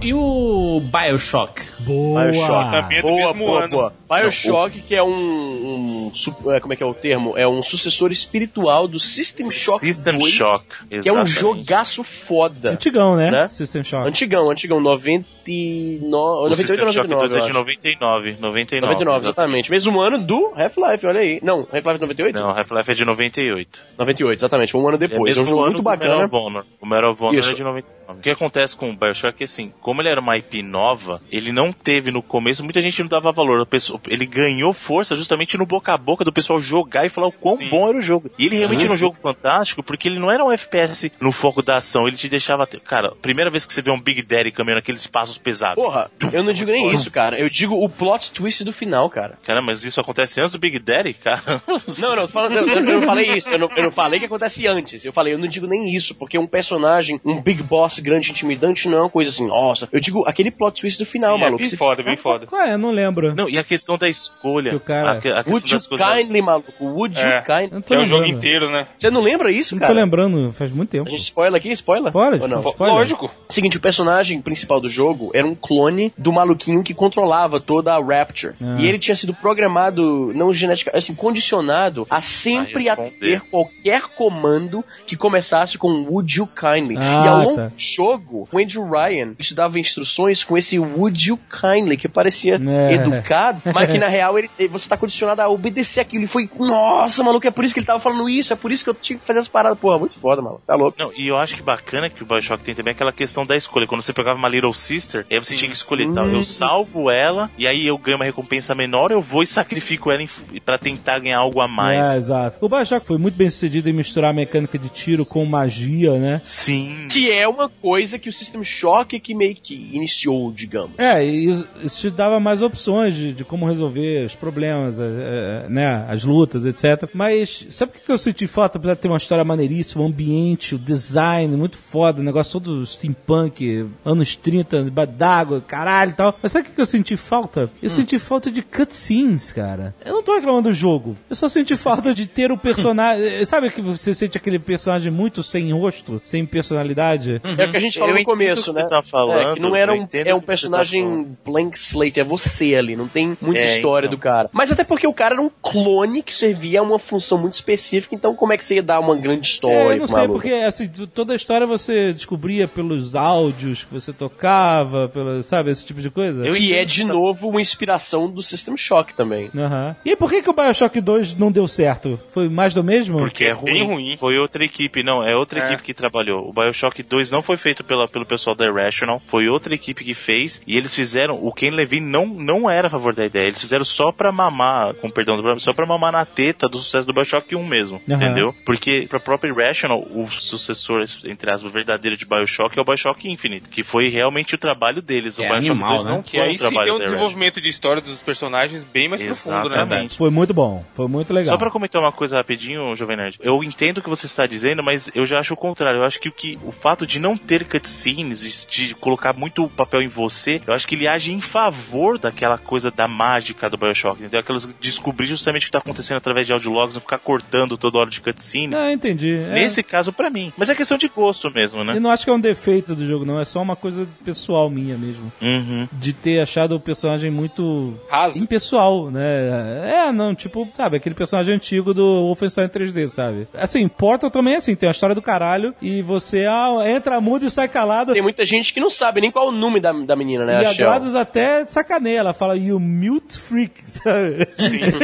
E o Bioshock? Boa. Bioshock Também é do Boa, mesmo boa, ano. boa. Bioshock, que é um, um é, Como é que é o termo? É um sucessor espiritual do System Shock System 2, Shock. que é um exatamente. jogaço foda. Antigão, né? Né? System Shock. Antigão, antigão, 99, O 98 System ou Shock 99, 2 é de acho. 99. 99. 99, exatamente. Mesmo ano do Half-Life, olha aí. Não, Half-Life 98? Não, Half-Life é de 98. 98, exatamente. Foi um ano É depois. É, um mesmo jogo ano muito bacana. Medal of Honor. O Medal of Honor Isso. é de 99. O que acontece com o Bioshock é que, assim, como ele era uma IP nova, ele não teve no começo, muita gente não dava valor. Pessoa- ele ganhou força justamente no boca a boca do pessoal jogar e falar o quão Sim. bom era o jogo. E ele realmente Sim, era um jogo fantástico, porque ele não era um FPS no foco da ação, ele te deixava... Cara, primeira vez que você vê um Big Daddy caminhando naqueles passos pesados. Porra, eu não digo nem isso, cara. Eu digo o plot twist do final, cara. Cara, mas isso acontece antes do Big Daddy, cara? Não, não, tô falando, eu, eu não falei isso. Eu não, eu não falei que acontece antes. Eu falei, eu não digo nem isso, porque um personagem, um big boss grande, intimidante, não é uma coisa assim, nossa. Eu digo aquele plot twist do final, Sim, é maluco. bem Você- foda, bem foda. Qual é? Não lembro. Não, e a questão da escolha. Que o cara- a, a questão Would you kindly, maluco? Would you É. kindly? Não É o jogo inteiro, né? Você não lembra isso, Não cara? tô lembrando, faz muito tempo. A gente spoiler aqui? Spoiler? Pode, Ou não? Spoiler. Lógico. Seguinte, o personagem principal do jogo era um clone do maluquinho que controlava toda a Rapture. Ah. E ele tinha sido programado, não geneticamente, assim, condicionado a sempre A atender qualquer comando que começasse com Would You Kindly. Ah, e ao longo tá. do jogo, o Andrew Ryan te dava instruções com esse Would You Kindly, que parecia É. educado, mas que na real ele, você tá condicionado a obedecer aquilo. E foi, nossa, maluco, é por isso que ele tava falando isso, é por isso que eu tinha que fazer as paradas. Porra, muito foda, maluco. Tá louco. Não, e eu acho que bacana que o Bioshock tem também aquela questão da escolha. Quando você pegava uma Little Sister, aí você tinha que escolher, tá? Eu salvo ela, e aí eu ganho uma recompensa menor, eu vou e sacrifico ela pra tentar ganhar algo a mais. É, exato. O Bioshock foi muito bem sucedido em misturar a mecânica de tiro com magia, né? Sim. Que é uma coisa que o System Shock que meio que iniciou, digamos. É, e isso, isso te dava mais opções de, de como resolver os problemas, é, é, né, as lutas, etc. Mas sabe o que eu senti falta? Apesar de ter uma história maneiríssima, o ambiente, o design, muito foda, o negócio todo steampunk, anos 30, debaixo d'água, caralho e tal. Mas sabe o que eu senti falta? Eu senti falta de cutscenes, cara. Eu não tô reclamando do jogo. Eu só senti falta de ter o personagem. Sabe que você sente aquele personagem muito sem rosto, sem personalidade? É o que a gente Eu falou no entendo começo, o que né? você tá falando, é, que não era eu um, é um tá personagem falando. blank slate, é você ali, não tem muita É, história então. do cara. Mas até porque o cara era um clone que servia a uma função muito específica, então como é que você ia dar uma grande história É, eu não sei, maluco? porque assim, toda a história você descobria pelos áudios que você tocava, pelo, sabe, esse tipo de coisa. Eu Que é de tá- novo uma inspiração do System Shock também. Aham. E por que, que o Bioshock 2 não deu certo? Foi mais do mesmo? Porque é Bem ruim. ruim. Foi outra equipe, não, é outra É. equipe que trabalhou. O Bioshock 2 não foi feito pela, pelo pessoal da Irrational, foi outra equipe que fez, e eles fizeram, o Ken Levine não, não era a favor da ideia, eles fizeram só pra mamar, com perdão do só pra mamar na teta do sucesso do Bioshock 1 mesmo, Aham. entendeu? Porque pra própria Irrational, o sucessor, entre aspas, verdadeiro de Bioshock é o Bioshock Infinite, que foi realmente o trabalho deles. É o Bioshock animal, 2 né? não Que foi aí sim tem um desenvolvimento de história dos personagens bem mais profundo, né? Exatamente. Foi muito bom, foi muito legal. Só pra comentar uma coisa rapidinho, Jovem Nerd. Eu entendo o que você está dizendo, mas eu já acho o contrário. Eu acho que o, que, o fato de não ter cutscenes, de colocar muito papel em você, eu acho que ele age em favor daquela coisa da mágica do Bioshock, entendeu? Aquelas descobrir justamente o que tá acontecendo através de audiologs, não ficar cortando toda hora de cutscene. Não, entendi. É. Nesse caso, pra mim. Mas é questão de gosto mesmo, né? Eu não acho que é um defeito do jogo, não. É só uma coisa pessoal minha mesmo. Uhum. De ter achado o personagem muito Raso. impessoal, né? É, não, tipo, sabe, aquele personagem antigo do Wolfenstein 3D, sabe? Assim, Portal também é assim, tem a história do caralho e você ah, entra mudo e sai calado. Tem muita gente que não sabe nem qual é o nome da, da menina, né? E a. Glados até sacaneia, ela fala, you mute freak, sabe?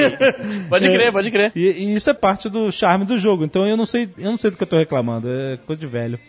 Pode crer, pode crer. E, e isso é parte do charme do jogo. Então eu não sei, eu não sei do que eu tô reclamando. É coisa de velho.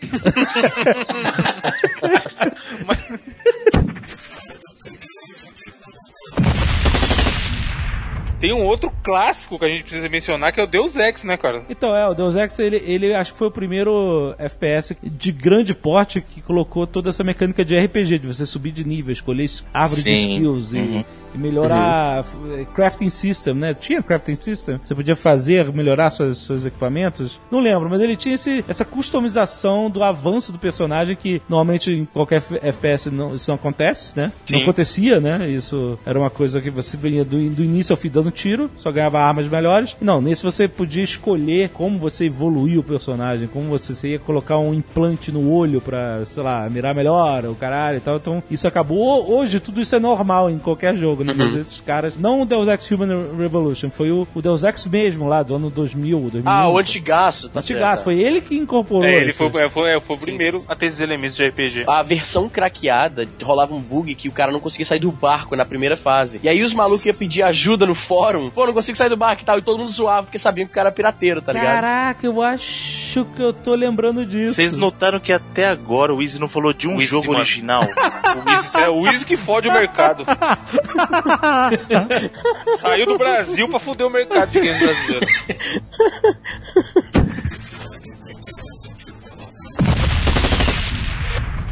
Tem um outro clássico que a gente precisa mencionar, que é o Deus Ex, né, cara? Então, é, o Deus Ex, ele, ele acho que foi o primeiro FPS de grande porte que colocou toda essa mecânica de RPG, de você subir de nível, escolher es- árvore de Sim. skills e, Uhum. e melhorar f- crafting system, né? Tinha crafting system, você podia fazer, melhorar seus, seus equipamentos. Não lembro, mas ele tinha esse, essa customização do avanço do personagem que normalmente em qualquer FPS não, isso não acontece, né? Não Sim. acontecia, né? Isso era uma coisa que você vinha do, do início ao fim dando tiro, só ganhava armas melhores. Não, nesse você podia escolher como você evoluir o personagem, como você, você ia colocar um implante no olho pra, sei lá, mirar melhor, o caralho e tal. Então, isso acabou. Hoje, tudo isso é normal em qualquer jogo, né? Mas esses caras. Não o Deus Ex Human Revolution, foi o, o Deus Ex mesmo lá, do ano 2000, 2001. Ah, o antigaço, tá Antigaço, certo. foi ele que incorporou. É, ele foi, é, foi, é, foi o Sim, primeiro sim. a ter esses elementos de RPG. A versão craqueada rolava um bug que o cara não conseguia sair do barco na primeira fase. E aí os malucos iam pedir ajuda no fórum. Pô, não consigo sair do barco e tal. E todo mundo zoava porque sabiam que o cara era pirateiro, tá ligado? Caraca, eu acho que eu tô lembrando disso. Vocês notaram que até agora o Easy não falou de um jogo mano. original? O Easy, é o Easy que fode o mercado. Saiu do Brasil pra foder o mercado de games brasileiro.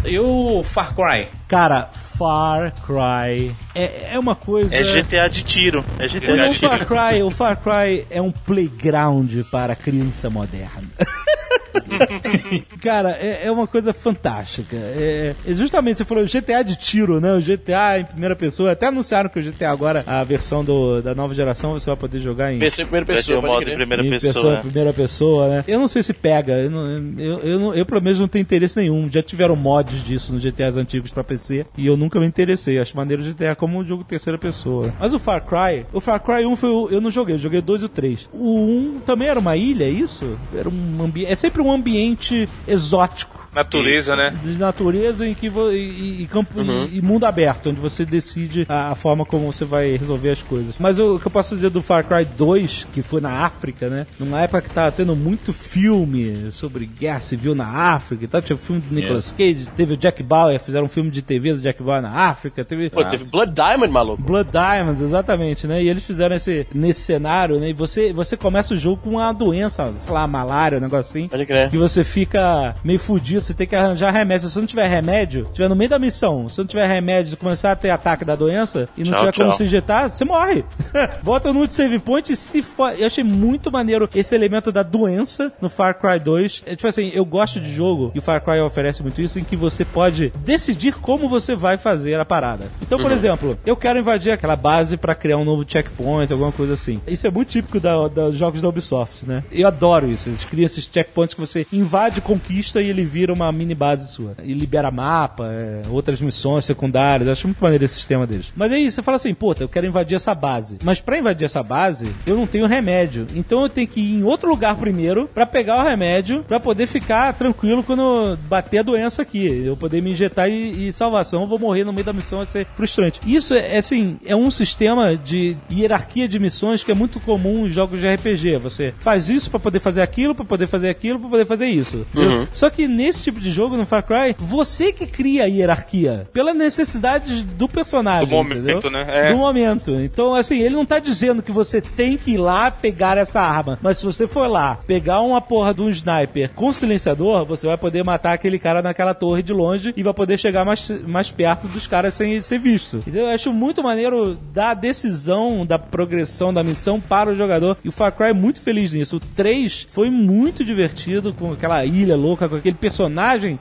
E o Far Cry? Cara, Far Cry é, é uma coisa. É GTA de tiro. É GTA O de tiro. Far Cry, o Far Cry é um playground para a criança moderna. Cara, é, é uma coisa fantástica. É, é justamente, você falou GTA de tiro, né? O GTA em primeira pessoa. Até anunciaram que o GTA agora, a versão do- da nova geração, você vai poder jogar em, PC em primeira pessoa, modo primeira em pessoa. pessoa, né? primeira pessoa, né? Eu não sei se pega. Eu, não- eu, eu, não- eu, pelo menos, não tenho interesse nenhum. Já tiveram mods disso nos GTAs antigos pra PC e eu nunca me interessei. Acho maneiro o GTA como um jogo terceira pessoa. Mas o Far Cry, o Far Cry 1 foi o, eu não joguei, eu joguei 2 e o 3. O 1 também era uma ilha, é isso? Era um ambiente, é sempre um ambiente exótico Natureza, né? de natureza em que e, e campo e, e mundo aberto, onde você decide a, a forma como você vai resolver as coisas. Mas o, o que eu posso dizer do Far Cry 2, que foi na África, né? Numa época que tava tendo muito filme sobre guerra civil na África e tal, tinha o filme do Nicolas Cage, teve o Jack Bauer, fizeram um filme de TV do Jack Bauer na África, teve Pô, teve Blood Diamond, maluco. Blood Diamonds, exatamente, né? E eles fizeram esse nesse cenário, né? E você você começa o jogo com uma doença, sei lá, malária, um negócio assim Pode crer. que você fica meio fudido, você tem que arranjar remédio. Se você não tiver remédio, tiver no meio da missão, se não tiver remédio e começar a ter ataque da doença e não Tchau, tiver como tchau. se injetar, você morre. Volta no save point e se fo... Eu achei muito maneiro esse elemento da doença no Far Cry 2. É tipo assim, eu gosto de jogo, e o Far Cry oferece muito isso, em que você pode decidir como você vai fazer a parada. Então, por exemplo, eu quero invadir aquela base pra criar um novo checkpoint, alguma coisa assim. Isso é muito típico da- dos jogos da Ubisoft, né? Eu adoro isso. Eles criam esses checkpoints que você invade, conquista e ele vira uma mini base sua. E libera mapa, é, outras missões secundárias. Eu acho muito maneiro esse sistema deles. Mas aí você fala assim, puta, eu quero invadir essa base. Mas pra invadir essa base, eu não tenho remédio. Então eu tenho que ir em outro lugar primeiro pra pegar o remédio pra poder ficar tranquilo quando bater a doença aqui. Eu poder me injetar e, e salvação, eu vou morrer no meio da missão, vai ser frustrante. Isso é é, assim, é um sistema de hierarquia de missões que é muito comum em jogos de RPG. Você faz isso pra poder fazer aquilo, pra poder fazer aquilo, pra poder fazer isso. entendeu? Só que nesse tipo de jogo, no Far Cry, você que cria a hierarquia pela necessidade do personagem. Do momento, entendeu? né? É. Do momento. Então, assim, ele não tá dizendo que você tem que ir lá pegar essa arma. Mas se você for lá pegar uma porra de um sniper com silenciador, você vai poder matar aquele cara naquela torre de longe e vai poder chegar mais, mais perto dos caras sem ser visto. Então, eu acho muito maneiro da decisão da progressão da missão para o jogador. E o Far Cry é muito feliz nisso. O 3 foi muito divertido com aquela ilha louca, com aquele personagem.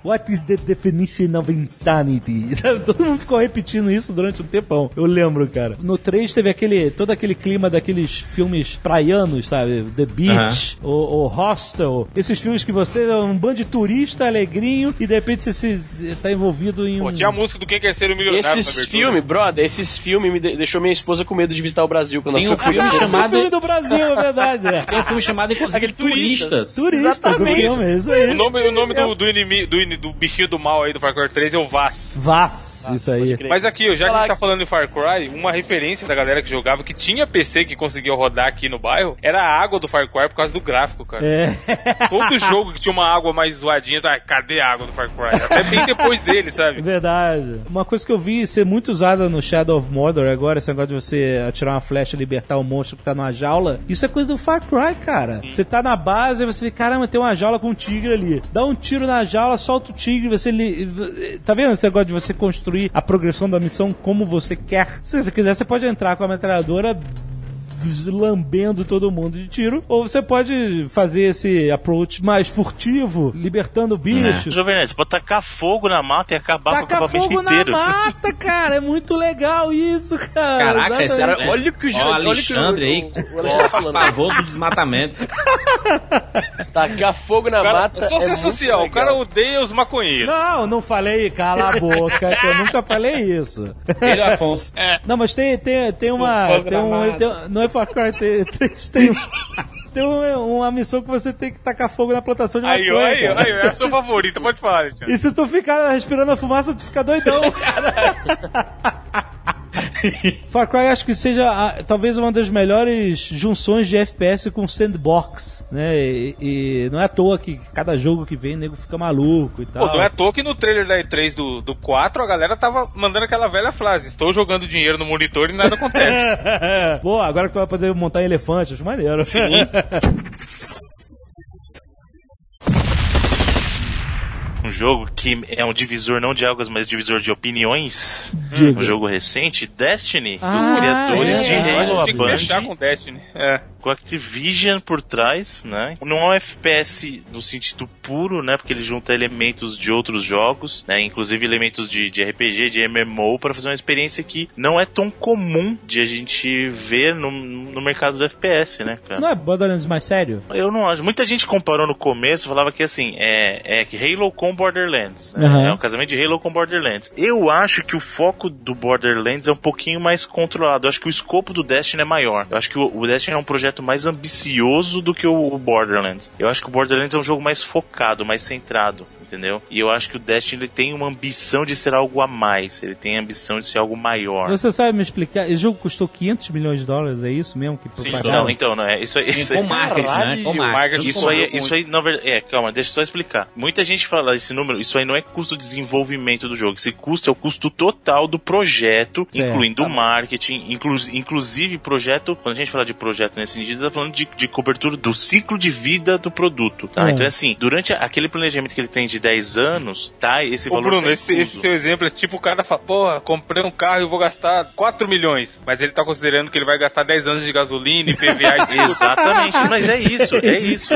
What is the definition of insanity? Sabe? Todo mundo ficou repetindo isso durante um tempão. Eu lembro, cara. No 3 teve aquele, todo aquele clima daqueles filmes praianos, sabe? The Beach, o, o Hostel. Esses filmes que você é um bando de turista alegrinho e de repente você se, tá envolvido em um... Pô, tinha a música do Quem Quer Ser o Milionário Esses filmes, brother, esses filmes me de- deixou minha esposa com medo de visitar o Brasil quando Tem ela um foi filme Tem chamado. filme do Brasil, é verdade. É. Tem um filme chamado, inclusive, Aquele turista. Turistas. Turistas do Exatamente. filme, é isso aí. O nome, o nome do, do inimigo, do, do bichinho do mal aí do Far Cry 3 é o Vaz. Vaz, isso aí. Mas aqui, já que a gente tá falando de Far Cry, uma referência da galera que jogava, que tinha PC que conseguia rodar aqui no bairro, era a água do Far Cry por causa do gráfico, cara. É. Todo jogo que tinha uma água mais zoadinha, tá, cadê a água do Far Cry? Até bem depois dele, sabe? Verdade. Uma coisa que eu vi ser muito usada no Shadow of Mordor agora, esse negócio de você atirar uma flecha e libertar o monstro que tá numa jaula, isso é coisa do Far Cry, cara. Você tá na base e você vê, caramba, tem uma jaula com um tigre ali. Dá um tiro na jaula, solta o tigre, você li... Tá vendo esse negócio de você construir a progressão da missão como você quer? Se você quiser, você pode entrar com a metralhadora lambendo todo mundo de tiro, ou você pode fazer esse approach mais furtivo, libertando o bicho. Jovem Nerd, você pode tacar fogo na mata e acabar com o fogo inteiro. na mata, cara. É muito legal isso, cara. Caraca, esse era- Olha o que o Ó, Alexandre aí, o- o Alexandre tá a falando. favor do desmatamento. Tacar fogo na cara, mata. é só é ser social, o cara odeia os maconheiros. Não, não falei, cala a boca, que eu nunca falei isso. Ele o Afonso. Não, mas tem, tem, tem uma. Tem um, tem, não é Far Cry 3, tem, tem um- uma missão que você tem que tacar fogo na plantação de Aí, maconha. aí, aí, ó, é a sua favorita, pode falar, Alexandre. E se tu ficar respirando a fumaça, tu fica doidão, cara. Far Cry acho que seja ah, talvez uma das melhores junções de FPS com sandbox, né? E, e não é à toa que cada jogo que vem, o nego fica maluco e tal. Pô, não é à toa que no trailer da E3 do, do 4 a galera tava mandando aquela velha frase: Estou jogando dinheiro no monitor e nada acontece. Pô, agora que tu vai poder montar em elefante, acho maneiro. Um jogo que é um divisor não de águas, mas divisor de opiniões. Diga. Um jogo recente, Destiny, dos Ah, criadores é. de acho Halo, a com Destiny. É. com Activision por trás, né? Não é um FPS no sentido puro, né? Porque ele junta elementos de outros jogos, né? Inclusive elementos de, de RPG, de MMO, para fazer uma experiência que não é tão comum de a gente ver no, no mercado do FPS, né, cara? Não é Borderlands mais sério? Eu não acho. Muita gente comparou no começo, falava que assim, é, é que Halo com Borderlands. né? Uhum. É um casamento de Halo com Borderlands. Eu acho que o foco do Borderlands é um pouquinho mais controlado. Eu acho que o escopo do Destiny é maior. Eu acho que o, Destiny é um projeto mais ambicioso do que o Borderlands. Eu acho que o Borderlands é um jogo mais focado, mais centrado. Entendeu? E eu acho que o Destiny ele tem uma ambição de ser algo a mais. Ele tem a ambição de ser algo maior. Você sabe me explicar? Esse jogo custou 500 milhões de dólares, é isso mesmo? Que Sim, propagaram? Não, então, não é. Isso, aí- isso aí- Com marketing, né? Com marketing. Isso aí, isso aí, na verdade, é, calma, deixa eu só explicar. Muita gente fala esse número, isso aí não é custo de desenvolvimento do jogo. Esse custo é o custo total do projeto, Certo. incluindo o marketing, inclu, inclusive projeto, quando a gente fala de projeto nesse sentido, tá falando de, de cobertura do ciclo de vida do produto, tá? É. Então, assim, durante aquele planejamento que ele tem de 10 anos, tá? Esse Ô valor Bruno, tá esse, esse seu exemplo é tipo o cara fala, porra, comprei um carro e vou gastar 4 milhões. Mas ele tá considerando que ele vai gastar 10 anos de gasolina, IPVA e tudo. Exatamente, mas é isso, é isso.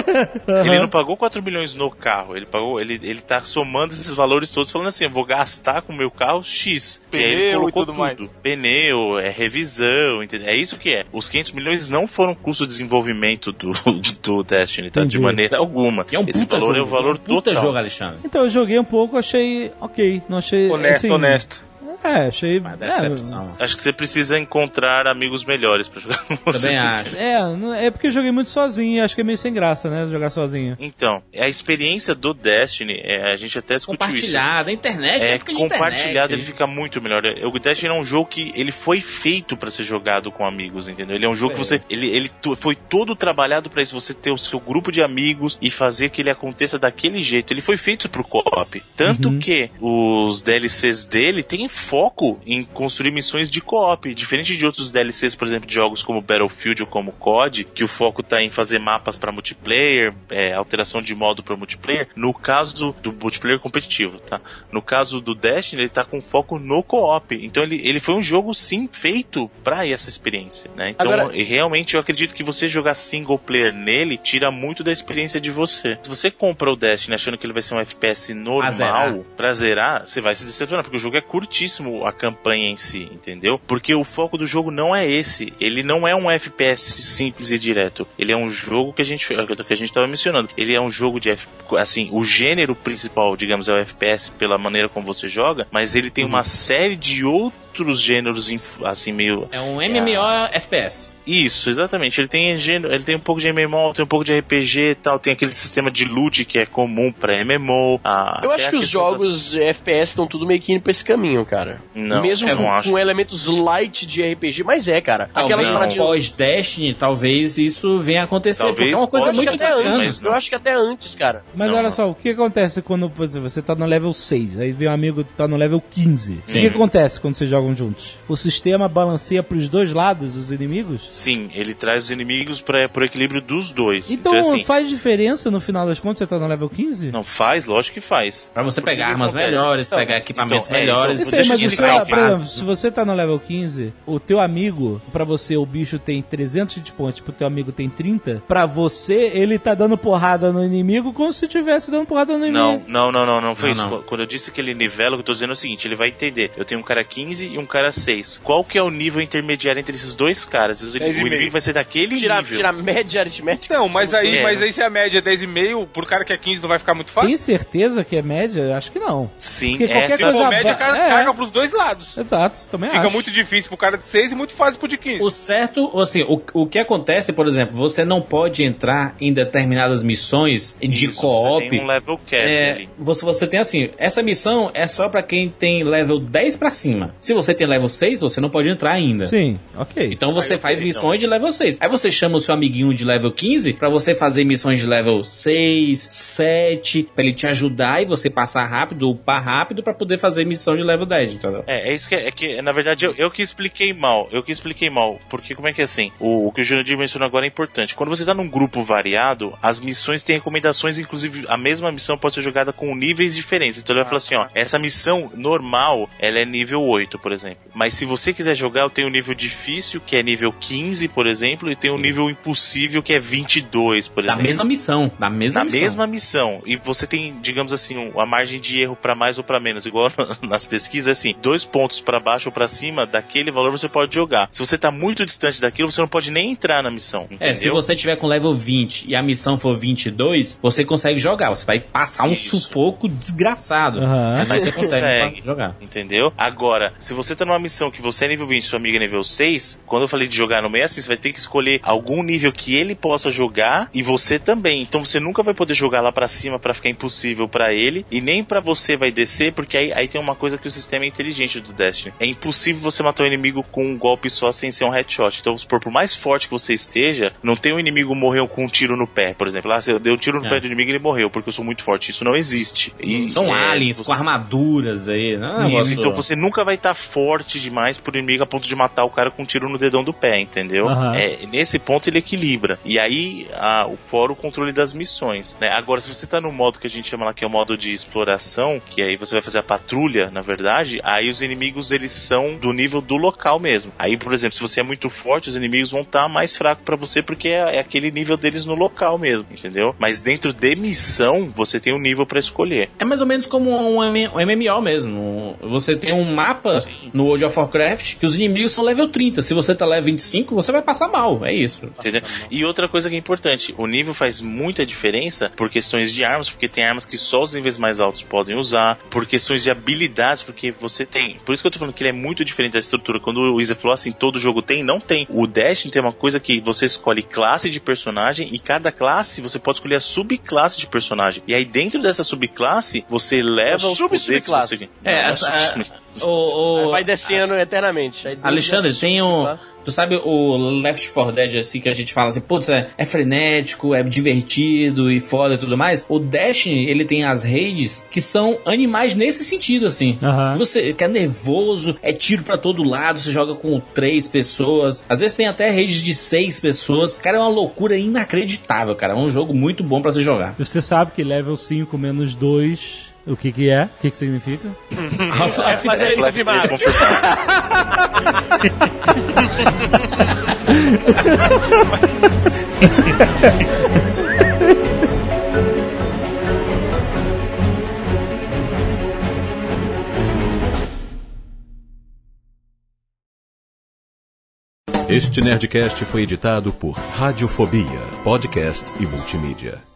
Ele não pagou 4 milhões no carro, ele pagou, ele, ele tá somando esses valores todos, falando assim, eu vou gastar com o meu carro X. e aí ele Pneu e colocou tudo mais. Pneu, é revisão, entendeu? É isso que é. Os 500 milhões não foram custo de desenvolvimento do, do Destiny, tá? Entendi. De maneira alguma. E é um Esse puta valor jogo. é o valor um puta total. jogo, Alexandre. Então eu joguei um pouco, achei ok. Não achei. Honesto, assim, honesto. É, achei. Uma é, decepção. Acho que você precisa encontrar amigos melhores pra jogar com você. Também acho. É, é porque eu joguei muito sozinho e acho que é meio sem graça, né? Jogar sozinho. Então, a experiência do Destiny, é, a gente até discutiu isso. Compartilhada, a internet, É, compartilhado internet. ele fica muito melhor. O Destiny é um jogo que ele foi feito pra ser jogado com amigos, entendeu? Ele é um jogo que você, ele, ele to- foi todo trabalhado pra isso, você ter o seu grupo de amigos e fazer que ele aconteça daquele jeito. Ele foi feito pro co-op. Tanto Uhum. que os DLCs dele têm foco em construir missões de co-op, diferente de outros DLCs, por exemplo, de jogos como Battlefield ou como COD, que o foco tá em fazer mapas pra multiplayer, é, alteração de modo pra multiplayer. No caso do multiplayer competitivo, tá? No caso do Destiny, ele tá com foco no co-op. Então ele, ele foi um jogo sim feito pra essa experiência, né? Então, Agora- realmente eu acredito que você jogar single player nele tira muito da experiência de você. Se você compra o Destiny achando que ele vai ser um FPS normal, zerar. pra zerar, você vai se decepcionar, porque o jogo é curtíssimo a campanha em si, entendeu? Porque o foco do jogo não é esse. Ele não é um FPS simples e direto. Ele é um jogo que a gente que a gente tava mencionando. Ele é um jogo de F, assim, o gênero principal, digamos, é o FPS pela maneira como você joga, mas ele tem uma série de outros gêneros inf- assim meio É um MMO FPS. Isso, exatamente. Ele tem, gênero- ele tem um pouco de MMO, tem um pouco de RPG e tal, tem aquele sistema de loot que é comum pra MMO. a- Eu acho que os questão das- jogos FPS estão tudo meio que indo pra esse caminho, cara. Não, Mesmo eu com, não acho. com elementos light de RPG, mas é, cara. Aquelas paradinhas. pós-Destiny, talvez isso venha a acontecer. Talvez porque é uma coisa muito até antes. Eu acho que até antes, cara. Mas Não, olha não. só, o que acontece quando por exemplo, você tá no level 6, aí vem um amigo que tá no level 15. O Sim. que acontece quando vocês jogam juntos? O sistema balanceia pros dois lados os inimigos? Sim, ele traz os inimigos para pro equilíbrio dos dois. Então, assim, faz diferença no final das contas você tá no level 15? não faz, lógico que faz. Pra você Porque pegar o armas melhores, Então, pegar equipamentos então, é, melhores. então, sei, deixa mas o o por exemplo, se você tá no level 15, o teu amigo, pra você o bicho tem 300 hit points, pro teu amigo tem 30, pra você ele tá dando porrada no inimigo como se estivesse dando porrada no Não, inimigo. não, não, não, não foi Não, isso. não. Quando eu disse que ele nivela, o que eu tô dizendo é o seguinte, ele vai entender. Eu tenho um cara 15 e um cara 6. Qual que é o nível intermediário entre esses dois caras? O Dez e inimigo meio. vai ser daquele Tirar, nível. tirar média aritmética. Não, mas aí, É. mas aí se a média é 10,5, pro cara que é 15 não vai ficar muito fácil? Tem certeza que é média? Eu Acho que não. Sim, Porque qualquer essa Se coisa for média, cara, é. caga pros dois lados. Exato, também Fica acho. muito difícil pro cara de 6 e muito fácil pro de 15. O certo, assim, o, o que acontece, por exemplo, você não pode entrar em determinadas missões de co-op. Você tem um level cap É, ali. você, você tem assim, essa missão é só pra quem tem level 10 pra cima. Se você tem level 6, você não pode entrar ainda. Sim, ok. Então você Aí, faz missões de level 6. Aí você chama o seu amiguinho de level 15 pra você fazer missões de level 6, 7, pra ele te ajudar e você passar rápido, upar rápido pra poder fazer missão de level 10, entendeu? É, é isso que é, é que, na verdade, eu, eu que expliquei mal. Eu que expliquei mal. Porque como é que é assim? O, o que o Jurandir mencionou agora é importante. Quando você tá num grupo variado, as missões têm recomendações, inclusive a mesma missão pode ser jogada com níveis diferentes. Então ele vai falar assim, ó, essa missão normal, ela é nível 8, por exemplo. Mas se você quiser jogar, eu tenho um nível difícil, que é nível 15, por exemplo, e tem um nível impossível, que é 22, por Da exemplo. mesma missão, da mesma na missão. mesma missão. E você tem, digamos assim, a margem de erro pra mais ou pra menos. Igual nas pesquisas, assim, dois pontos pra baixo ou pra cima daquele valor você pode jogar. Se você tá muito distante daquilo, você não pode nem entrar na missão. Entendeu? É, se você tiver com level 20 e a missão for 22, você consegue jogar. Você vai passar um Isso. sufoco desgraçado. Aham. Mas você consegue Consegue. jogar. Entendeu? Agora, se você tá numa missão que você é nível 20 e sua amiga é nível 6, quando eu falei de jogar no meio, assim, você vai ter que escolher algum nível que ele possa jogar e você também. Então você nunca vai poder jogar lá pra cima pra ficar impossível pra ele e nem pra você vai descer, porque aí, aí tem uma coisa que o sistema é inteligente do Destiny. É impossível você matar o inimigo com um golpe só sem ser um headshot. Então, supor, por mais forte que você esteja, não tem um inimigo morreu com um tiro no pé, por exemplo. Lá, se eu dei um tiro no É. pé do inimigo e ele morreu, porque eu sou muito forte. Isso não existe. E, São é, aliens você- com armaduras aí, né? Um isso, então você nunca vai estar forte demais pro inimigo a ponto de matar o cara com um tiro no dedão do pé, entendeu? Aham. É, nesse ponto ele equilibra. E aí a- o fora o controle das missões. Né? Agora, se você tá no modo que a gente chama lá que é o modo de exploração, que aí você vai fazer a patrulha, na verdade, aí os inimigos eles são do nível do local mesmo. Aí, por exemplo, se você é muito forte, os inimigos vão estar mais fracos pra você porque é, é aquele nível deles no local mesmo, entendeu? Mas dentro de missão, você tem um nível pra escolher. É mais ou menos como um, um MMO mesmo. Você tem um mapa no World of Warcraft que os inimigos são level 30. Se você tá level 25, você vai passar mal. É isso. Entendeu? E outra coisa que é importante, o nível faz muita diferença por questões de armas, porque tem armas que só os níveis mais altos podem usar, por questões de habilidades, porque você tem. Por isso que eu tô falando que ele é muito diferente da estrutura. Quando o Isa falou assim, todo jogo tem, não tem. O Destiny tem uma coisa que você escolhe classe de personagem e cada classe você pode escolher a subclasse de personagem. E aí dentro dessa subclasse, você leva os poderes que você... É, Não, essa- sub- O, o- Vai descendo eternamente. Aí Alexandre, tem um. Tu sabe o Left 4 Dead, assim, que a gente fala assim, putz, é, é frenético, é divertido e foda e tudo mais. O Destiny, ele tem as raids que são animais nesse sentido, assim. Você que é nervoso, é tiro pra todo lado, você joga com três pessoas. Às vezes tem até raids de seis pessoas. Cara, é uma loucura inacreditável, cara. É um jogo muito bom pra se jogar. Você sabe que level 5 menos 2, o que que é? O que que significa? É 3. isso, confirmado. confirmado. Este Nerdcast foi editado por Radiofobia, podcast e multimídia.